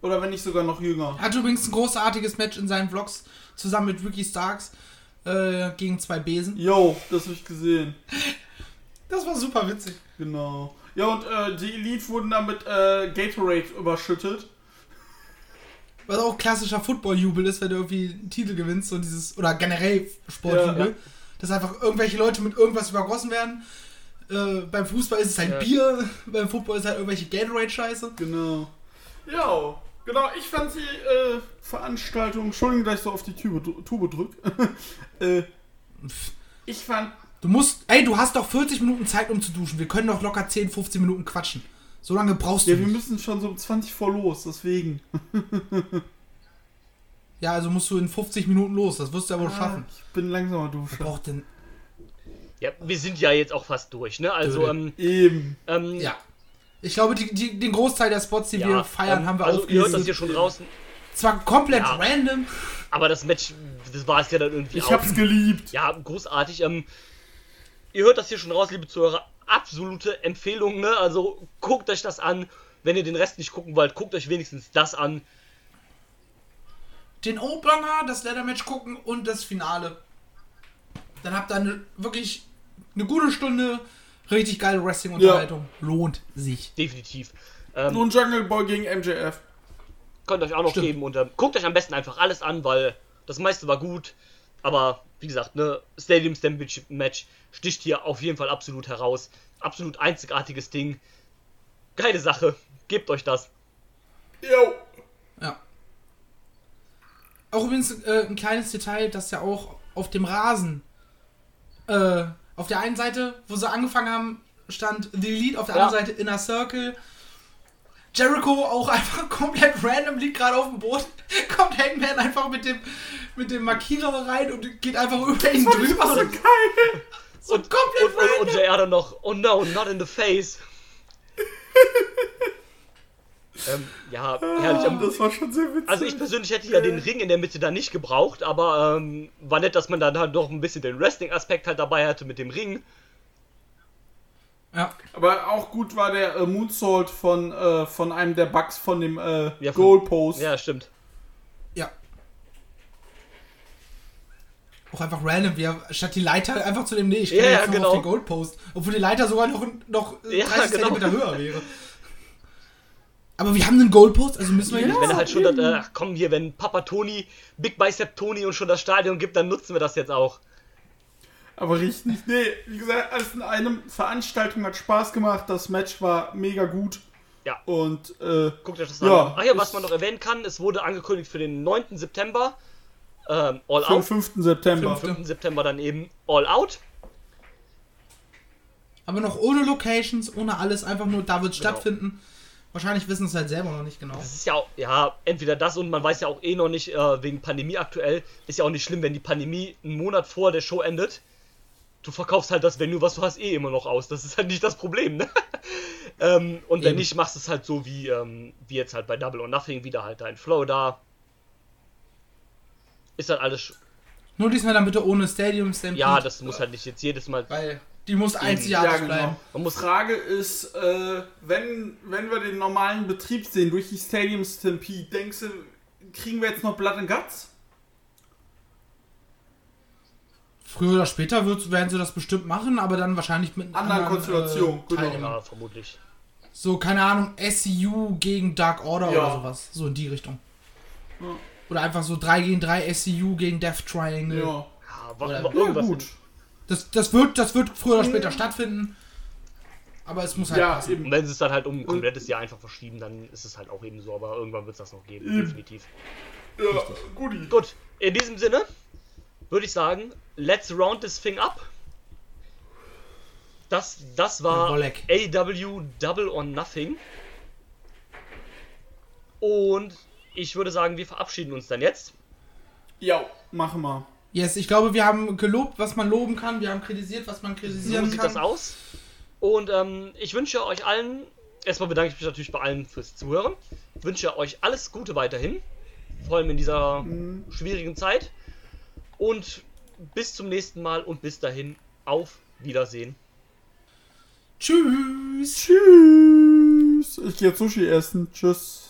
Oder wenn nicht sogar noch jünger. Hat übrigens ein großartiges Match in seinen Vlogs zusammen mit Ricky Starks äh, gegen zwei Besen. Yo, das habe ich gesehen. Das war super witzig. Genau. Ja, und äh, die Elite wurden dann mit äh, Gatorade überschüttet. Was auch klassischer Football-Jubel ist, wenn du irgendwie einen Titel gewinnst, so dieses, oder generell Sportjubel, Ja, dass einfach irgendwelche Leute mit irgendwas übergossen werden. Äh, beim Fußball ist es halt Ja. Bier, beim Football ist halt irgendwelche Gatorade-Scheiße. Genau. Ja, genau. Ich fand die äh, Veranstaltung, Entschuldigung, dass ich so auf die Tube, Tube drück. äh, ich fand, Du musst, ey, du hast doch 40 Minuten Zeit, um zu duschen. Wir können doch locker 10, 15 Minuten quatschen. So lange brauchst du ja, wir müssen schon so um 20 vor los, deswegen. Ja, also musst du in 50 Minuten los. Das wirst du ja wohl schaffen. Ich bin langsamer Dusche. Braucht denn. ja, wir sind ja jetzt auch fast durch, ne? Also, ähm, Eben. ähm, Ja. Ich glaube, die, die, den Großteil der Spots, die ja, wir feiern, ähm, haben wir Also, ihr hört das hier schon draußen. Zwar komplett Ja. random. Aber das Match, das war es ja dann irgendwie Ich auch. hab's geliebt. Ja, großartig. Ähm, ihr hört das hier schon raus, liebe Zuhörer. Absolute Empfehlung, ne? Also guckt euch das an. Wenn ihr den Rest nicht gucken wollt, guckt euch wenigstens das an. Den Opener, das Leather-Match gucken und das Finale. Dann habt ihr eine, wirklich eine gute Stunde richtig geile Wrestling-Unterhaltung. Lohnt sich. Definitiv. Ähm, Nun Jungle Boy gegen MJF. könnt euch auch noch Stimmt. geben und ähm, guckt euch am besten einfach alles an, weil das meiste war gut. Aber wie gesagt, ne, Stadium Championship Match sticht hier auf jeden Fall absolut heraus. Absolut einzigartiges Ding. Geile Sache. Gebt euch das. Yo. Ja. Auch übrigens äh, ein kleines Detail, dass ja auch auf dem Rasen äh, auf der einen Seite, wo sie angefangen haben, stand The Elite, auf der Ja. anderen Seite Inner Circle. Jericho auch einfach komplett random liegt gerade auf dem Boden. Kommt Hangman einfach mit dem, mit dem Markierer rein und geht einfach über ihn drüber. So Und, geil. so Und, komplett und, und, und JR dann noch, oh no, not in the face. ähm, ja, herrlich. Ähm, Das war schon sehr witzig. Also ich persönlich hätte ja den Ring in der Mitte da nicht gebraucht, aber ähm, war nett, dass man dann halt doch ein bisschen den Wrestling-Aspekt halt dabei hatte mit dem Ring. Ja. Aber auch gut war der äh, Moonsault von, äh, von einem der Bugs von dem äh, Ja, von- Goalpost. Ja, stimmt. Auch einfach random, wie er statt die Leiter einfach zu dem, nee, ich Ja, gehe ja, jetzt noch genau. auf den Goldpost. Obwohl die Leiter sogar noch, noch äh, Ja, 30 genau. Zentimeter höher wäre. Aber wir haben einen Goldpost, also müssen wir Ja. jetzt. Wenn er halt schon das, äh, ach komm hier, wenn Papa Tony, Big Bicep Tony und schon das Stadion gibt, dann nutzen wir das jetzt auch. Aber richtig. Nee, wie gesagt, alles in einem. Veranstaltung hat Spaß gemacht. Das Match war mega gut. Ja. Und äh, Guckt euch das Ja, an. Ach ja, was man noch erwähnen kann, es wurde angekündigt für den 9. September. Ähm, All am Out. 5. September. Fünfte. 5. September dann eben All Out. Aber noch ohne Locations, ohne alles, einfach nur da wird es Genau. stattfinden. Wahrscheinlich wissen es halt selber noch nicht genau. Das ist ja auch, ja, entweder das und man weiß ja auch eh noch nicht, äh, wegen Pandemie aktuell, ist ja auch nicht schlimm, wenn die Pandemie einen Monat vor der Show endet. Du verkaufst halt das Venue, was du hast, eh immer noch aus. Das ist halt nicht das Problem, ne? ähm, und wenn Eben. nicht, machst du es halt so wie, ähm, wie jetzt halt bei Double or Nothing, wieder halt dein Flow da. Ist halt alles, Nur diesmal dann bitte ohne Stadium Stampede. ja, das muss halt nicht jetzt jedes Mal, Weil die muss Ja, einzigartig genau. bleiben. man muss, Frage ist, äh, wenn, wenn wir den normalen Betrieb sehen durch die Stadium Stampede, denkst du, kriegen wir jetzt noch Blood and Guts? Früher oder später wird, werden sie das bestimmt machen, aber dann wahrscheinlich mit einer Anderen Konstellation, äh, genau. Ja, vermutlich. So, keine Ahnung, SCU gegen Dark Order Ja. oder sowas. So in die Richtung. Ja. Oder einfach so 3 gegen 3 SCU gegen Death Triangle. Ja. Ja, wa- Oder- wa- Ja, irgendwas. gut. Das, das, wird, das wird früher oder später stattfinden. Aber es muss halt Ja, passen. Und eben. wenn sie es dann halt um ein komplettes Jahr einfach verschieben, dann ist es halt auch eben so, aber irgendwann wird es das noch geben, Eben. definitiv. Ja, guti. Gut, in diesem Sinne würde ich sagen, let's round this thing up. Das, das war. AW Double or Nothing. Und ich würde sagen, wir verabschieden uns dann jetzt. Ja, machen wir. Yes, ich glaube, wir haben gelobt, was man loben kann. Wir haben kritisiert, was man So kritisieren sieht kann. das aus. Und ähm, ich wünsche euch allen, erstmal bedanke ich mich natürlich bei allen fürs Zuhören. Ich wünsche euch alles Gute weiterhin. Vor allem in dieser schwierigen Zeit. Und bis zum nächsten Mal und bis dahin auf Wiedersehen. Tschüss. Tschüss. Ich gehe jetzt Sushi essen. Tschüss.